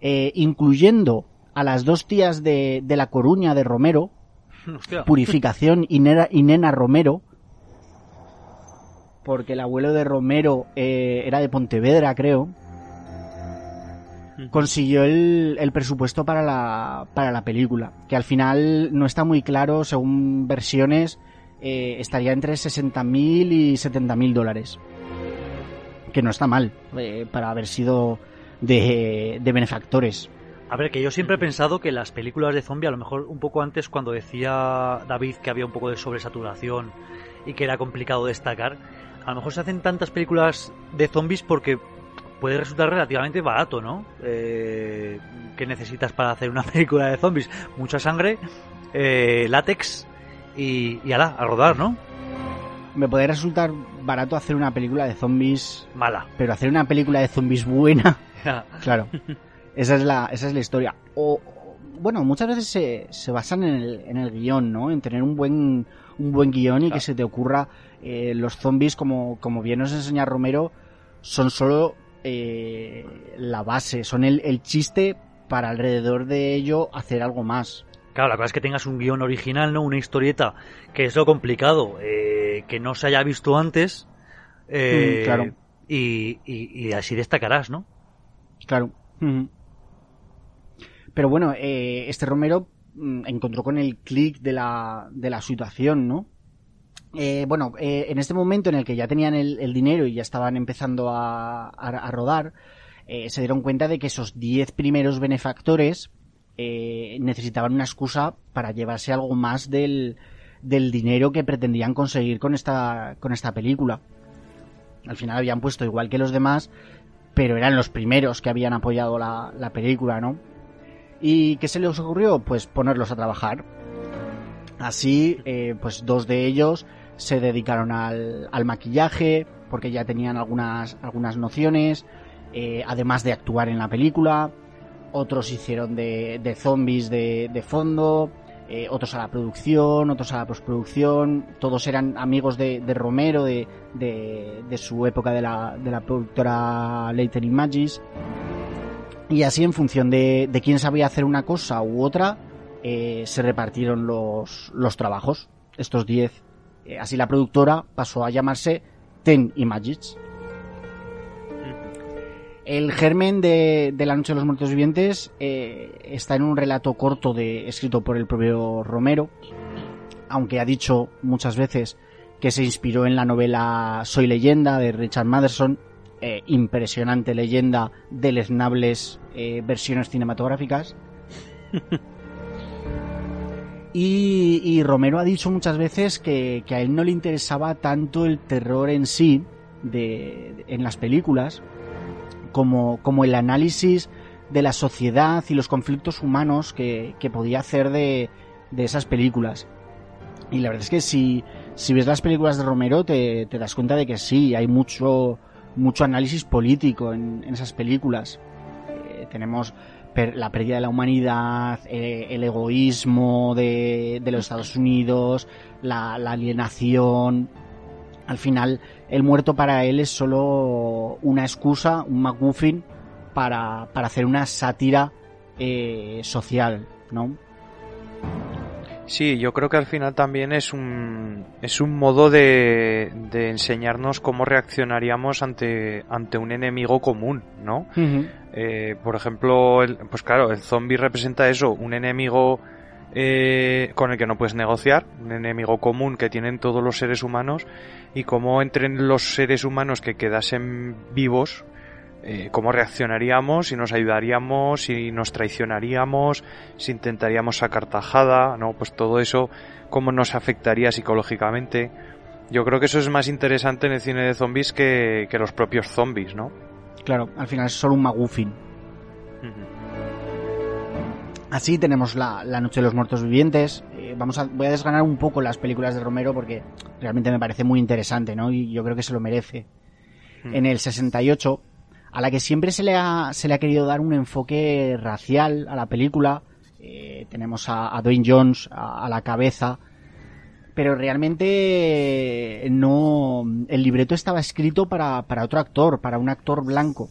Speaker 1: eh, incluyendo a las dos tías de, de La Coruña de Romero,
Speaker 4: Hostia.
Speaker 1: Purificación y Nena, y Nena Romero, porque el abuelo de Romero eh, era de Pontevedra, creo, consiguió el, el presupuesto para la, para la película, que al final no está muy claro, según versiones, eh, estaría entre 60.000 y 70.000 dólares. Que no está mal, eh, para haber sido de, de benefactores.
Speaker 4: A ver, que yo siempre he pensado que las películas de zombie, a lo mejor un poco antes, cuando decía David que había un poco de sobresaturación y que era complicado destacar, a lo mejor se hacen tantas películas de zombies porque puede resultar relativamente barato, ¿no? Eh, ¿Qué necesitas para hacer una *laughs* película de zombies? Mucha sangre, eh, látex y, y ala, a rodar, ¿no?
Speaker 1: Me podría resultar barato hacer una película de zombies,
Speaker 4: Mala.
Speaker 1: pero hacer una película de zombies buena, *laughs* claro. Esa es la, esa es la historia. O, bueno, muchas veces se, se basan en el, en el guion, ¿no? En tener un buen, un buen guion y que se te ocurra eh, los zombies, como, como bien nos enseña Romero, son solo eh, la base, son el, el chiste para alrededor de ello hacer algo más.
Speaker 4: Claro, la cosa es que tengas un guion original, ¿no? Una historieta, que es lo complicado, eh, que no se haya visto antes. eh,
Speaker 1: Mm, claro.
Speaker 4: Y, y- y así destacarás, ¿no?
Speaker 1: Claro. Pero bueno, eh, este Romero mm, encontró con el clic de la, de la situación, ¿no? Eh, bueno, eh, en este momento en el que ya tenían el, dinero y ya estaban empezando a, a- rodar, eh, se dieron cuenta de que esos 10 primeros benefactores necesitaban una excusa para llevarse algo más del, dinero que pretendían conseguir con esta, con esta película. Al final habían puesto igual que los demás, pero eran los primeros que habían apoyado la, la película, ¿no? ¿Y qué se les ocurrió? Pues ponerlos a trabajar. Así, pues dos de ellos se dedicaron al, al maquillaje, porque ya tenían algunas, algunas nociones, eh, además de actuar en la película. Otros hicieron de, de zombies de, de fondo, eh, otros a la producción, otros a la postproducción. Todos eran amigos de, de Romero, de, de, su época de la, de la productora Leighton Images. Y así, en función de, de quién sabía hacer una cosa u otra, eh, se repartieron los, los trabajos. Estos 10. Eh, así la productora pasó a llamarse Ten Images. El germen de, de La Noche de los Muertos Vivientes eh, está en un relato corto de, escrito por el propio Romero, aunque ha dicho muchas veces que se inspiró en la novela Soy leyenda de Richard Matheson, eh, impresionante leyenda deleznables eh, versiones cinematográficas. *laughs* Y, y Romero ha dicho muchas veces que, que a él no le interesaba tanto el terror en sí de, en las películas como, como el análisis de la sociedad y los conflictos humanos que, que podía hacer de, de esas películas. Y la verdad es que si, si ves las películas de Romero te, te das cuenta de que sí, hay mucho, mucho análisis político en, en esas películas. Eh, tenemos per- la pérdida de la humanidad, eh, el egoísmo de, de los Estados Unidos, la, la alienación. Al final, el muerto para él es solo una excusa, un MacGuffin, para, para hacer una sátira eh, social, ¿no?
Speaker 3: Sí, yo creo que al final también es un, es un modo de, de enseñarnos cómo reaccionaríamos ante, ante un enemigo común, ¿no? Eh, por ejemplo, el- pues claro, el zombie representa eso, un enemigo eh, con el que no puedes negociar, un enemigo común que tienen todos los seres humanos y cómo entre los seres humanos que quedasen vivos, eh, cómo reaccionaríamos, si nos ayudaríamos, si nos traicionaríamos, si intentaríamos sacar tajada, ¿no? Pues todo eso, cómo nos afectaría psicológicamente. Yo creo que eso es más interesante en el cine de zombies que, que los propios zombies, ¿no?
Speaker 1: Claro, al final es solo un MacGuffin.
Speaker 3: Ujú.
Speaker 1: Así tenemos la, la Noche de los Muertos Vivientes. Eh, vamos a, voy a desganar un poco las películas de Romero porque realmente me parece muy interesante, ¿no? Y yo creo que se lo merece. En el 68, a la que siempre se le ha, se le ha querido dar un enfoque racial a la película, eh, tenemos a, a Dwayne Jones a, a la cabeza, pero realmente eh, no, el libreto estaba escrito para, para otro actor, para un actor blanco.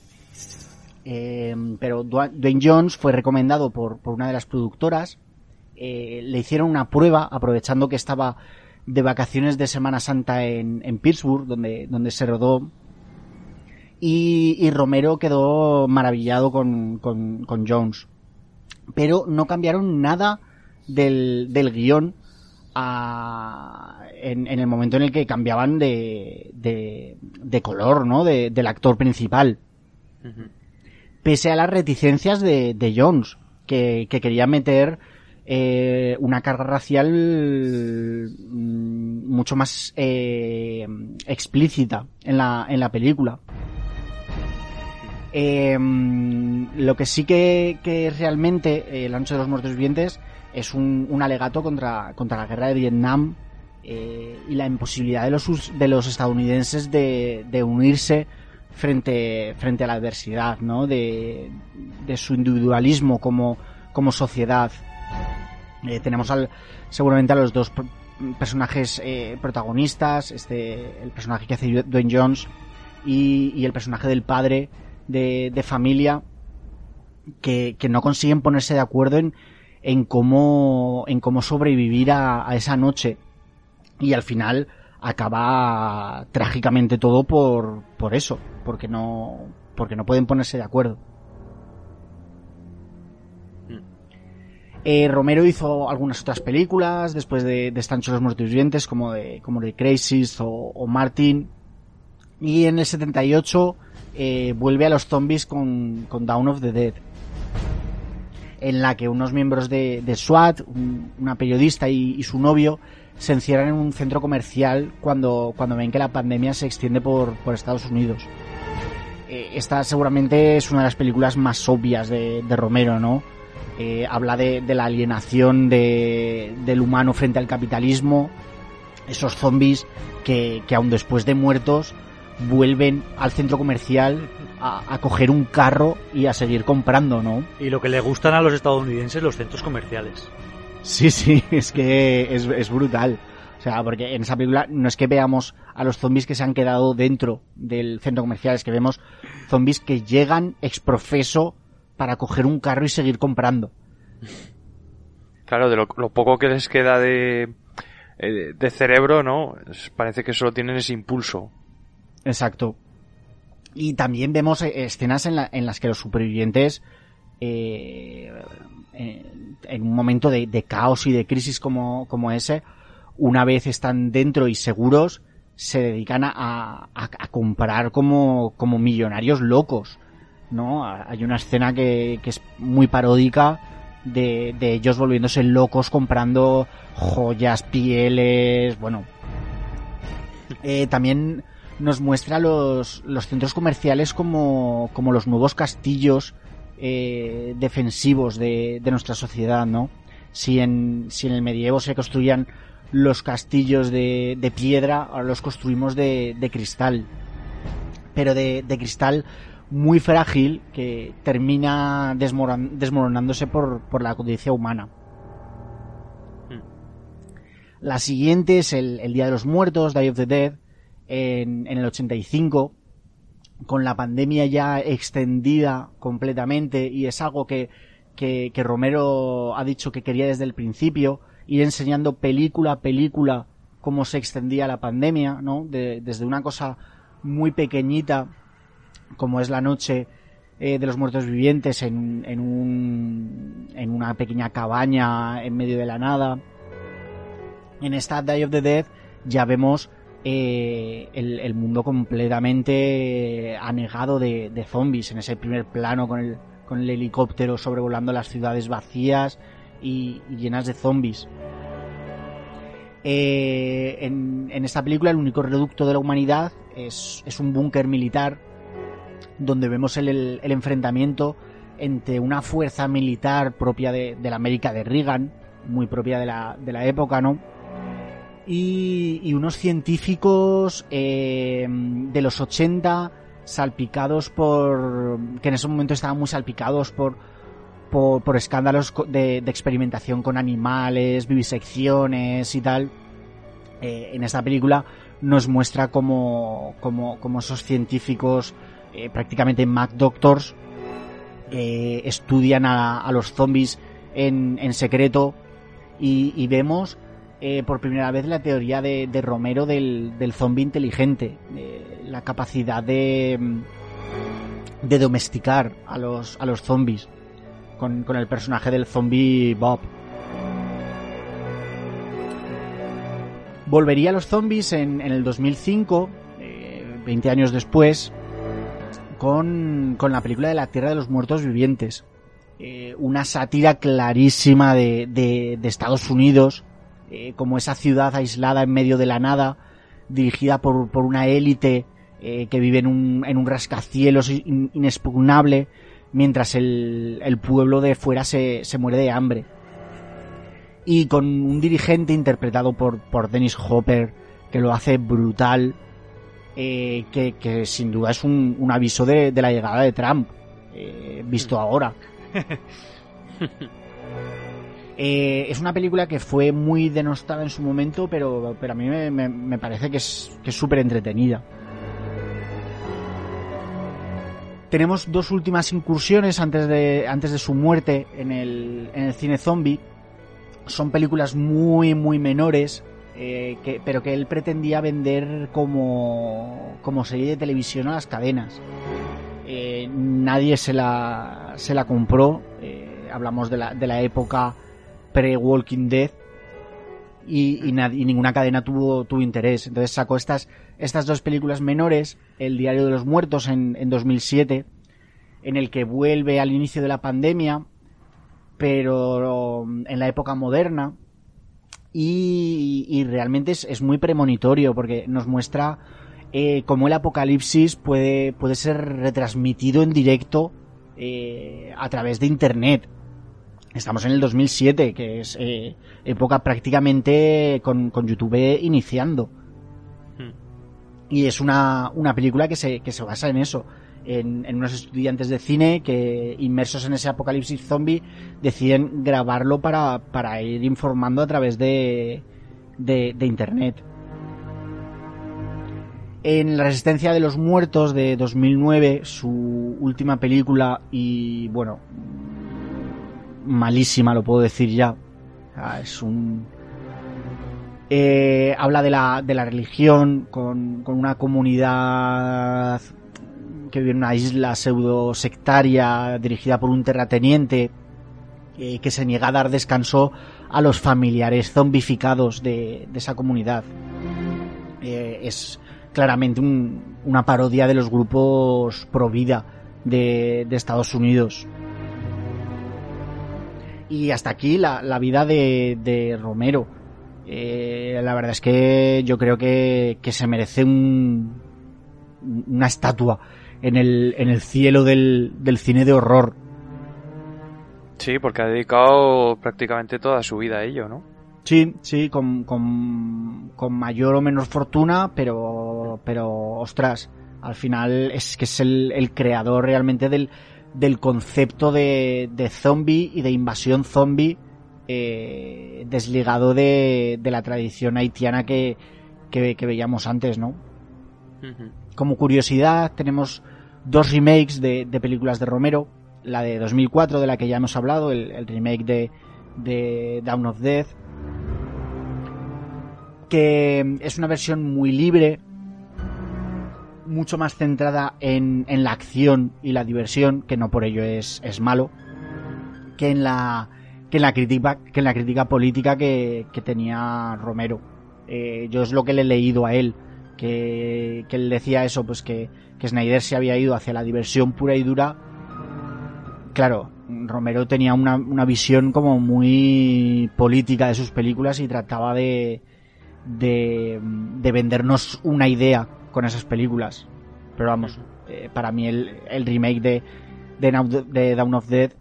Speaker 1: Eh, pero Dwa- Dwayne Jones fue recomendado por, por una de las productoras. Eh, le hicieron una prueba, aprovechando que estaba de vacaciones de Semana Santa en, en Pittsburgh, donde, donde se rodó. Y, y Romero quedó maravillado con, con, con Jones. Pero no cambiaron nada del, del guion a- en, en el momento en el que cambiaban de, de, de color, ¿no? De- del actor principal pese a las reticencias de, de Jones, que, que quería meter eh, una carga racial mm, mucho más eh, explícita en la, en la película. Eh, lo que sí que, que realmente La Noche de los Muertos Vivientes es un, un alegato contra, contra la guerra de Vietnam eh, y la imposibilidad de los, de los estadounidenses de, de unirse frente, frente a la adversidad, ¿no? De, de su individualismo como, como sociedad. Eh, tenemos seguramente a los dos personajes eh, protagonistas, este, el personaje que hace Dwayne Jones y, y el personaje del padre de, de familia que, que no consiguen ponerse de acuerdo en, en cómo, en cómo sobrevivir a, a esa noche. Y al final acaba trágicamente todo por, por eso, porque no, porque no pueden ponerse de acuerdo. Eh, Romero hizo algunas otras películas después de, de los Muertos Vivientes, como de, como de Crisis o, o Martin. Y en el 78 eh, vuelve a los zombies con, con Dawn of the Dead. En la que unos miembros de, SWAT, un- una periodista y, su novio, se encierran en un centro comercial cuando, cuando ven que la pandemia se extiende por, Estados Unidos. Eh, esta seguramente es una de las películas más obvias de, Romero, ¿no? Eh, habla de, la alienación de, del humano frente al capitalismo, esos zombies que, que aun después de muertos vuelven al centro comercial a, a coger un carro y a seguir comprando, ¿no?
Speaker 4: Y lo que le gustan a los estadounidenses los centros comerciales.
Speaker 1: Sí, sí, *laughs* es que es, es brutal. O sea, porque en esa película no es que veamos a los zombies que se han quedado dentro del centro comercial, es que vemos zombies que llegan exprofeso para coger un carro y seguir comprando.
Speaker 3: Claro, de lo, lo poco que les queda de, eh, de cerebro, ¿no? Parece que solo tienen ese impulso.
Speaker 1: Exacto. Y también vemos eh, escenas en, la- en las que los supervivientes, eh, en, en un momento de, caos y de crisis como, ese, una vez están dentro y seguros, se dedican a comprar como, como millonarios locos. ¿no? Hay una escena que, que es muy paródica de, de ellos volviéndose locos comprando joyas, pieles, bueno. Eh, también nos muestra los, los centros comerciales como, como los nuevos castillos eh, defensivos de, de nuestra sociedad, ¿no? Si en, si en el medievo se construían los castillos de, de piedra, ahora los construimos de, de cristal. Pero de, de cristal muy frágil que termina desmoron- desmoronándose por, por la codicia humana. La siguiente es el, el Día de los Muertos, Day of the Dead, en, en el 85, con la pandemia ya extendida completamente y es algo que, que, que Romero ha dicho que quería desde el principio, ir enseñando película a película cómo se extendía la pandemia, ¿no? De- desde una cosa muy pequeñita como es la noche eh, de los muertos vivientes en, en, un, en una pequeña cabaña en medio de la nada. En esta Day of the Dead ya vemos eh, el, mundo completamente anegado de, de zombies en ese primer plano con el, con el helicóptero sobrevolando las ciudades vacías y, llenas de zombies. Eh, en, en esta película el único reducto de la humanidad es, un búnker militar donde vemos el, enfrentamiento entre una fuerza militar propia de, la América de Reagan, muy propia de la época, ¿no? Y, y unos científicos eh, de los 80 salpicados por... que en ese momento estaban muy salpicados por, por, por escándalos de, de experimentación con animales, vivisecciones y tal. Eh, en esta película nos muestra como, como, como esos científicos eh, prácticamente Mad Doctors eh, estudian a, a los zombies en, secreto y vemos eh, por primera vez la teoría de, Romero del, del zombie inteligente, eh, la capacidad de, mm, de domesticar a los, a los zombies con, el personaje del zombie Bob. Volvería a los zombies en, el 2005, eh, 20 años después, con, la película de la Tierra de los Muertos Vivientes. Eh, una sátira clarísima de, de Estados Unidos, eh, como esa ciudad aislada en medio de la nada, dirigida por, por una élite eh, que vive en un, en un rascacielos in- inexpugnable, mientras el, el pueblo de fuera se, se muere de hambre. Y con un dirigente interpretado por, por Dennis Hopper, que lo hace brutal, eh, que, que sin duda es un, un aviso de, de la llegada de Trump, visto ahora. *laughs* Eh, es una película que fue muy denostada en su momento, pero, pero a mí me, me- parece que es súper entretenida. Tenemos dos últimas incursiones antes de, antes de su muerte en el, en el cine zombie. Son películas muy, muy menores, eh, que, pero que él pretendía vender como, como serie de televisión a las cadenas. Eh, nadie se la, se la compró. hablamos de la, de la época pre-Walking Dead. Y, ninguna cadena tuvo, tuvo interés. Entonces sacó estas, estas dos películas menores, El Diario de los Muertos en, en 2007, en el que vuelve al inicio de la pandemia, pero um, en la época moderna. Y, y realmente es, es muy premonitorio porque nos muestra eh, cómo el apocalipsis puede, puede ser retransmitido en directo eh, a través de internet. Estamos en el 2007, que es eh, época prácticamente con, con YouTube iniciando. Y es una, una película que se, que se basa en eso. En, en unos estudiantes de cine que, inmersos en ese apocalipsis zombie, deciden grabarlo para, para ir informando a través de, de, de internet. En La Resistencia de los Muertos de 2009, su última película, y bueno, malísima, lo puedo decir ya. Es un. Eh, habla de la, de la religión con, con una comunidad que vive en una isla pseudo sectaria dirigida por un terrateniente eh, que se niega a dar descanso a los familiares zombificados de, esa comunidad. Eh, es claramente un- una parodia de los grupos pro vida de Estados Unidos. Y hasta aquí la, la vida de, de Romero. Eh, la verdad es que yo creo que, que se merece un, una estatua en el, en el cielo del, del cine de horror.
Speaker 3: Sí, porque ha dedicado prácticamente toda su vida a ello, ¿no?
Speaker 1: Sí, sí, con, con, con mayor o menor fortuna, pero, pero, ostras, al final es que es el, el creador realmente del, del concepto de, de zombie y de invasión zombie eh, desligado de, de la tradición haitiana que, que, que veíamos antes, ¿no? Como curiosidad, tenemos dos remakes de, de películas de Romero. La de 2004, de la que ya hemos hablado, el, el remake de, de Down of Death, que es una versión muy libre, mucho más centrada en, en la acción y la diversión, que no por ello es, es malo, que en la que en la crítica que en la crítica política que, que tenía Romero. Eh, yo es lo que le he leído a él, que, que él decía eso, pues que, que Snyder se había ido hacia la diversión pura y dura. Claro, Romero tenía una, una visión como muy política de sus películas y trataba de, de, de vendernos una idea con esas películas. Pero vamos, eh, para mí el, el remake de, de, Now- de Dawn of Dead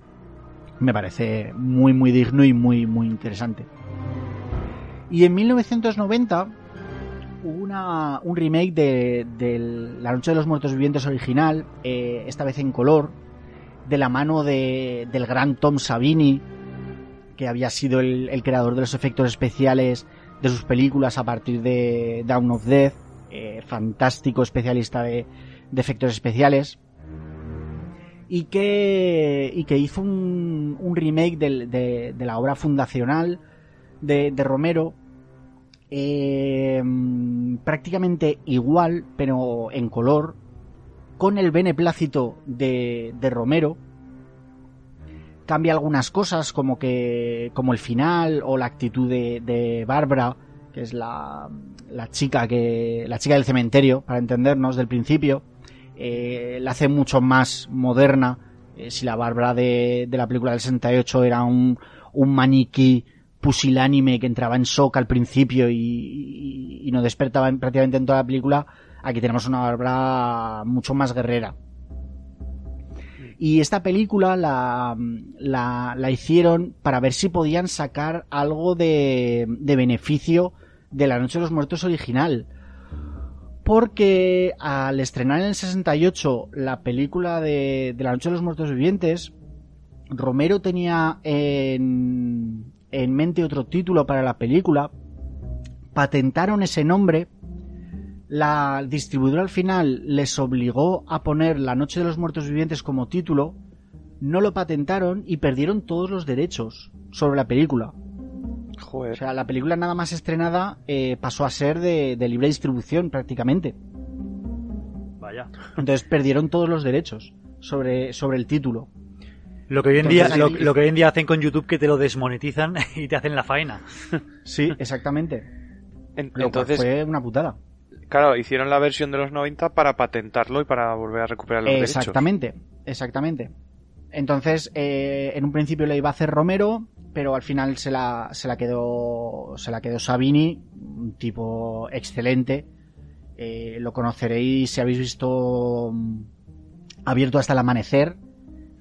Speaker 1: Me parece muy, muy digno y muy, muy interesante. Y en 1990 hubo una, un remake de, de La Noche de los Muertos Vivientes original, eh, esta vez en color, de la mano de, del gran Tom Savini, que había sido el, el, creador de los efectos especiales de sus películas a partir de Down of Death, eh, fantástico especialista de, efectos especiales, y que, hizo un, remake de, la obra fundacional de, Romero, eh, prácticamente igual, pero en color, con el beneplácito de, de Romero. Cambia algunas cosas, como que. como el final, o la actitud de, de Bárbara, que es la, la chica que. la chica del cementerio, para entendernos, del principio. Eh, la hace mucho más moderna. Eh, si la Bárbara de, de, la película del 68 era un, un maniquí pusilánime que entraba en shock al principio y, y, no despertaba en, prácticamente en toda la película, aquí tenemos una Bárbara mucho más guerrera. Y esta película la, la, la, hicieron para ver si podían sacar algo de, de beneficio de La Noche de los Muertos original. Porque al estrenar en el 68 la película de, La Noche de los Muertos Vivientes, Romero tenía en, en mente otro título para la película, patentaron ese nombre, la distribuidora al final les obligó a poner La Noche de los Muertos Vivientes como título, no lo patentaron y perdieron todos los derechos sobre la película.
Speaker 3: Joder.
Speaker 1: O sea, la película nada más estrenada eh, pasó a ser de, de, libre distribución prácticamente.
Speaker 4: Vaya.
Speaker 1: Entonces perdieron todos los derechos sobre, sobre el título.
Speaker 4: Lo que, hoy en Entonces, día, lo, lo, que hoy en día hacen con YouTube que te lo desmonetizan *laughs* y te hacen la faena.
Speaker 1: Sí, *laughs* exactamente.
Speaker 3: Entonces
Speaker 1: fue una putada.
Speaker 3: Claro, hicieron la versión de los 90 para patentarlo y para volver a recuperar los
Speaker 1: exactamente,
Speaker 3: derechos.
Speaker 1: Exactamente, Entonces, eh, en un principio le iba a hacer Romero, pero al final se la, se la quedó, se la quedó Sabini, un tipo excelente. Eh, lo conoceréis si habéis visto um, Abierto hasta el amanecer.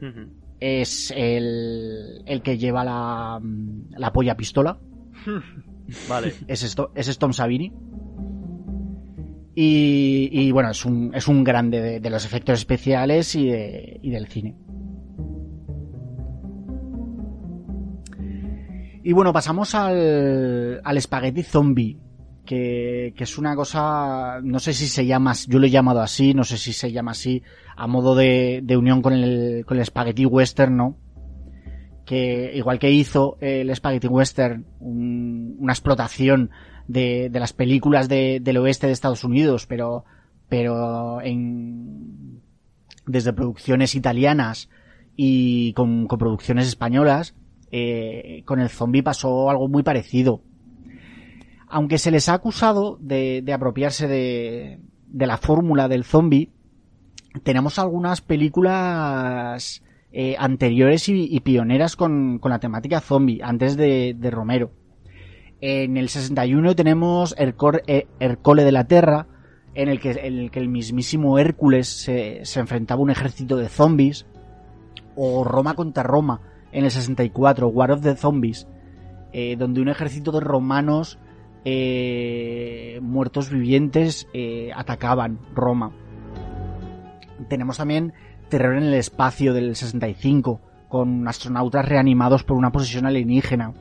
Speaker 1: Uh -huh es el, el que lleva la, la polla pistola. *laughs*
Speaker 4: vale.
Speaker 1: Es, esto, es Tom Savini. Y, y, bueno, es un, es un grande de, de los efectos especiales y, de, y, del cine. Y bueno, pasamos al, al espagueti zombie. Que, que, es una cosa, no sé si se llama, yo lo he llamado así, no sé si se llama así, a modo de, de unión con el, con el Spaghetti Western, ¿no? Que igual que hizo el Spaghetti Western un, una explotación de, de las películas de, del oeste de Estados Unidos, pero, pero en, desde producciones italianas y con, con producciones españolas, eh, con el zombie pasó algo muy parecido aunque se les ha acusado de, apropiarse de, la fórmula del zombie, tenemos algunas películas eh, anteriores y, pioneras con, la temática zombie, antes de, Romero. En el 61 tenemos Hercor, eh, Hercole de la Terra, en el que, en el, que el mismísimo Hércules se, se enfrentaba a un ejército de zombies, o Roma contra Roma, en el 64, War of the Zombies, eh, donde un ejército de romanos eh, muertos vivientes eh, atacaban Roma. Tenemos también Terror en el Espacio del 65, con astronautas reanimados por una posesión alienígena.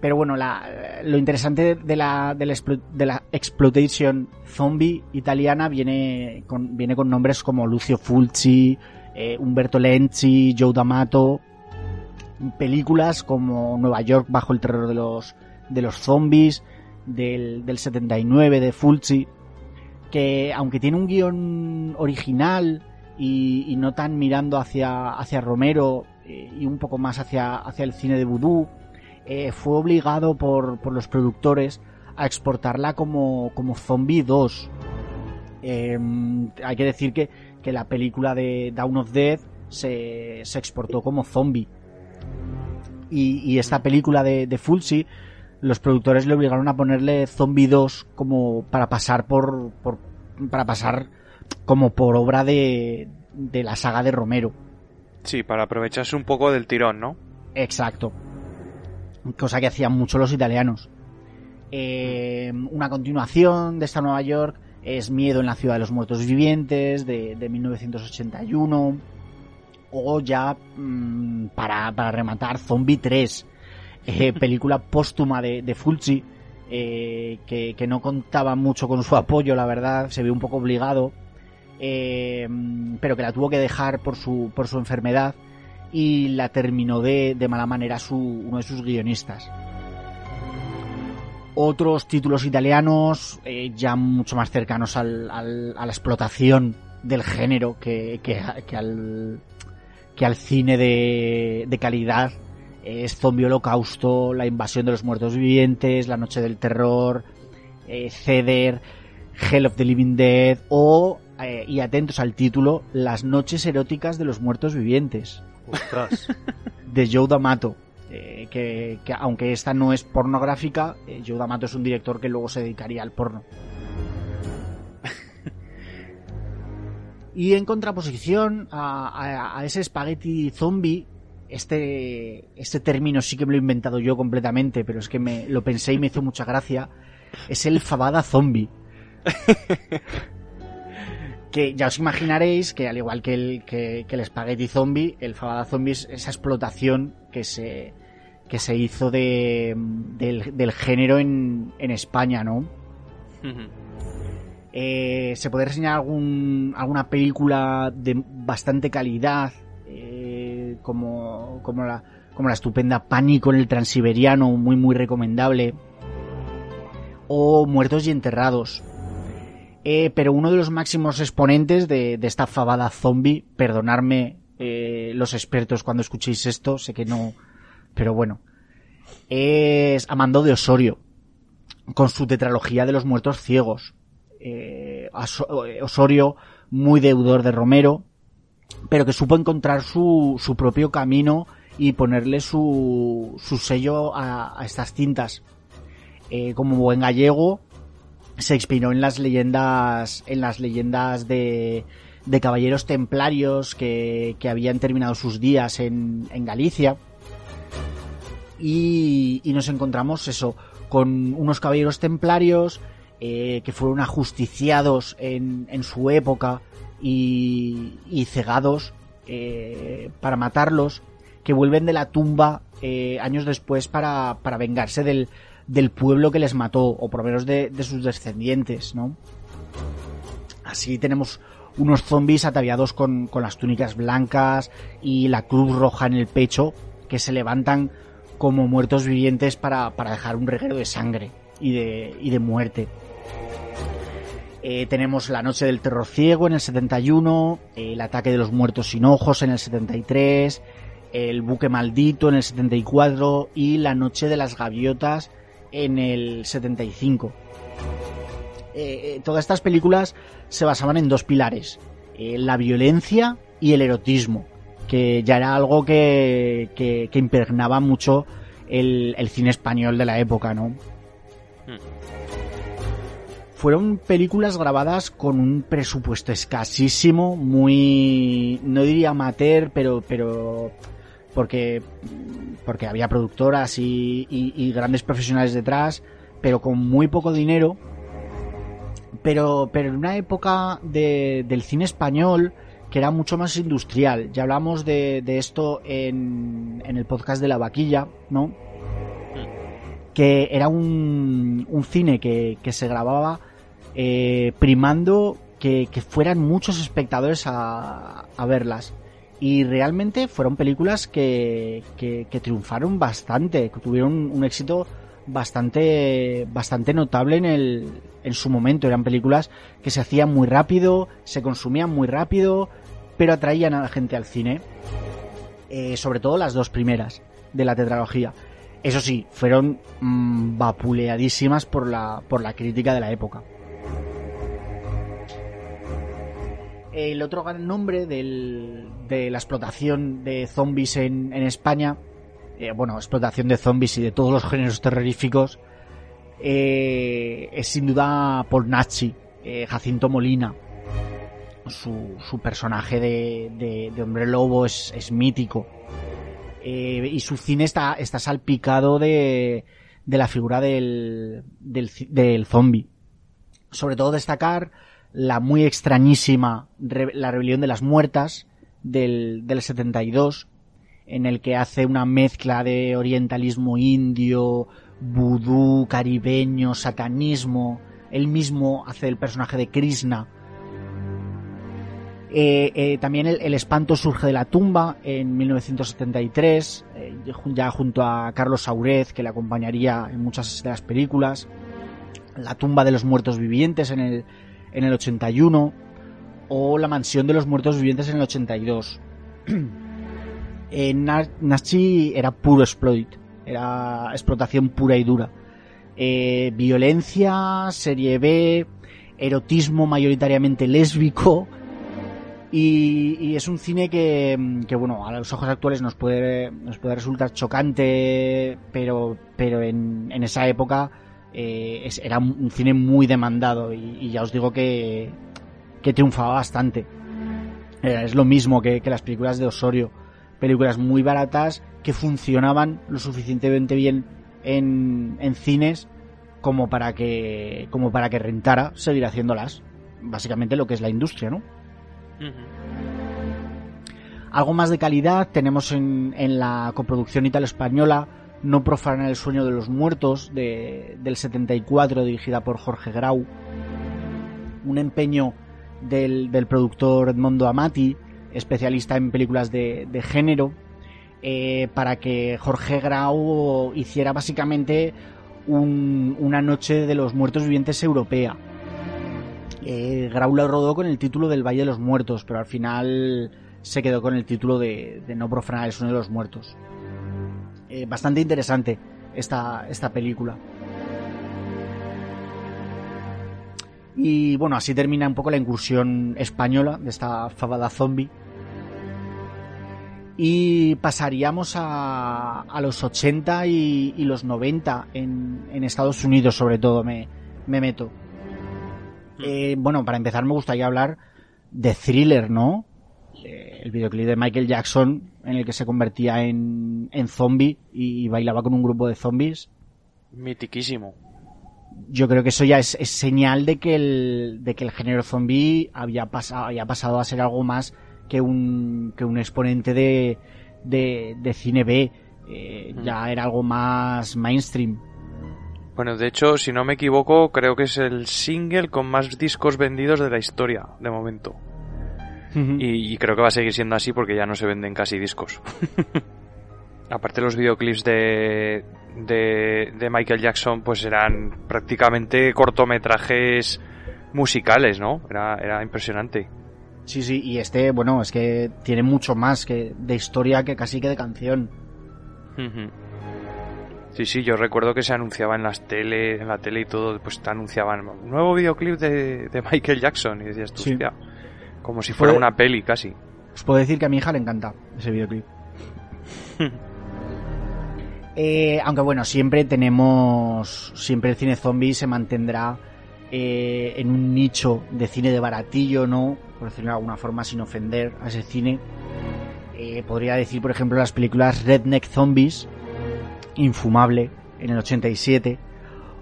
Speaker 1: Pero bueno, lo interesante de la, de la, de exploitation zombie italiana viene con, viene con nombres como Lucio Fulci, eh, Umberto Lenzi, Joe D'Amato, películas como Nueva York bajo el terror de los de los zombies, del, del 79 de Fulci, que aunque tiene un guion original y, no tan mirando hacia, hacia Romero eh, y un poco más hacia, hacia el cine de vudú, eh, fue obligado por, por, los productores a exportarla como, como Zombie 2. Eh, hay que decir que, que, la película de Down of Death se, se exportó como Zombie. Y, y, esta película de, de Fulci los productores le obligaron a ponerle Zombie 2 como para pasar por, por para pasar como por obra de, de la saga de Romero.
Speaker 3: Sí, para aprovecharse un poco del tirón, ¿no?
Speaker 1: Exacto. Cosa que hacían mucho los italianos. Eh, una continuación de esta Nueva York es Miedo en la ciudad de los muertos vivientes de, de 1981 o ya mm, para, para rematar Zombie 3 eh, *laughs* película póstuma de, de Fulci eh, que, que no contaba mucho con su apoyo la verdad se vio un poco obligado eh, pero que la tuvo que dejar por su, por su enfermedad y la terminó de, de mala manera su, uno de sus guionistas. Otros títulos italianos ya mucho más cercanos al, al- a la explotación del género que, que, que al, que al cine de, de calidad es Zombie Holocausto, La invasión de los muertos vivientes, La noche del terror, eh, Ceder, Hell of the Living Dead o, eh, y atentos al título, Las noches eróticas de los muertos vivientes
Speaker 4: Ostras. *laughs*
Speaker 1: de Joe D'Amato. eh, que, que aunque esta no es pornográfica, Joe D'Amato es un director que luego se dedicaría al porno. Y en contraposición a, a- a ese espagueti zombie, este, este término sí que me lo he inventado yo completamente, pero es que me lo pensé y me hizo mucha gracia, es el fabada zombie. *laughs* que ya os imaginaréis que al igual que el, que, que el espagueti zombie, el fabada zombie es esa explotación que se, que se hizo de, del, del género en, en España, ¿no? Eh, se puede reseñar algún, alguna película de bastante calidad, eh, como, como, la, como la estupenda Pánico en el Transiberiano, muy muy recomendable, o Muertos y Enterrados. Eh, pero uno de los máximos exponentes de, de esta fabada zombie, perdonadme eh, los expertos cuando escuchéis esto, sé que no, pero bueno, es Amando de Osorio, con su tetralogía de los muertos ciegos. Eh, eh, Osorio, muy deudor de Romero, pero que supo encontrar su, su propio camino y ponerle su, su sello a, a estas cintas. Eh, como buen gallego, se inspiró en las leyendas, en las leyendas de, de caballeros templarios que, que habían terminado sus días en, en Galicia. Y, y nos encontramos eso, con unos caballeros templarios eh, que fueron ajusticiados en, en su época y, y cegados eh, para matarlos, que vuelven de la tumba eh, años después para, para vengarse del, del pueblo que les mató, o por lo menos de, de sus descendientes, ¿no? Así tenemos unos zombies ataviados con, con las túnicas blancas y la cruz roja en el pecho, que se levantan como muertos vivientes para, para dejar un reguero de sangre y de, y de muerte. Eh, tenemos La Noche del Terror Ciego en el 71, El Ataque de los Muertos Sin Ojos en el 73, El Buque Maldito en el 74 y La Noche de las Gaviotas en el 75. Eh, eh, todas estas películas se basaban en dos pilares, eh, la violencia y el erotismo, que ya era algo que, que, impregnaba mucho el, el cine español de la época, ¿no? Fueron películas grabadas con un presupuesto escasísimo, muy, no diría amateur, pero, pero, porque, porque había productoras y, y- y grandes profesionales detrás, pero con muy poco dinero. Pero, pero en una época de- del cine español que era mucho más industrial. Ya hablamos de, de esto en, en el podcast de La Vaquilla, ¿no? Que era un, un cine que, que se grababa eh, primando que, fueran muchos espectadores a, verlas. Y realmente fueron películas que, que, que triunfaron bastante, que tuvieron un éxito bastante, bastante notable en, el, en su momento. Eran películas que se hacían muy rápido, se consumían muy rápido, pero atraían a la gente al cine. Eh, sobre todo las dos primeras de la tetralogía. Eso sí, fueron mm, vapuleadísimas por la, por la crítica de la época. El otro gran nombre del- de la explotación de zombies en, España, eh, bueno, explotación de zombies y de todos los géneros terroríficos, eh, es sin duda Paul Nachi, eh, Jacinto Molina. su, personaje de, de, hombre lobo es, mítico. Y su cine está, está salpicado de, la figura del, del, del zombie. Sobre todo destacar la muy extrañísima La Rebelión de las Muertas del, del 72, en el que hace una mezcla de orientalismo indio, vudú, caribeño, satanismo. Él mismo hace el personaje de Krishna. Eh, eh, también el, el espanto surge de la tumba en 1973, eh, ya junto a Carlos Saurez, que le acompañaría en muchas de las películas. La tumba de los muertos vivientes en el, en el 81 o La mansión de los muertos vivientes en el 82. *clears throat* eh, era puro exploit, era explotación pura y dura. Eh, violencia, serie B, erotismo mayoritariamente lésbico y, y es un cine que, que, bueno, a los ojos actuales nos puede, nos puede resultar chocante, pero, pero en, en esa época eh, es- era un cine muy demandado y, y ya os digo que, que triunfaba bastante. Eh, es lo mismo que, que las películas de Osorio, películas muy baratas que funcionaban lo suficientemente bien en, en cines como para que como para que rentara seguir haciéndolas. Básicamente lo que es la industria, ¿no? Algo más de calidad tenemos en, en la coproducción italo-española No profanar el sueño de los muertos de- del 74 dirigida por Jorge Grau. Un empeño del, del productor Edmondo Amati, especialista en películas de, de género, eh, para que Jorge Grau hiciera básicamente un- una noche de los muertos vivientes europea. Eh, Grau la rodó con el título del Valle de los Muertos, pero al final se quedó con el título de, de No profanar el sueño de los muertos. Eh, bastante interesante esta, esta película. Y bueno, así termina un poco la incursión española de esta fabada zombie. Y pasaríamos a, a los 80 y, y los 90 en, en Estados Unidos, sobre todo, me, me meto. Eh, bueno, para empezar me gustaría hablar de Thriller, ¿no? Eh, el videoclip de Michael Jackson en el que se convertía en, en zombie y, y bailaba con un grupo de zombies.
Speaker 3: Mitiquísimo.
Speaker 1: Yo creo que eso ya es, es señal de que el, de que el género zombie había pasado, había pasado a ser algo más que un, que un exponente de, de, de cine B. Eh,
Speaker 3: Mm.
Speaker 1: Ya era algo más mainstream.
Speaker 3: Bueno, de hecho, si no me equivoco, creo que es el single con más discos vendidos de la historia, de momento. Y, y creo que va a seguir siendo así porque ya no se venden casi discos. *laughs* Aparte los videoclips de, de, de Michael Jackson pues eran prácticamente cortometrajes musicales, ¿no? Era, era impresionante.
Speaker 1: Sí, sí, y este, bueno, es que tiene mucho más que de historia que casi que de canción.
Speaker 3: Ujú. Sí, sí, yo recuerdo que se anunciaba en las tele, en la tele y todo, pues te anunciaban un nuevo videoclip de, de Michael Jackson y decías tú,
Speaker 1: Sí.
Speaker 3: hostia, como si fuera
Speaker 1: Fue-
Speaker 3: una peli casi.
Speaker 1: Os puedo decir que a mi hija le encanta ese videoclip. *laughs* Eh, aunque bueno, siempre tenemos. Siempre el cine zombie se mantendrá eh, en un nicho de cine de baratillo, ¿no? Por decirlo de alguna forma, sin ofender a ese cine. Eh, podría decir, por ejemplo, las películas Redneck Zombies, Infumable, en el 87,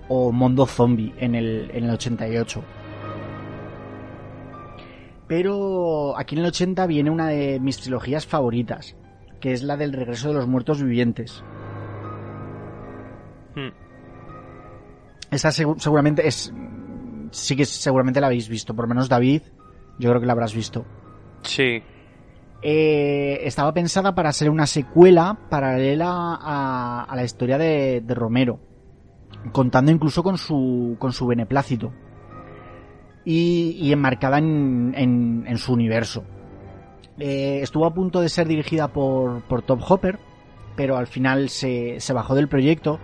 Speaker 1: o Mondo Zombie, en el, en el 88. Pero aquí en el 80 viene una de mis trilogías favoritas, que es la del regreso de los muertos vivientes.
Speaker 3: Hmm.
Speaker 1: Esa segu- seguramente es. Sí que seguramente la habéis visto, por lo menos David, yo creo que la habrás visto.
Speaker 3: Sí,
Speaker 1: Eh, estaba pensada para ser una secuela paralela a, a la historia de, de Romero, contando incluso con su, con su beneplácito y, y enmarcada en, en- en su universo. Eh, estuvo a punto de ser dirigida por, por Top Hopper, pero al final se, se bajó del proyecto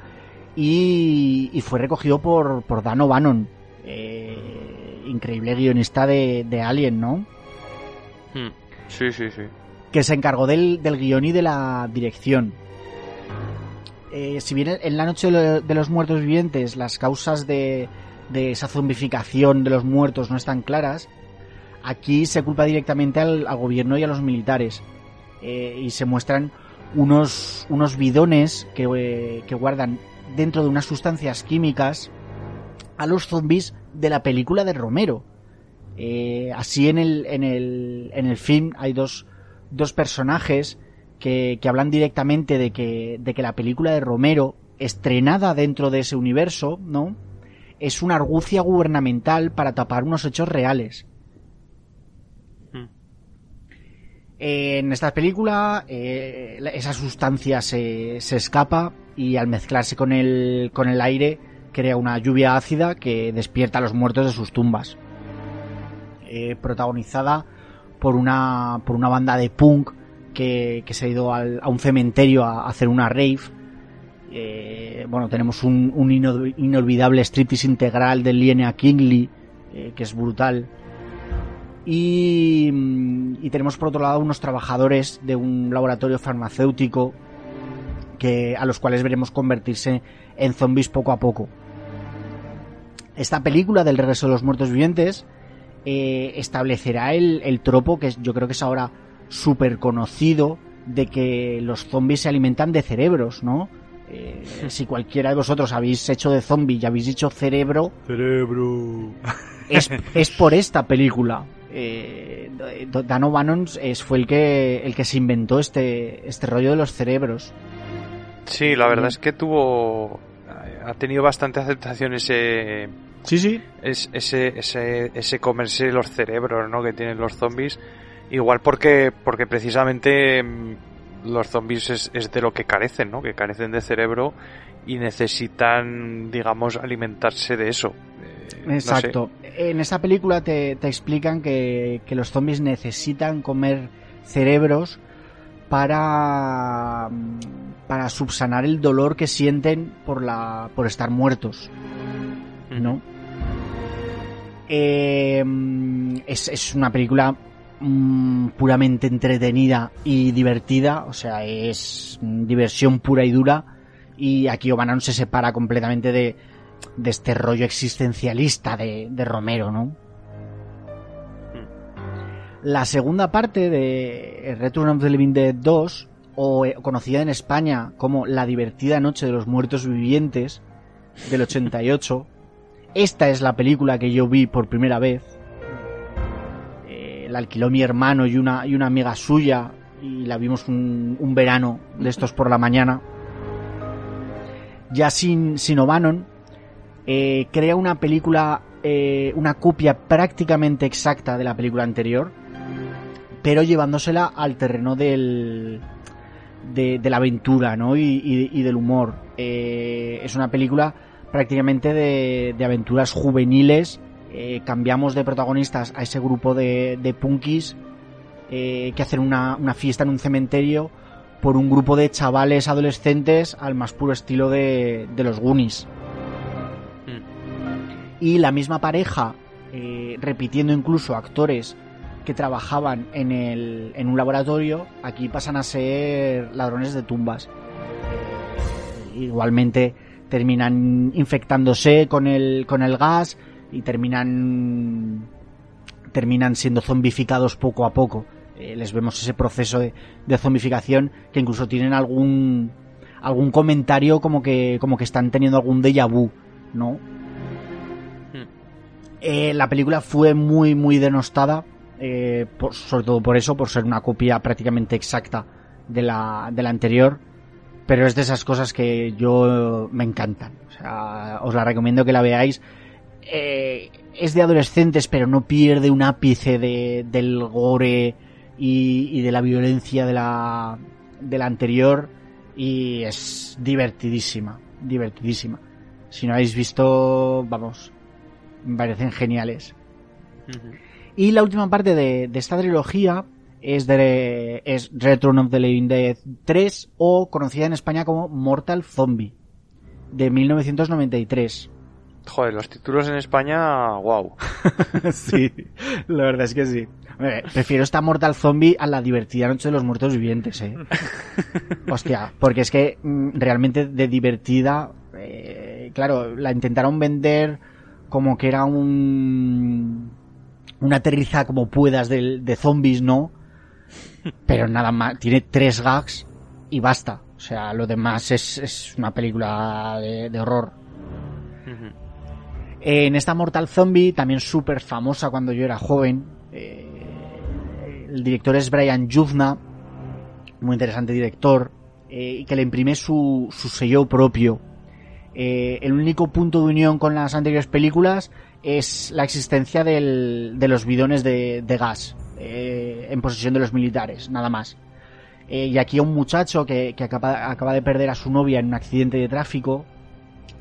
Speaker 1: y, y fue recogido por, por Dan O'Bannon, eh, increíble guionista de, de Alien, ¿no?
Speaker 3: Hmm. sí, sí, sí.
Speaker 1: que se encargó del, del guion y de la dirección. Eh, si bien en la noche de lo- de los muertos vivientes las causas de, de esa zombificación de los muertos no están claras, Aquí se culpa directamente al, gobierno y a los militares. Eh, y se muestran unos, unos bidones que, eh, que guardan dentro de unas sustancias químicas a los zombies de la película de Romero. Eh, así en el, en el, en el film hay dos, dos personajes que, que hablan directamente de que, de que la película de Romero, estrenada dentro de ese universo, ¿no? Es una argucia gubernamental para tapar unos hechos reales.
Speaker 3: Hmm.
Speaker 1: En esta película, eh, esa sustancia se, se escapa y al mezclarse con el, con el aire crea una lluvia ácida que despierta a los muertos de sus tumbas. Eh, protagonizada por una, por una banda de punk que, que se ha ido al- a un cementerio a, a hacer una rave. Eh, bueno, tenemos un, un ino- inolvidable striptease integral de Linnea Kingley, eh, que es brutal. Y, mm, y tenemos por otro lado unos trabajadores de un laboratorio farmacéutico que, a los cuales veremos convertirse en zombies poco a poco. Esta película del regreso de los muertos vivientes eh, establecerá el, el tropo que yo creo que es ahora súper conocido de que los zombies se alimentan de cerebros, ¿no? Eh, si cualquiera de vosotros habéis hecho de zombie y habéis dicho cerebro,
Speaker 3: Cerebro.
Speaker 1: es, *laughs* es por esta película. Eh, Dan O'Bannon es, fue el que, el que se inventó este, este rollo de los cerebros.
Speaker 3: Sí, la verdad es que tuvo. Ha tenido bastante aceptación ese.
Speaker 1: Sí, sí.
Speaker 3: es- ese, ese, ese comerse los cerebros, ¿no? Que tienen los zombies. Igual porque, porque precisamente mm, los zombies es, es de lo que carecen, ¿no? Que carecen de cerebro y necesitan, digamos, alimentarse de eso. Eh, no sé.
Speaker 1: Exacto. En esta película te, te explican que, que los zombies necesitan comer cerebros para, para subsanar el dolor que sienten por, la, por estar muertos. ¿no? Eh, es, es una película mm, puramente entretenida y divertida, o sea, es diversión pura y dura. Y aquí O'Bannon se separa completamente de, de este rollo existencialista de, de Romero, ¿no? La segunda parte de Return of the Living Dead 2, o eh, conocida en España como La divertida noche de los muertos vivientes, del 88, esta es la película que yo vi por primera vez. La alquiló mi hermano y una, y una amiga suya y la vimos un, un verano de estos por la mañana. Ya sin, sin O'Bannon, eh, crea una película, eh, una copia prácticamente exacta de la película anterior, pero llevándosela al terreno del, de, la aventura ¿no? y, del humor. Eh, es una película prácticamente de aventuras juveniles. Eh, cambiamos de protagonistas a ese grupo de, de punkis eh, que hacen una, una fiesta en un cementerio por un grupo de chavales adolescentes al más puro estilo de, de los Goonies. Y la misma pareja, eh, repitiendo incluso actores que trabajaban en, el, en un laboratorio, aquí pasan a ser ladrones de tumbas. Igualmente terminan infectándose con el, con el gas y terminan terminan siendo zombificados poco a poco. Eh, les vemos ese proceso de, de zombificación que incluso tienen algún algún comentario como que como que están teniendo algún déjà vu, ¿no? Eh, la película fue muy muy denostada, eh, por- sobre todo por eso, por ser una copia prácticamente exacta de la, de la anterior. Pero es de esas cosas que yo me encantan. O sea, os la recomiendo que la veáis. Eh, es de adolescentes, pero no pierde un ápice de, del gore y, y de la violencia de la, de la anterior. Y es divertidísima, divertidísima. Si no habéis visto, vamos, me parecen geniales. Y la última parte de, de esta trilogía es, de, es Return of the Living Dead 3 o conocida en España como Mortal Zombie de 1993.
Speaker 3: Joder, los títulos en España, wow. *laughs*
Speaker 1: sí, la verdad es que sí. Hombre, Prefiero esta Mortal Zombie a la divertida Noche de los Muertos Vivientes, eh. *laughs* Hostia, porque es que mm, realmente de divertida, eh, claro, la intentaron vender como que era un una aterriza como puedas de, de zombies, ¿no? Pero nada más, tiene tres gags y basta. O sea, lo demás es, es una película de, de horror.
Speaker 3: Ujú.
Speaker 1: En esta Mortal Zombie, también súper famosa cuando yo era joven, eh, el director es Brian Yuzna, muy interesante director, eh, y que le imprime su, su sello propio. Eh, el único punto de unión con las anteriores películas es la existencia de los bidones de, de gas eh, en posesión de los militares, nada más. Eh, y aquí un muchacho que, acaba de perder a su novia en un accidente de tráfico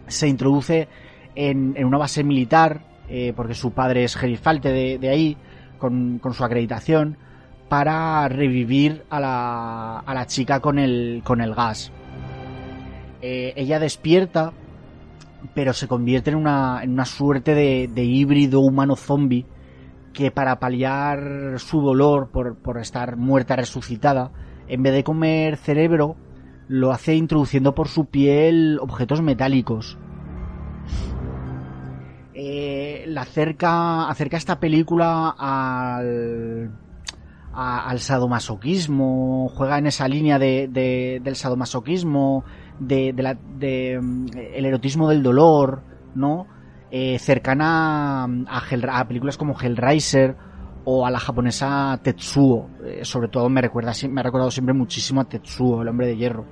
Speaker 1: se introduce en, una base militar, eh, porque su padre es gerifalte de, ahí, con, su acreditación, para revivir a la, a la chica con el, gas. Eh, ella despierta, pero se convierte en una, en una suerte de, de híbrido humano zombie que para paliar su dolor por, por estar muerta resucitada, en vez de comer cerebro, lo hace introduciendo por su piel objetos metálicos. Eh, la acerca, acerca esta película al, al sadomasoquismo, juega en esa línea de, de- del sadomasoquismo, de, mm, el erotismo del dolor, ¿no? Eh, cercana a, películas como Hellraiser o a la japonesa Tetsuo. Eh, sobre todo me recuerda, me ha recordado siempre muchísimo a Tetsuo, el hombre de hierro.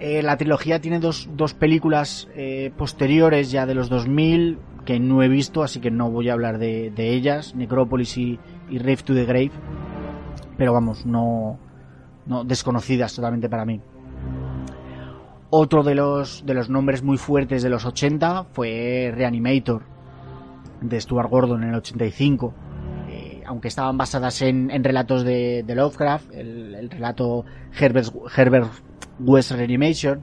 Speaker 1: Eh, la trilogía tiene dos, dos películas eh, posteriores ya de los 2000 que no he visto, así que no voy a hablar de, ellas, Necropolis y, y Rave to the Grave, pero vamos, no, no desconocidas totalmente para mí. Otro de los, de los nombres muy fuertes de los 80 fue Reanimator, de Stuart Gordon en el 85. Eh, aunque estaban basadas en, en relatos de, Lovecraft, el, el relato Herbert, Herbert West Reanimation,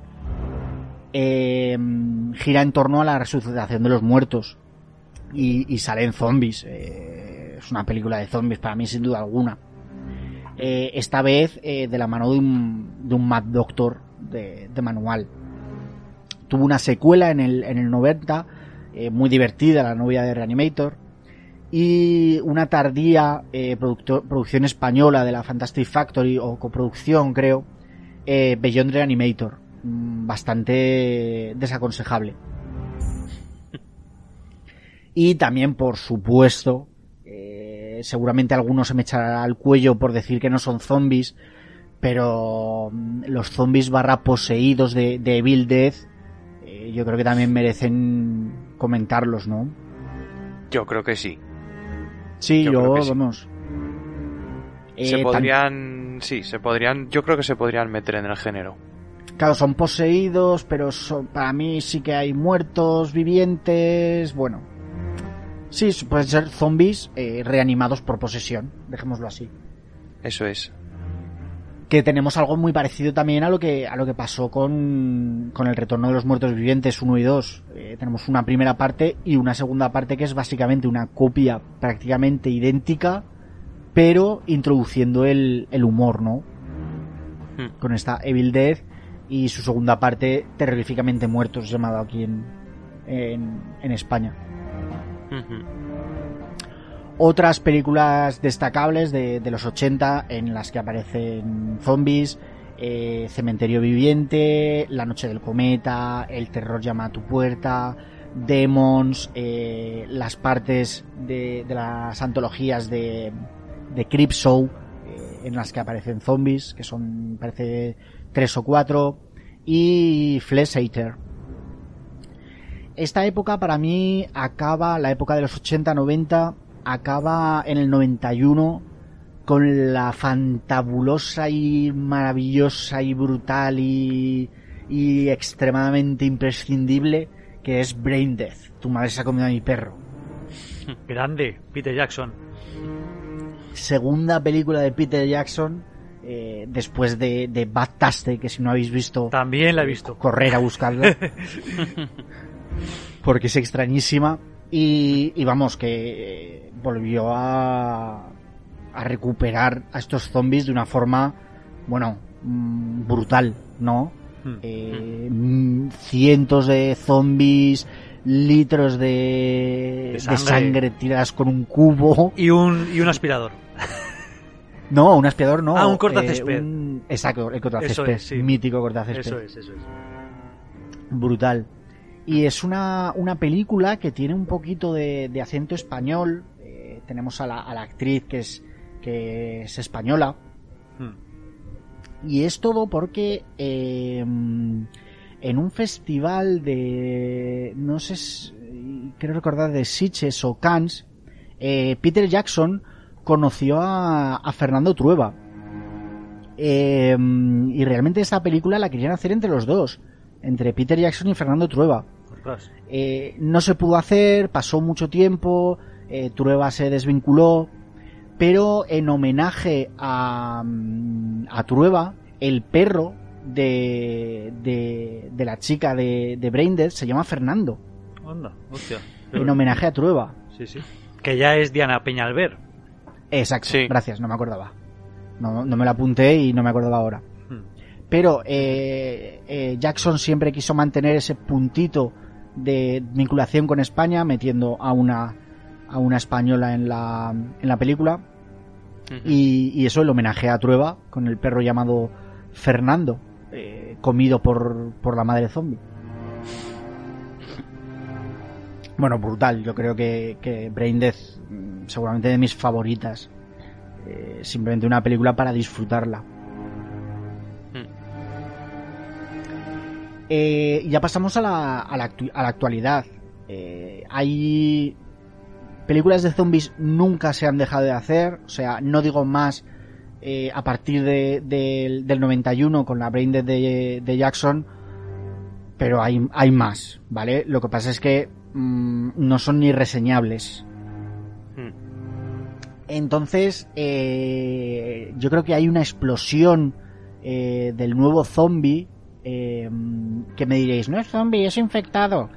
Speaker 1: eh, gira en torno a la resucitación de los muertos y, y salen zombies. Eh, es una película de zombies para mí sin duda alguna. Eh, esta vez eh, de la mano de un, de un Mad Doctor de, de manual. Tuvo una secuela en el, en el 90, eh, muy divertida, la novia de Reanimator. Y una tardía producción española de la Fantastic Factory, o coproducción creo, eh, Beyond Reanimator. Mm, Bastante desaconsejable. Y también, por supuesto, eh, seguramente algunos se me echará al cuello por decir que no son zombies, pero mm, los zombies barra poseídos de, de Evil Dead, eh, yo creo que también merecen comentarlos, ¿no?
Speaker 3: Yo creo que sí.
Speaker 1: Sí,
Speaker 3: Yo sí.
Speaker 1: vamos.
Speaker 3: se
Speaker 1: Eh,
Speaker 3: podrían, sí, se podrían, yo creo que se podrían meter en el género.
Speaker 1: Claro, son poseídos, pero son, para mí sí que hay muertos, vivientes, bueno. Sí, pueden ser zombies eh, reanimados por posesión, dejémoslo así.
Speaker 3: Eso es.
Speaker 1: Que tenemos algo muy parecido también a lo que, a lo que pasó con, con el retorno de los muertos vivientes 1 y 2. Eh, tenemos una primera parte y una segunda parte que es básicamente una copia prácticamente idéntica, pero introduciendo el, el humor, ¿no?
Speaker 3: Hmm.
Speaker 1: con esta Evil Dead y su segunda parte terroríficamente muertos llamado aquí en, en, en España.
Speaker 3: Ujú.
Speaker 1: Otras películas destacables de, de los 80 en las que aparecen zombies, eh, Cementerio Viviente, La Noche del Cometa, El Terror llama a tu puerta, Demons, eh, las partes de, de las antologías de, de Creepshow eh, en las que aparecen zombies, que son parece tres o cuatro, y Flesh Eater. Esta época para mí acaba, la época de los 80-90, acaba en el 91 con la fantabulosa y maravillosa y brutal y, y extremadamente imprescindible que es Brain Death. Tu madre se ha comido a mi perro.
Speaker 4: Grande, Peter Jackson.
Speaker 1: Segunda película de Peter Jackson eh, después de, de Bad Taste, que si no habéis visto
Speaker 4: También la he visto.
Speaker 1: correr a buscarla. *laughs* porque es extrañísima. Y, y vamos, que eh, volvió a, a recuperar a estos zombies de una forma, bueno, mm, brutal, ¿no?
Speaker 4: Hmm.
Speaker 1: Eh, mm, cientos de zombies, litros de,
Speaker 4: De
Speaker 1: de
Speaker 4: sangre.
Speaker 1: sangre. tiradas con un cubo.
Speaker 4: Y un, y un aspirador. *laughs*
Speaker 1: No, un aspirador no.
Speaker 4: Ah, un cortacésped.
Speaker 1: un- Exacto, el cortacésped.
Speaker 4: Eso es, sí.
Speaker 1: Mítico cortacésped.
Speaker 4: Eso es, eso es.
Speaker 1: Brutal. Y es una, una película que tiene un poquito de, de acento español. Eh, tenemos a la, a la actriz que es, que es española.
Speaker 4: Hmm.
Speaker 1: Y es todo porque eh, en un festival de. No sé, creo recordar de Sitges o Cannes, eh, Peter Jackson conoció a, a Fernando Trueba. Eh, y realmente esta película la querían hacer entre los dos, entre Peter Jackson y Fernando Trueba. Eh, no se pudo hacer, pasó mucho tiempo, eh, Trueba se desvinculó, pero en homenaje a, a Trueba, el perro de, de, de la chica de, de Braindead se llama Fernando,
Speaker 4: Onda, hostia.
Speaker 1: en homenaje a Trueba.
Speaker 4: Sí, sí. Que ya es Diana Peñalver.
Speaker 1: Exacto,
Speaker 7: Sí.
Speaker 1: gracias, no me acordaba. No, no me la apunté y no me acordaba ahora.
Speaker 4: Hmm.
Speaker 1: Pero eh, eh, Jackson siempre quiso mantener ese puntito de vinculación con España, metiendo a una, a una española en la, en la película. Y, y eso, el homenaje a Trueba, con el perro llamado Fernando, eh, comido por, por la madre zombie. Bueno, brutal. Yo creo que, que Brain Death, seguramente de mis favoritas. Eh, simplemente una película para disfrutarla. Eh, ya pasamos a la, a la, a la actualidad. Eh, hay películas de zombies nunca se han dejado de hacer. O sea, no digo más eh, a partir de, de- del 91 con la Brain Dead de, de Jackson. Pero hay, hay más, ¿vale? Lo que pasa es que mm, no son ni reseñables. Entonces, eh, yo creo que hay una explosión eh, del nuevo zombie eh, que me diréis, no es zombie, es infectado.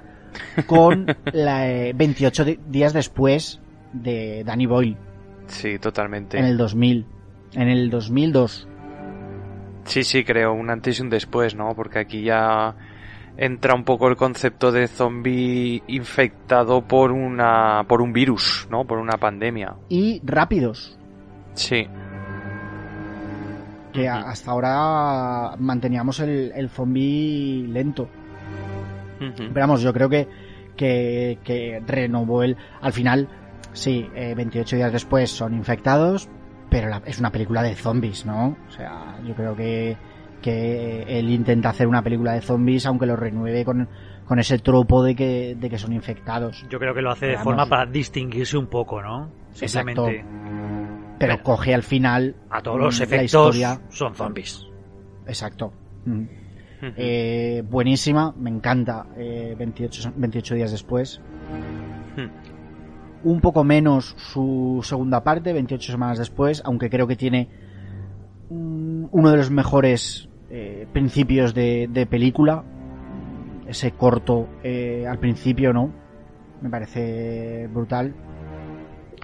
Speaker 1: Con *laughs* la, eh, 28 di- días después de Danny Boyle,
Speaker 7: Sí, totalmente.
Speaker 1: en el 2000. En el 2002.
Speaker 7: Sí, sí, creo, un antes y un después, ¿no? Porque aquí ya entra un poco el concepto de zombie infectado por una por un virus, ¿no? Por una pandemia.
Speaker 1: Y rápidos,
Speaker 7: Sí.
Speaker 1: que a- hasta ahora manteníamos el, el zombie lento.
Speaker 7: Ujú.
Speaker 1: Pero vamos, yo creo que, que, que renovó el... Al final, sí, eh, 28 días después son infectados, pero la- es una película de zombies, ¿no? O sea, yo creo que, que él intenta hacer una película de zombies, aunque lo renueve con, con ese tropo de que, de que son infectados.
Speaker 4: Yo creo que lo hace de
Speaker 1: Vamos.
Speaker 4: forma para distinguirse un poco, ¿no?
Speaker 1: Exacto.
Speaker 4: Simplemente
Speaker 1: Pero
Speaker 4: Pero-
Speaker 1: coge al final...
Speaker 4: a todos los
Speaker 1: mm, la
Speaker 4: efectos son zombies.
Speaker 1: Exacto. Mm. Eh, buenísima, me encanta. eh, 28, 28 días después. Un poco menos su segunda parte, 28 semanas después, aunque creo que tiene mm, uno de los mejores eh, principios de, de película. Ese corto eh, al principio, ¿no? Me parece brutal.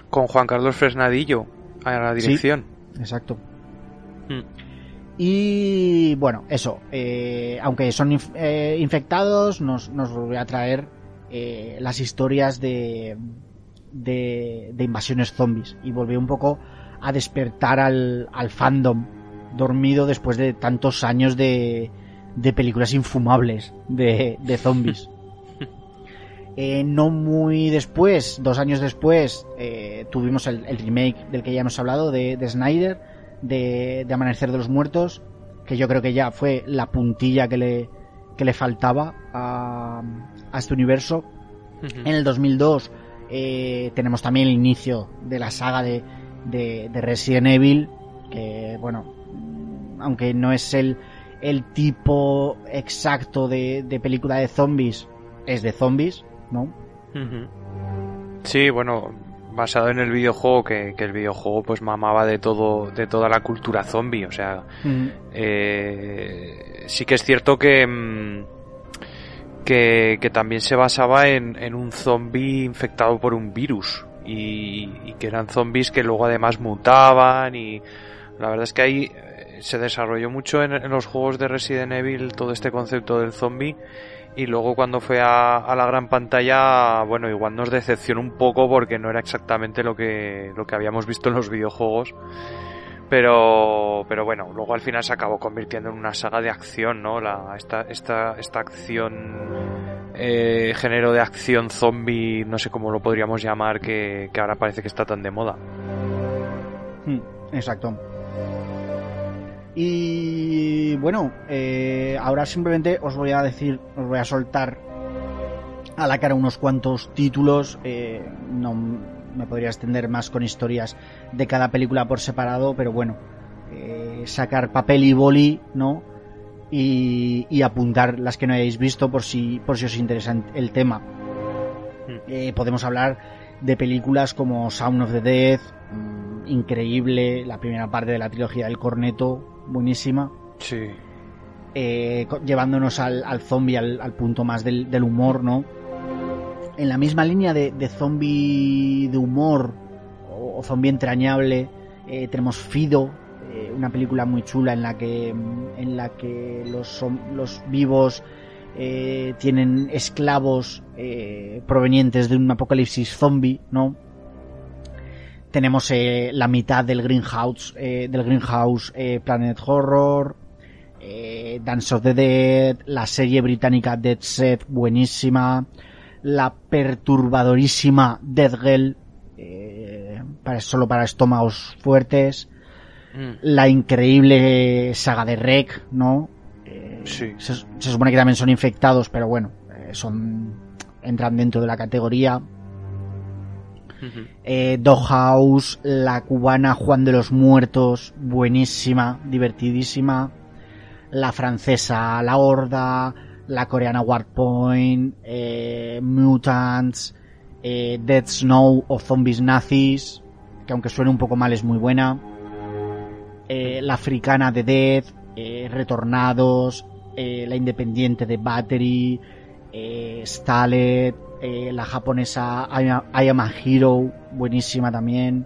Speaker 7: Con Juan Carlos Fresnadillo a la
Speaker 1: Sí.
Speaker 7: dirección.
Speaker 1: Exacto.
Speaker 7: Hmm.
Speaker 1: Y bueno, eso. eh, aunque son inf- eh, infectados, nos, nos volvió a traer eh, las historias de, de, de invasiones zombies. Y volvió un poco a despertar al, al fandom dormido después de tantos años de, de películas infumables de, de zombies. *laughs* Eh, no muy después, dos años después, eh, tuvimos el, el remake del que ya hemos hablado, de, de Snyder, de, de Amanecer de los Muertos, que yo creo que ya fue la puntilla que le, que le faltaba a, a este universo. En el 2002 eh, tenemos también el inicio de la saga de, de, de Resident Evil, que bueno, aunque no es el, el tipo exacto de, de película de zombies, es de zombies, ¿no?
Speaker 7: Sí, bueno, basado en el videojuego, que, que el videojuego pues mamaba de todo, de toda la cultura zombie, o sea, eh, sí que es cierto que, mm, que, que también se basaba en, en un zombie infectado por un virus y, y que eran zombies que luego además mutaban y
Speaker 3: La verdad es que ahí eh, se desarrolló mucho en, en los juegos de Resident Evil todo este concepto del zombie y luego cuando fue a, la gran pantalla, bueno, igual nos decepcionó un poco porque no era exactamente lo que, lo que habíamos visto en los videojuegos. Pero, pero bueno, luego al final se acabó convirtiendo en una saga de acción, ¿no? La, esta, esta, esta acción, eh, género de acción zombie, no sé cómo lo podríamos llamar, que, que ahora parece que está tan de moda.
Speaker 1: Hmm, exacto. Y bueno, eh, ahora simplemente os voy a decir, os voy a soltar a la cara unos cuantos títulos. Eh, no me podría extender más con historias de cada película por separado, pero bueno, eh, sacar papel y boli, ¿no? Y, y, apuntar las que no hayáis visto por si, por si os interesa el tema. Eh, podemos hablar de películas como Sound of the Dead, mmm, increíble, la primera parte de la trilogía del corneto, buenísima.
Speaker 3: Sí.
Speaker 1: Eh, llevándonos al, al zombie, al, al, punto más del, del, humor, ¿no? En la misma línea de, de zombie de humor o, o zombie entrañable, eh, tenemos Fido, eh, una película muy chula en la que, en la que los, los vivos tienen esclavos provenientes de un apocalipsis zombie, ¿no? Tenemos eh, la mitad del Greenhouse, eh, del Greenhouse eh, Planet Horror, Dance of the Dead, la serie británica Dead Set, buenísima, la perturbadorísima Dead Girl, para, solo para estómagos fuertes, mm. la increíble saga de Rec, ¿no?
Speaker 3: Sí.
Speaker 1: Se, se, supone que también son infectados, pero bueno, son entran dentro de la categoría. Eh, Doghouse, la cubana Juan de los Muertos, buenísima, divertidísima. La francesa La Horda, la coreana Warpoint, eh, Mutants, eh, Dead Snow o Zombies Nazis, que aunque suene un poco mal es muy buena. Eh, la africana de Dead, Retornados, la independiente de Battery, Stalet, eh, la japonesa I Hero, buenísima también.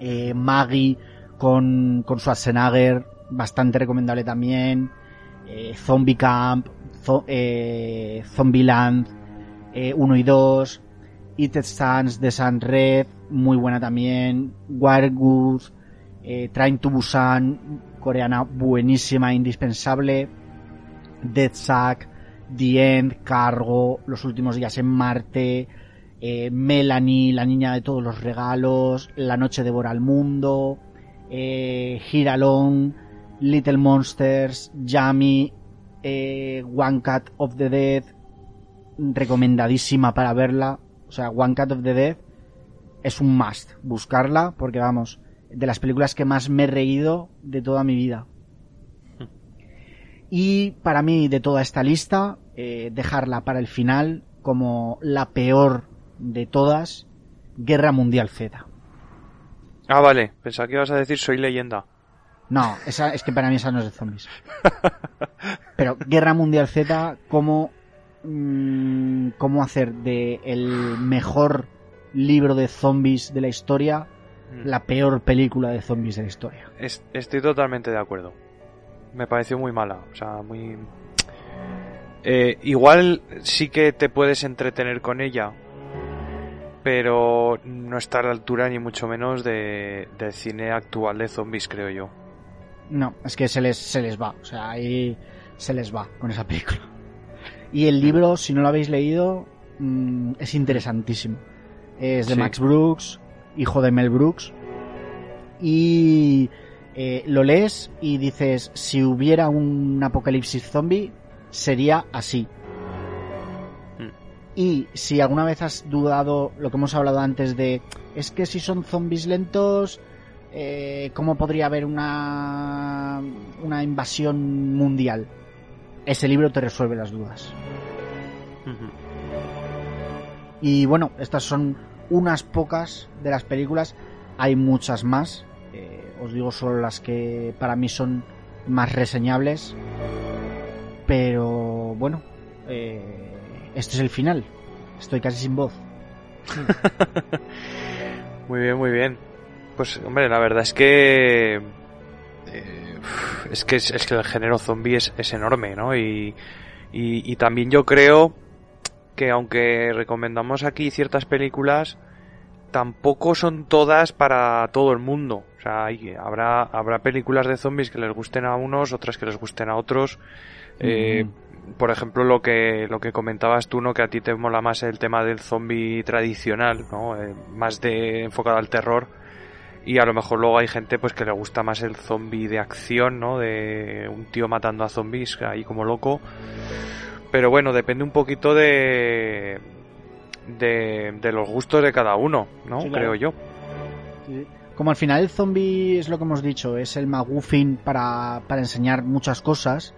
Speaker 1: Eh, Maggie con, con Schwarzenegger, bastante recomendable también. Eh, Zombie Camp, zo, Zombieland 1 y 2. It Stands de Sun Red, muy buena también. Wiregood, Train to Busan, coreana buenísima, indispensable. Dead Sack, The End, Cargo, Los últimos días en Marte, eh, Melanie, la niña de todos los regalos, La noche devora al mundo, eh, Giralong, Little Monsters, Yami, eh, One Cat of the Dead, recomendadísima para verla. O sea, One Cat of the Dead es un must buscarla porque vamos, de las películas que más me he reído de toda mi vida. Y para mí, de toda esta lista, eh, dejarla para el final como la peor de todas, Guerra Mundial Z.
Speaker 3: Ah, vale. Pensaba que ibas a decir Soy Leyenda.
Speaker 1: No, esa, es que para mí esa no es de zombies. *laughs* Pero Guerra Mundial Z, ¿cómo, mmm, cómo hacer de el mejor libro de zombies de la historia la peor película de zombies de la historia?
Speaker 3: Es, estoy totalmente de acuerdo me pareció muy mala. O sea, muy. Eh, igual sí que te puedes entretener con ella, pero no está a la altura ni mucho menos de, del cine actual de zombies, creo yo.
Speaker 1: No, es que se les, se les va. O sea, ahí se les va con esa película. Y el libro, si no lo habéis leído, mmm, es interesantísimo. Es de sí. Max Brooks, hijo de Mel Brooks. Y eh, lo lees y dices, si hubiera un apocalipsis zombie, sería así. Mm. Y si alguna vez has dudado lo que hemos hablado antes de, es que si son zombies lentos, eh, ¿cómo podría haber una, una invasión mundial? Ese libro te resuelve las dudas. Y bueno, estas son unas pocas de las películas. Hay muchas más os digo solo las que para mí son más reseñables. Pero bueno, eh, este es el final. Estoy casi sin voz. *laughs*
Speaker 3: muy bien, muy bien. Pues hombre, la verdad es que eh, es que es, que el género zombie es, es enorme, ¿no? Y, y, y, también yo creo que aunque recomendamos aquí ciertas películas, tampoco son todas para todo el mundo. O sea, hay, habrá, habrá películas de zombies que les gusten a unos, otras que les gusten a otros. Eh, por ejemplo, lo que, lo que comentabas tú, ¿no? Que a ti te mola más el tema del zombie tradicional, ¿no? Eh, más de enfocado al terror. Y a lo mejor luego hay gente pues que le gusta más el zombie de acción, ¿no? De un tío matando a zombies ahí como loco. Pero bueno, depende un poquito de, de, los gustos de cada uno, ¿no? Creo yo.
Speaker 1: Como al final el zombie es lo que hemos dicho, es el maguffin para, para enseñar muchas cosas.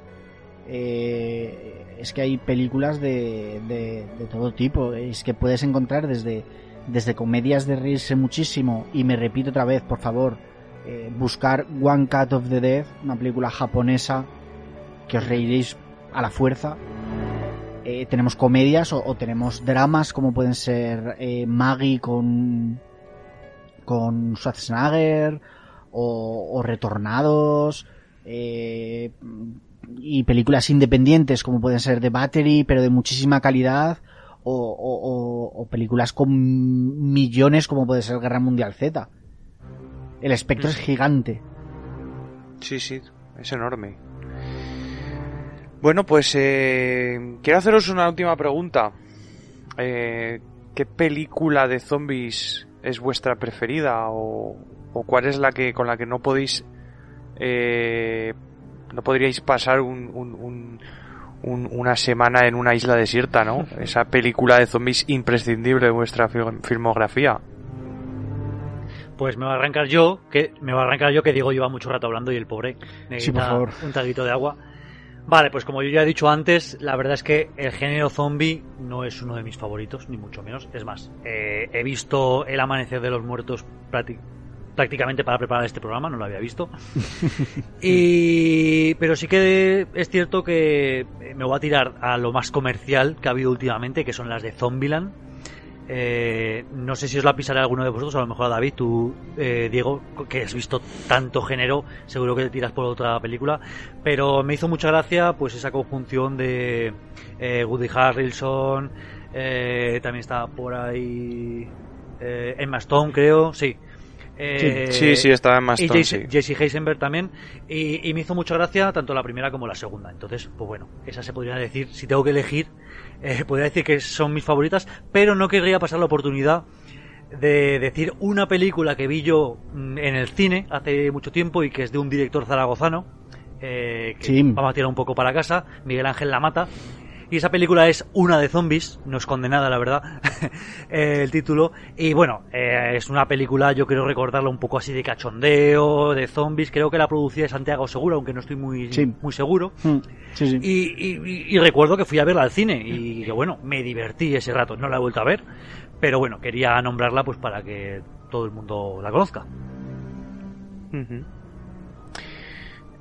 Speaker 1: Eh, es que hay películas de, de, todo tipo. Es que puedes encontrar desde, desde comedias de reírse muchísimo. Y me repito otra vez, por favor, eh, buscar One Cut of the Dead, una película japonesa que os reiréis a la fuerza. Eh, tenemos comedias o, tenemos dramas como pueden ser Maggie con con Schwarzenegger o, Retornados eh, y películas independientes como pueden ser The Battery pero de muchísima calidad o, o películas con millones como puede ser Guerra Mundial Z. El espectro es gigante.
Speaker 3: Sí sí es enorme. Bueno, pues eh, quiero haceros una última pregunta. Eh, ¿Qué película de zombies es vuestra preferida o, cuál es la que con la que no podéis eh, no podríais pasar un, una semana en una isla desierta, ¿no? *laughs* Esa película de zombies imprescindible de vuestra filmografía.
Speaker 4: Pues me va a arrancar yo, que me va a arrancar yo que Diego lleva mucho rato hablando y el pobre necesita un traguito de agua. Vale, pues como yo ya he dicho antes, la verdad es que el género zombie no es uno de mis favoritos, ni mucho menos. Es más, eh, he visto El Amanecer de los Muertos prácticamente para preparar este programa, no lo había visto. *laughs* y pero sí que es cierto que me voy a tirar a lo más comercial que ha habido últimamente, que son las de Zombieland eh, no sé si os la pisaré a alguno de vosotros, a lo mejor a David, tú, eh, Diego, que has visto tanto género, seguro que te tiras por otra película, pero me hizo mucha gracia pues esa conjunción de eh, Woody Harrelson, también está por ahí Emma Stone, creo, sí.
Speaker 3: sí, sí, estaba en más
Speaker 4: Y Jesse, Heisenberg también. Y, y, me hizo mucha gracia tanto la primera como la segunda. Entonces, pues bueno, esa se podría decir, si tengo que elegir, eh, podría decir que son mis favoritas, pero no querría pasar la oportunidad de decir una película que vi yo mm, en el cine hace mucho tiempo y que es de un director zaragozano, eh, que vamos a tirar un poco para casa, Miguel Ángel La Mata, y esa película es Una de zombies, no es condenada la verdad, *laughs* el título. Y bueno, eh, es una película, yo quiero recordarla un poco así de cachondeo, de zombies. Creo que la producía Santiago Seguro, aunque no estoy muy, muy seguro. Mm, y, recuerdo que fui a verla al cine y que bueno, me divertí ese rato. No la he vuelto a ver, pero bueno, quería nombrarla pues para que todo el mundo la conozca.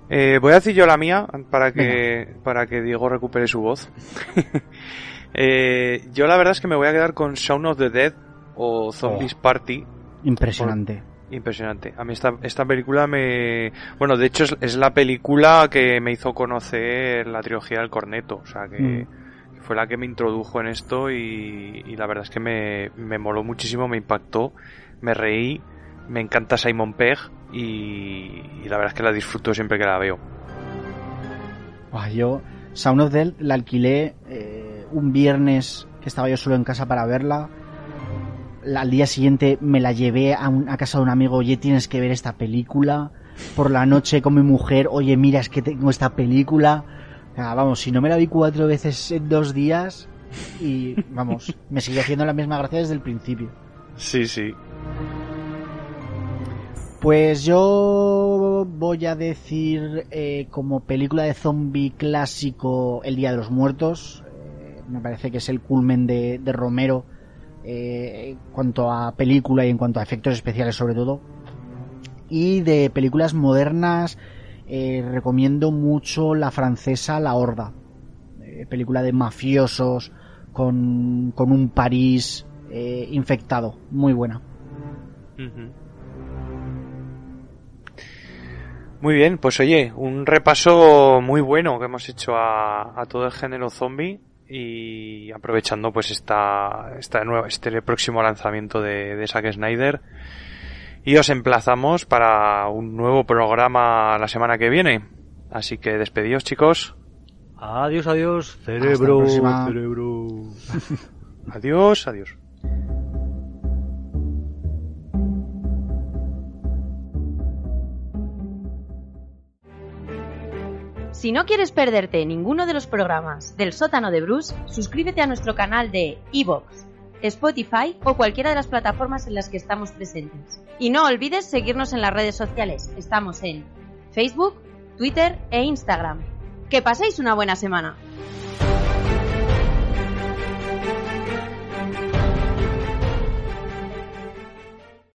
Speaker 3: Eh, voy a decir yo la mía para que, para que Diego recupere su voz. *laughs* eh, yo la verdad es que me voy a quedar con Sound of the Dead o Zombies oh. Party.
Speaker 1: Impresionante.
Speaker 3: impresionante. A mí esta, esta película me... Bueno, de hecho es, la película que me hizo conocer la trilogía del corneto. O sea, que, mm. fue la que me introdujo en esto y, y la verdad es que me, me moló muchísimo, me impactó, me reí me encanta Simon Pegg y, la verdad es que la disfruto siempre que la veo.
Speaker 1: yo, Sound of Death la alquilé eh, un viernes que estaba yo solo en casa para verla. al día siguiente me la llevé a, a, casa de un amigo, oye, tienes que ver esta película. Por la noche con mi mujer, oye, mira, es que tengo esta película. vamos, si no me la vi cuatro veces en dos días y vamos, me sigue haciendo la misma gracia desde el principio.
Speaker 3: Sí, sí.
Speaker 1: Pues yo voy a decir eh, como película de zombie clásico El Día de los Muertos. Eh, me parece que es el culmen de, Romero eh, en cuanto a película y en cuanto a efectos especiales sobre todo. Y de películas modernas recomiendo mucho la francesa La Horda. película de mafiosos con, con un París infectado. Muy buena.
Speaker 3: Muy bien, pues oye, un repaso muy bueno que hemos hecho a, a todo el género zombie y aprovechando pues esta, esta nueva, este próximo lanzamiento de, de Zack Snyder y os emplazamos para un nuevo programa la semana que viene. Así que despedidos chicos.
Speaker 4: Adiós, adiós, cerebro. *laughs* *laughs*
Speaker 3: Adiós, adiós.
Speaker 5: Si no quieres perderte ninguno de los programas del sótano de Bruce, suscríbete a nuestro canal de iVoox, Spotify o cualquiera de las plataformas en las que estamos presentes. Y no olvides seguirnos en las redes sociales. Estamos en Facebook, Twitter e Instagram. Que paséis una buena semana.